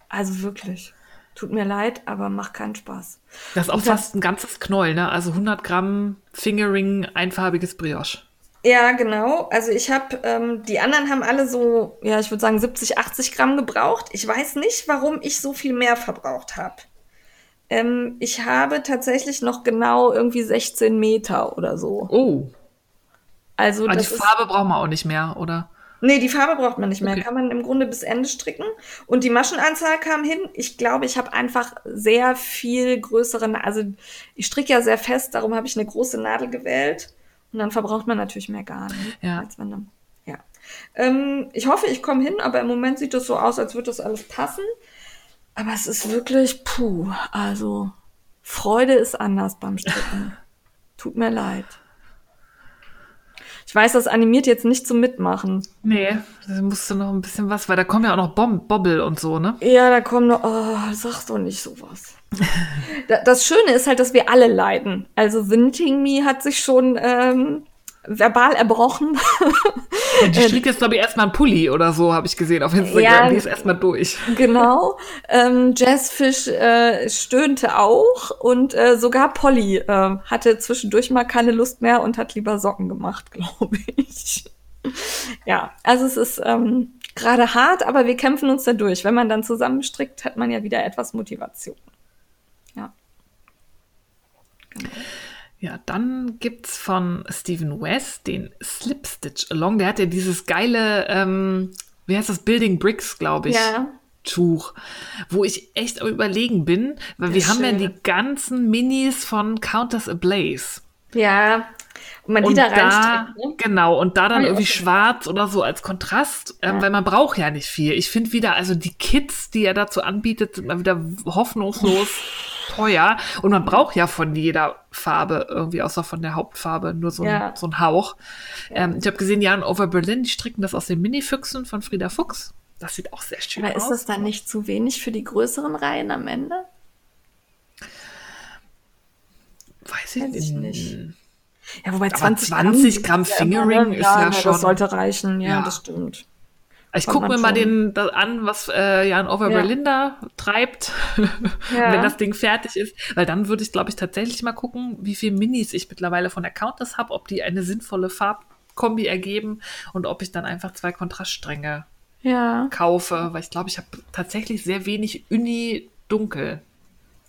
Also wirklich. Tut mir leid, aber macht keinen Spaß. Das ist auch Und das- fast ein ganzes Knoll, ne? Also 100 Gramm Fingering, einfarbiges Brioche. Ja, genau. Also ich habe, ähm, die anderen haben alle so, ja, ich würde sagen 70, 80 Gramm gebraucht. Ich weiß nicht, warum ich so viel mehr verbraucht habe. Ähm, ich habe tatsächlich noch genau irgendwie 16 Meter oder so. Oh, Also aber die Farbe brauchen wir auch nicht mehr, oder? nee, die Farbe braucht man nicht mehr. Okay. Kann man im Grunde bis Ende stricken. Und die Maschenanzahl kam hin. Ich glaube, ich habe einfach sehr viel größere, also ich stricke ja sehr fest, darum habe ich eine große Nadel gewählt. Und dann verbraucht man natürlich mehr Garn. ne? Ja. Als wenn dann, ja. Ähm, ich hoffe, ich komme hin, aber im Moment sieht es so aus, als würde das alles passen. Aber es ist wirklich, puh, also Freude ist anders beim Stricken. (laughs) Tut mir leid. Ich weiß, das animiert jetzt nicht zum Mitmachen. Nee, da musst du noch ein bisschen was, weil da kommen ja auch noch Bom Bobbel und so, ne? Ja, da kommen noch, oh, sag doch nicht sowas. (laughs) Da- das Schöne ist halt, dass wir alle leiden. Also The Knitting Me hat sich schon ähm, verbal erbrochen. Ja, die (laughs) strickt jetzt, glaube ich, erstmal einen Pulli oder so, habe ich gesehen auf Instagram. Ja. Die ist erstmal durch. genau. Ähm, Jazzfish äh, stöhnte auch und äh, sogar Polly äh, hatte zwischendurch mal keine Lust mehr und hat lieber Socken gemacht, (laughs) glaube ich. ja, also es ist ähm, gerade hart, aber wir kämpfen uns da durch. Wenn man dann zusammenstrickt, hat man ja wieder etwas Motivation. Ja. Ja, dann gibt's von Stephen West den Slip Stitch Along. Der hat ja dieses geile, ähm, wie heißt das, Building Bricks, glaube ich. Ja. Tuch, wo ich echt am überlegen bin, weil Das wir haben ja Schöne. die ganzen Minis von Countess Ablaze. Ja, Und man die Und da reinsteckt, ne? genau, und da dann ich irgendwie gesehen. schwarz oder so als Kontrast, ähm, Ja. weil man braucht ja nicht viel. Ich finde wieder, also die Kits, die er dazu anbietet, sind mal wieder hoffnungslos (laughs) teuer. Und man braucht ja von jeder Farbe irgendwie, außer von der Hauptfarbe, nur so, ein, Ja. so ein Hauch. Ähm, ich habe gesehen, Jan Over Berlin, die stricken das aus den Mini-Füchsen von Frieda Fuchs. Das sieht auch sehr schön Aber aus. ist das dann nicht zu wenig für die größeren Reihen am Ende? Weiß ich, Weiß ich nicht. Ja, wobei Aber 20, 20 Gramm ja, Fingering ne? ist ja ne, schon- Das sollte reichen, ja, Ja. das stimmt. Ich gucke mir mal den an, was äh, Jan Over Ja. Berlin da treibt, (laughs) Ja. wenn das Ding fertig ist. Weil dann würde ich, glaube ich, tatsächlich mal gucken, wie viele Minis ich mittlerweile von der Countess habe, ob die eine sinnvolle Farbkombi ergeben und ob ich dann einfach zwei Kontraststränge Ja. kaufe. Weil ich glaube, ich habe tatsächlich sehr wenig Uni-Dunkel.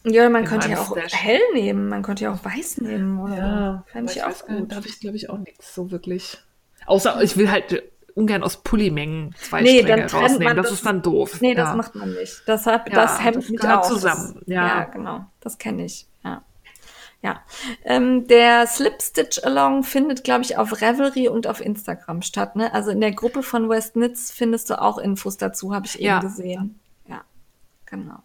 Ja, man könnte ja auch Stash. hell nehmen, man könnte ja auch weiß nehmen, oder? Fände ich, auch gut. Da habe ich, glaube ich, auch nichts so wirklich. Außer ich will halt ungern aus Pullimengen zwei Nee, Stränge rausnehmen. man das, das- ist dann doof. Nee, das Ja. macht man nicht. Das, hat, Ja, das hemmt das mich auch. zusammen, Das, ja. ja, genau. Das kenne ich. Ja. Ja. Ähm, der Slip Stitch Along findet, glaube ich, auf Revelry und auf Instagram statt. Ne? Also in der Gruppe von West Nitz findest du auch Infos dazu, habe ich eben gesehen. Ja, genau.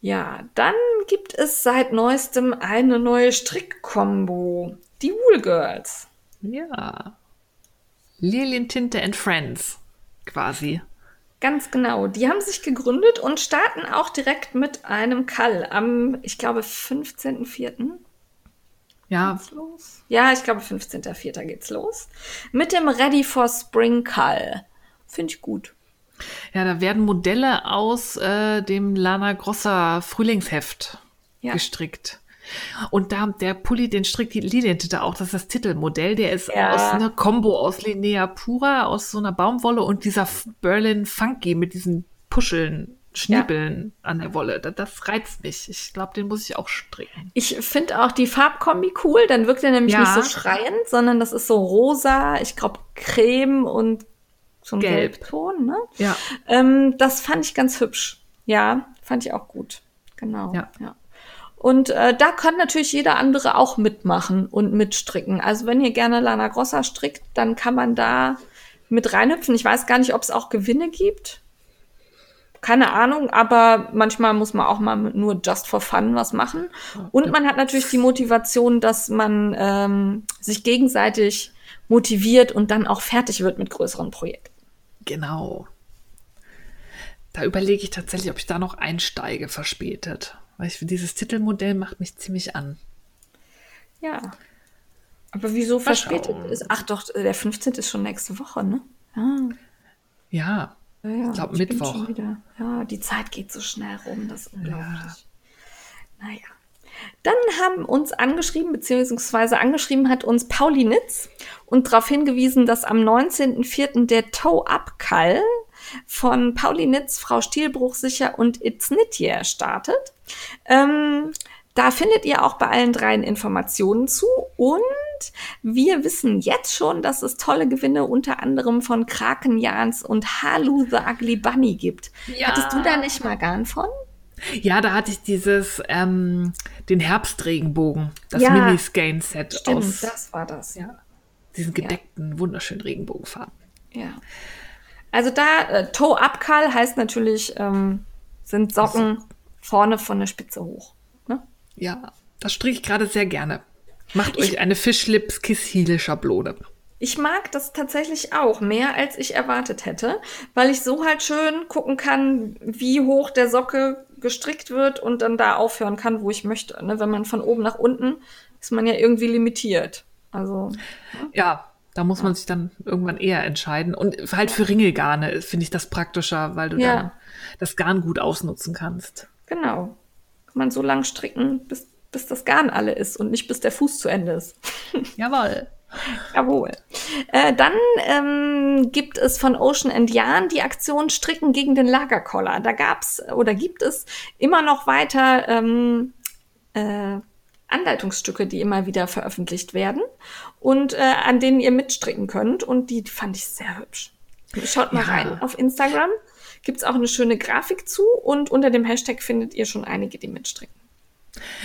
Ja, dann gibt es seit neuestem eine neue Strickkombo. Die Wool Girls. Ja. Lilientinte and Friends, quasi. Ganz genau. Die haben sich gegründet und starten auch direkt mit einem Call am, ich glaube, 15.04. Ja. Ja, ich glaube, 15.04. geht's los. Mit dem Ready for Spring Call. Finde ich gut. ja, da werden Modelle aus äh, dem Lana Grossa Frühlingsheft Ja. gestrickt. Und da der Pulli, den strickt die Lilientinte auch, das ist das Titelmodell. Der ist Ja. aus einer Combo aus Linnea Pura, aus so einer Baumwolle und dieser Berlin Funky mit diesen Puscheln, Schniebeln an der Wolle. Das, das reizt mich. Ich glaube, den muss ich auch stricken. Ich finde auch die Farbkombi cool. Dann wirkt er nämlich Ja. nicht so schreiend, sondern das ist so rosa, ich glaube, Creme und so ein Gelb. Gelbton. Ne? Ja. Ähm, das fand ich ganz hübsch. Ja, fand ich auch gut. Genau. Ja. ja. Und äh, da kann natürlich jeder andere auch mitmachen und mitstricken. Also wenn ihr gerne Lana Grossa strickt, dann kann man da mit reinhüpfen. Ich weiß gar nicht, ob es auch Gewinne gibt. Keine Ahnung, aber manchmal muss man auch mal nur just for fun was machen. Und man hat natürlich die Motivation, dass man ähm, sich gegenseitig motiviert und dann auch fertig wird mit größeren Projekten. Genau. Da überlege ich tatsächlich, ob ich da noch einsteige, verspätet. Weil ich dieses Titelmodell macht mich ziemlich an. Ja. Aber wieso verspätet schauen. ist? Ach doch, der 15. ist schon nächste Woche, ne? Ja, Ja, ja, ja. Ich glaub, bin Mittwoch. Ja, die Zeit geht so schnell rum, das ist unglaublich. Naja. Dann haben uns angeschrieben, beziehungsweise angeschrieben hat uns Pauli Nitz und darauf hingewiesen, dass am 19.04. der Toe-Up-Call von Pauli Nitz, Frau Stielbruch sicher und It's Knityear startet. Ähm, da findet ihr auch bei allen dreien Informationen zu und wir wissen jetzt schon, dass es tolle Gewinne unter anderem von Kraken Jans und Halu the Ugly Bunny gibt. Ja. Hattest du da nicht mal gern von? Ja, da hatte ich dieses, ähm, den Herbstregenbogen, das Ja. Mini-Skein-Set Stimmt, aus das war das. ja, diesen gedeckten, wunderschönen Regenbogenfarben. Ja. Also da, äh, Toe-Up-Call heißt natürlich, ähm, sind Socken vorne von der Spitze hoch. Ne? Ja, das strich ich gerade sehr gerne. Macht euch eine Fischlips Kiss Heel Schablone. Ich mag das tatsächlich auch mehr, als ich erwartet hätte, weil ich so halt schön gucken kann, wie hoch der Socke gestrickt wird und dann da aufhören kann, wo ich möchte. Ne? Wenn man von oben nach unten ist man ja irgendwie limitiert. Also Ja, da muss man sich dann irgendwann eher entscheiden. Und halt für Ringelgarne finde ich das praktischer, weil du Ja. dann das Garn gut ausnutzen kannst. genau, kann man so lang stricken, bis, bis das Garn alle ist und nicht bis der Fuß zu Ende ist. (laughs) Jawohl. Jawohl. Äh, dann ähm, gibt es von Ocean and Yarn die Aktion Stricken gegen den Lagerkoller. Da gab's oder gibt es immer noch weiter ähm, äh, Anleitungsstücke, die immer wieder veröffentlicht werden und äh, an denen ihr mitstricken könnt. Und die fand ich sehr hübsch. Schaut mal Ja. rein auf Instagram. Gibt's auch eine schöne Grafik zu und unter dem Hashtag findet ihr schon einige, die mitstricken.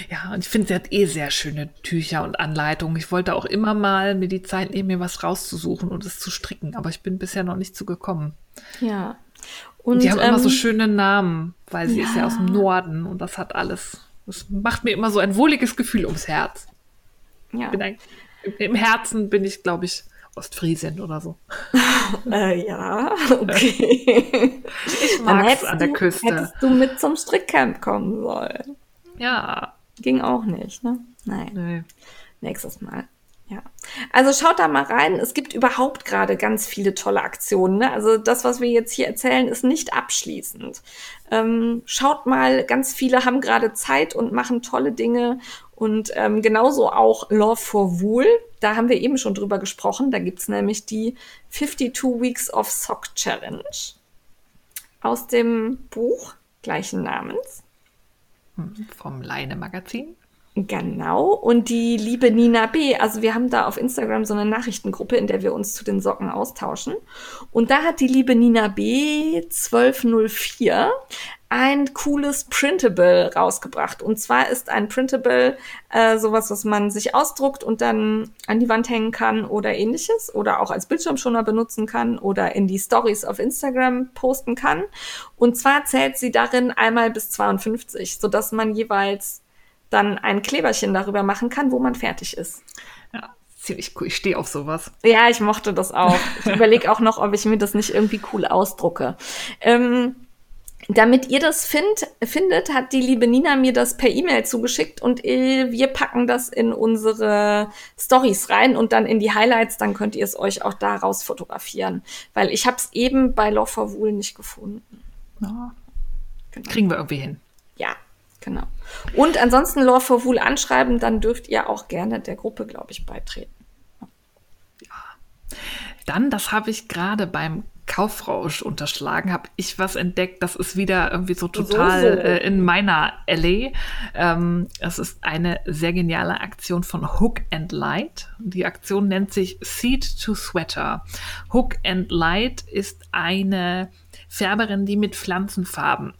Ja, und ich finde, sie hat eh sehr schöne Tücher und Anleitungen. Ich wollte auch immer mal mir die Zeit nehmen, mir was rauszusuchen und es zu stricken, aber ich bin bisher noch nicht zugekommen. Ja. Und, die haben ähm, immer so schöne Namen, weil sie ist ja ja. aus dem Norden und das hat alles. Das macht mir immer so ein wohliges Gefühl ums Herz. ja. Ein, Im Herzen bin ich, glaube ich, Ostfriesin oder so. (laughs) Äh, ja, okay. Ich mag's hättest an der du, Küste. Hättest du mit zum Strickcamp kommen sollen. Ja, Ging auch nicht, ne? Nein. nee. Nächstes Mal. Ja. Also schaut da mal rein. Es gibt überhaupt gerade ganz viele tolle Aktionen. Ne? Also das, was wir jetzt hier erzählen, ist nicht abschließend. Ähm, schaut mal, ganz viele haben gerade Zeit und machen tolle Dinge. Und ähm, genauso auch Love for Wool. Da haben wir eben schon drüber gesprochen. Da gibt's nämlich die 52 Weeks of Sock Challenge aus dem Buch gleichen Namens. Vom Leine Magazin. Genau. Und die liebe Nina B., also wir haben da auf Instagram so eine Nachrichtengruppe, in der wir uns zu den Socken austauschen. Und da hat die liebe Nina B. 1204 ein cooles Printable rausgebracht. Und zwar ist ein Printable äh, sowas, was man sich ausdruckt und dann an die Wand hängen kann oder ähnliches oder auch als Bildschirmschoner benutzen kann oder in die Stories auf Instagram posten kann. Und zwar zählt sie darin einmal bis 52, sodass man jeweils dann ein Kleberchen darüber machen kann, wo man fertig ist. Ja, ziemlich cool. Ich stehe auf sowas. Ja, ich mochte das auch. Ich (laughs) überlege auch noch, ob ich mir das nicht irgendwie cool ausdrucke. Ähm, damit ihr das find, findet, hat die liebe Nina mir das per E-Mail zugeschickt und wir packen das in unsere Stories rein und dann in die Highlights, dann könnt ihr es euch auch daraus fotografieren. Weil ich habe es eben bei Love for Wool nicht gefunden. Ja, Genau. kriegen wir irgendwie hin. Ja, genau. Und ansonsten Love for Wool anschreiben, dann dürft ihr auch gerne der Gruppe, glaube ich, beitreten. Dann, das habe ich gerade beim Kaufrausch unterschlagen, habe ich was entdeckt, das ist wieder irgendwie so total So, so. Äh, in meiner Alley. Ähm, es ist eine sehr geniale Aktion von Hook and Light. Die Aktion nennt sich Seed to Sweater. Hook and Light ist eine Färberin, die mit Pflanzenfarben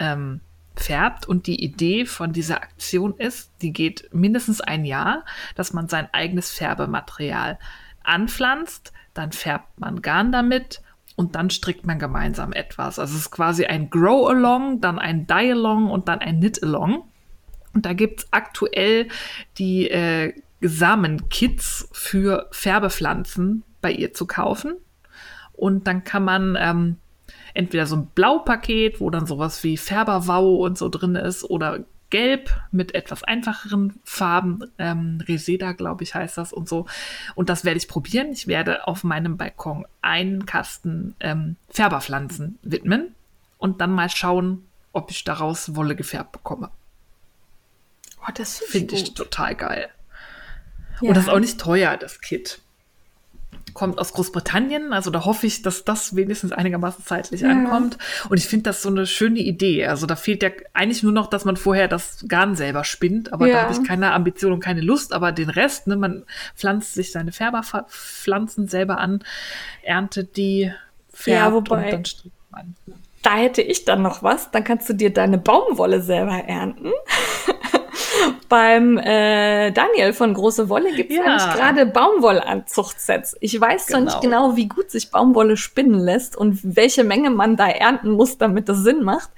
ähm, färbt. Und die Idee von dieser Aktion ist, die geht mindestens ein Jahr, dass man sein eigenes Färbematerial anpflanzt, dann färbt man Garn damit und dann strickt man gemeinsam etwas. Also es ist quasi ein Grow-Along, dann ein Die-Along und dann ein Knit-Along. Und da gibt's aktuell die äh, Samenkits für Färbepflanzen bei ihr zu kaufen. Und dann kann man ähm, entweder so ein Blaupaket, wo dann sowas wie Färberwau und so drin ist, oder Gelb mit etwas einfacheren Farben, ähm, Reseda, glaube ich, heißt das und so. Und das werde ich probieren. Ich werde auf meinem Balkon einen Kasten ähm, Färberpflanzen widmen und dann mal schauen, ob ich daraus Wolle gefärbt bekomme. Oh, das Finde ich total geil. Ja. Und das ist auch nicht teuer, das Kit. Kommt aus Großbritannien, also da hoffe ich, dass das wenigstens einigermaßen zeitlich Ja. ankommt. Und ich finde das so eine schöne Idee. Also da fehlt ja eigentlich nur noch, dass man vorher das Garn selber spinnt, aber Ja. da habe ich keine Ambition und keine Lust. Aber den Rest, ne, man pflanzt sich seine Färberpflanzen selber an, erntet die, färbt Ja, wobei- und dann strickt man. Da hätte ich dann noch was. Dann kannst du dir deine Baumwolle selber ernten. Beim äh, Daniel von Große Wolle gibt es Ja. nämlich gerade Baumwollanzuchtsets. Ich weiß zwar nicht Genau. genau, wie gut sich Baumwolle spinnen lässt und welche Menge man da ernten muss, damit das Sinn macht.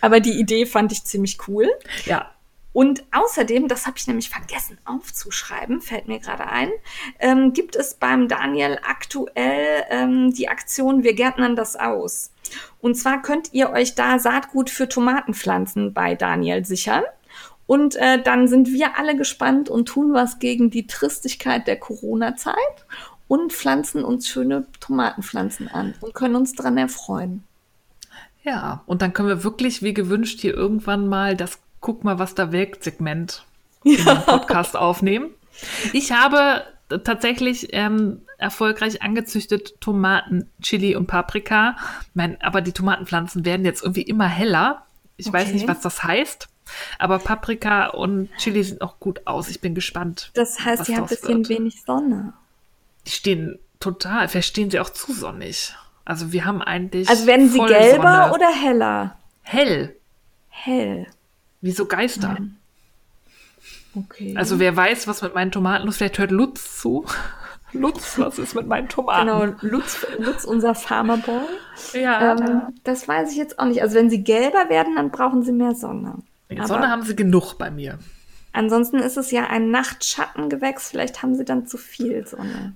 Aber die Idee fand ich ziemlich cool. Ja, Und außerdem, das habe ich nämlich vergessen aufzuschreiben, fällt mir gerade ein, ähm, gibt es beim Daniel aktuell ähm, die Aktion Wir gärtnern das aus. Und zwar könnt ihr euch da Saatgut für Tomatenpflanzen bei Daniel sichern. Und äh, dann sind wir alle gespannt und tun was gegen die Tristigkeit der Corona-Zeit und pflanzen uns schöne Tomatenpflanzen an und können uns dran erfreuen. Ja, und dann können wir wirklich, wie gewünscht, hier irgendwann mal das Guck mal, was da wirkt Segment in den Podcast aufnehmen. Ich habe tatsächlich ähm, erfolgreich angezüchtet Tomaten, Chili und Paprika. Mein, aber die Tomatenpflanzen werden jetzt irgendwie immer heller. Ich weiß Okay. nicht, was das heißt. Aber Paprika und Chili sieht auch gut aus. Ich bin gespannt. Das heißt, ihr habt ein bisschen wird. wenig Sonne. Die stehen total, verstehen sie auch zu sonnig. Also wir haben eigentlich. Also werden sie gelber oder heller? hell? Hell. Wie so Geister. Okay. Also wer weiß, was mit meinen Tomaten ist, vielleicht hört Lutz zu. (laughs) Lutz, was ist mit meinen Tomaten? Genau, Lutz, Lutz unser Farmerboy. Ja, Ähm, das weiß ich jetzt auch nicht. Also wenn sie gelber werden, dann brauchen sie mehr Sonne. Aber- Sonne haben sie genug bei mir. Ansonsten ist es ja ein Nachtschattengewächs. Vielleicht haben sie dann zu viel Sonne.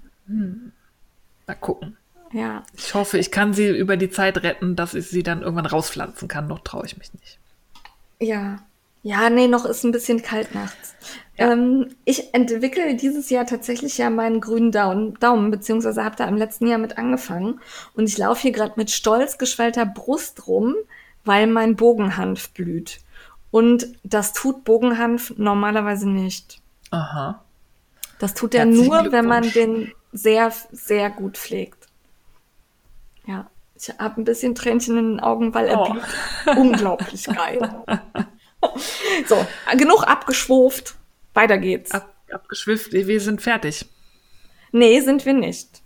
Mal gucken. Ja. Ich hoffe, ich kann sie über die Zeit retten, dass ich sie dann irgendwann rauspflanzen kann. Noch traue ich mich nicht. Ja. Ja, nee, noch ist ein bisschen kalt nachts. Ja. Ähm, ich entwickle dieses Jahr tatsächlich ja meinen grünen Daumen, Daumen beziehungsweise habe da im letzten Jahr mit angefangen. Und ich laufe hier gerade mit stolz geschwellter Brust rum, weil mein Bogenhanf blüht. Und das tut Bogenhanf normalerweise nicht. Aha. Das tut er Herzlichen nur, wenn man den sehr, sehr gut pflegt. Ja, ich habe ein bisschen Tränchen in den Augen, weil er Oh. blüht. Unglaublich geil. (laughs) so, genug abgeschwuft. Weiter geht's. Ab, abgeschwifft, wir sind fertig. Nee, sind wir nicht.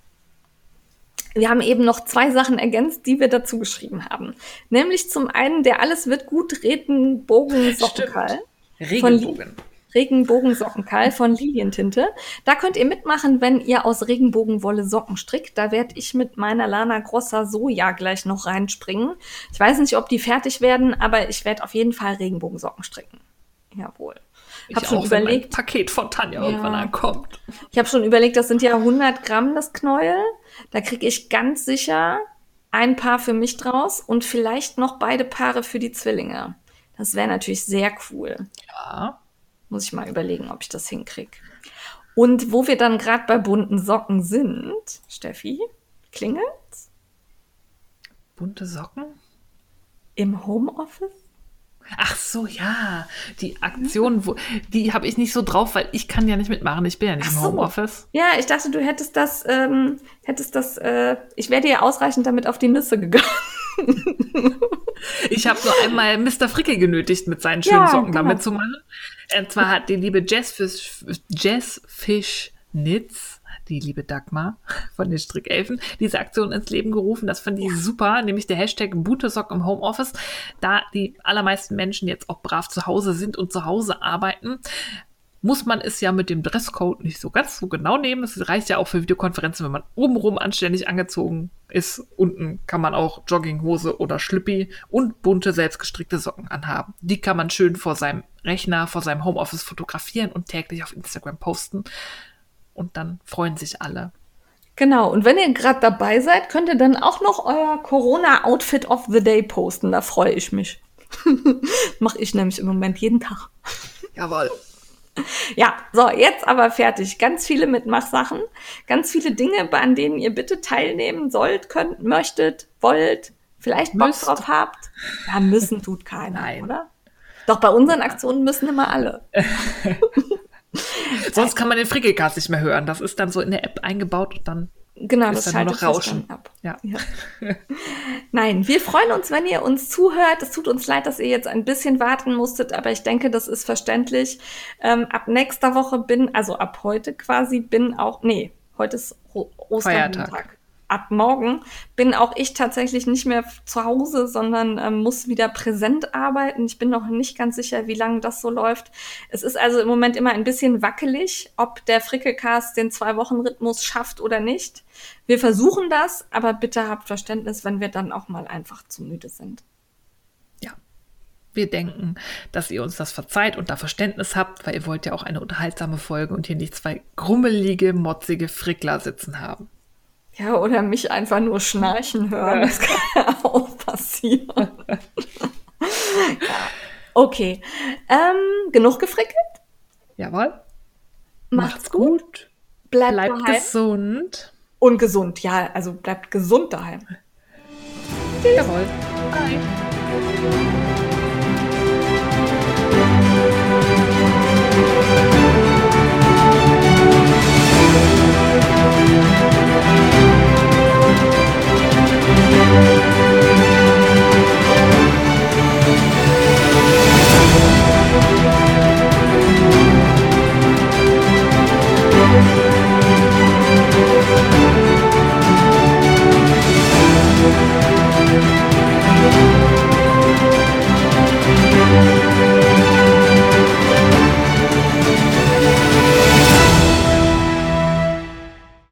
Wir haben eben noch zwei Sachen ergänzt, die wir dazu geschrieben haben. Nämlich zum einen der Alles wird gut Regenbogen-Sockenkeil. Regenbogen. Regenbogensockenkeil von Lilientinte. Da könnt ihr mitmachen, wenn ihr aus Regenbogenwolle Socken strickt. Da werde ich mit meiner Lana Grossa Soja gleich noch reinspringen. Ich weiß nicht, ob die fertig werden, aber ich werde auf jeden Fall Regenbogensocken stricken. Jawohl. Ich Hab schon überlegt. Paket von Tanja irgendwann ankommt. Ich habe schon überlegt, das sind ja 100 Gramm das Knäuel. Da kriege ich ganz sicher ein Paar für mich draus und vielleicht noch beide Paare für die Zwillinge. Das wäre natürlich sehr cool. Ja. Muss ich mal überlegen, ob ich das hinkriege. Und wo wir dann gerade bei bunten Socken sind, Steffi, klingelt's? Bunte Socken? Im Homeoffice? Ach so, ja. Die Aktion, wo, die habe ich nicht so drauf, weil ich kann ja nicht mitmachen. Ich bin ja nicht Ach im so. Homeoffice. Ja, ich dachte, du hättest das, ähm, hättest das, äh, ich wäre dir ausreichend damit auf die Nüsse gegangen. Ich habe nur einmal Mr. Fricke genötigt, mit seinen schönen Ja, Socken genau. damit zu machen. Und zwar hat die liebe Jazzfish, Jazzfish Nitz, die liebe Dagmar von den Strickelfen, diese Aktion ins Leben gerufen. Das fand ich super, nämlich der Hashtag Bunte Socken im Homeoffice. Da die allermeisten Menschen jetzt auch brav zu Hause sind und zu Hause arbeiten, muss man es ja mit dem Dresscode nicht so ganz so genau nehmen. Es reicht ja auch für Videokonferenzen, wenn man obenrum anständig angezogen ist. Unten kann man auch Jogginghose oder Schlüppi und bunte selbstgestrickte Socken anhaben. Die kann man schön vor seinem Rechner, vor seinem Homeoffice fotografieren und täglich auf Instagram posten. Und dann freuen sich alle. Genau, und wenn ihr gerade dabei seid, könnt ihr dann auch noch euer Corona-Outfit of the Day posten. Da freue ich mich. (laughs) Mache ich nämlich im Moment jeden Tag. Jawohl. Ja, so, jetzt aber fertig. Ganz viele Mitmachsachen, ganz viele Dinge, an denen ihr bitte teilnehmen sollt, könnt, möchtet, wollt, vielleicht Bock Müsst. drauf habt. Ja, müssen tut keiner, Nein. oder? Doch bei unseren Aktionen müssen immer alle. (laughs) Sonst kann man den Frickelcast nicht mehr hören. Das ist dann so in der App eingebaut und dann Genau, Ist das dann nur schaltet Rauschen. ab. Ja. Nein, wir freuen uns, wenn ihr uns zuhört. Es tut uns leid, dass ihr jetzt ein bisschen warten musstet, aber ich denke, das ist verständlich. Ähm, ab nächster Woche bin, also ab heute quasi, bin auch, nee, heute ist Ro- Ostermontag. Feiertag. Ab morgen bin auch ich tatsächlich nicht mehr zu Hause, sondern ähm, muss wieder präsent arbeiten. Ich bin noch nicht ganz sicher, wie lange das so läuft. Es ist also im Moment immer ein bisschen wackelig, ob der Frickelcast den Zwei-Wochen-Rhythmus schafft oder nicht. Wir versuchen das, aber bitte habt Verständnis, wenn wir dann auch mal einfach zu müde sind. Ja. Wir denken, dass ihr uns das verzeiht und da Verständnis habt, weil ihr wollt ja auch eine unterhaltsame Folge und hier nicht zwei grummelige, motzige Frickler sitzen haben. Ja, oder mich einfach nur schnarchen hören. Das kann ja auch passieren. (laughs) ja. Okay. Ähm, genug gefrickelt? Jawohl. Macht's gut. Bleibt, Bleibt, daheim. gesund. Und gesund. Ja, also bleibt gesund daheim. Jawohl. Bye.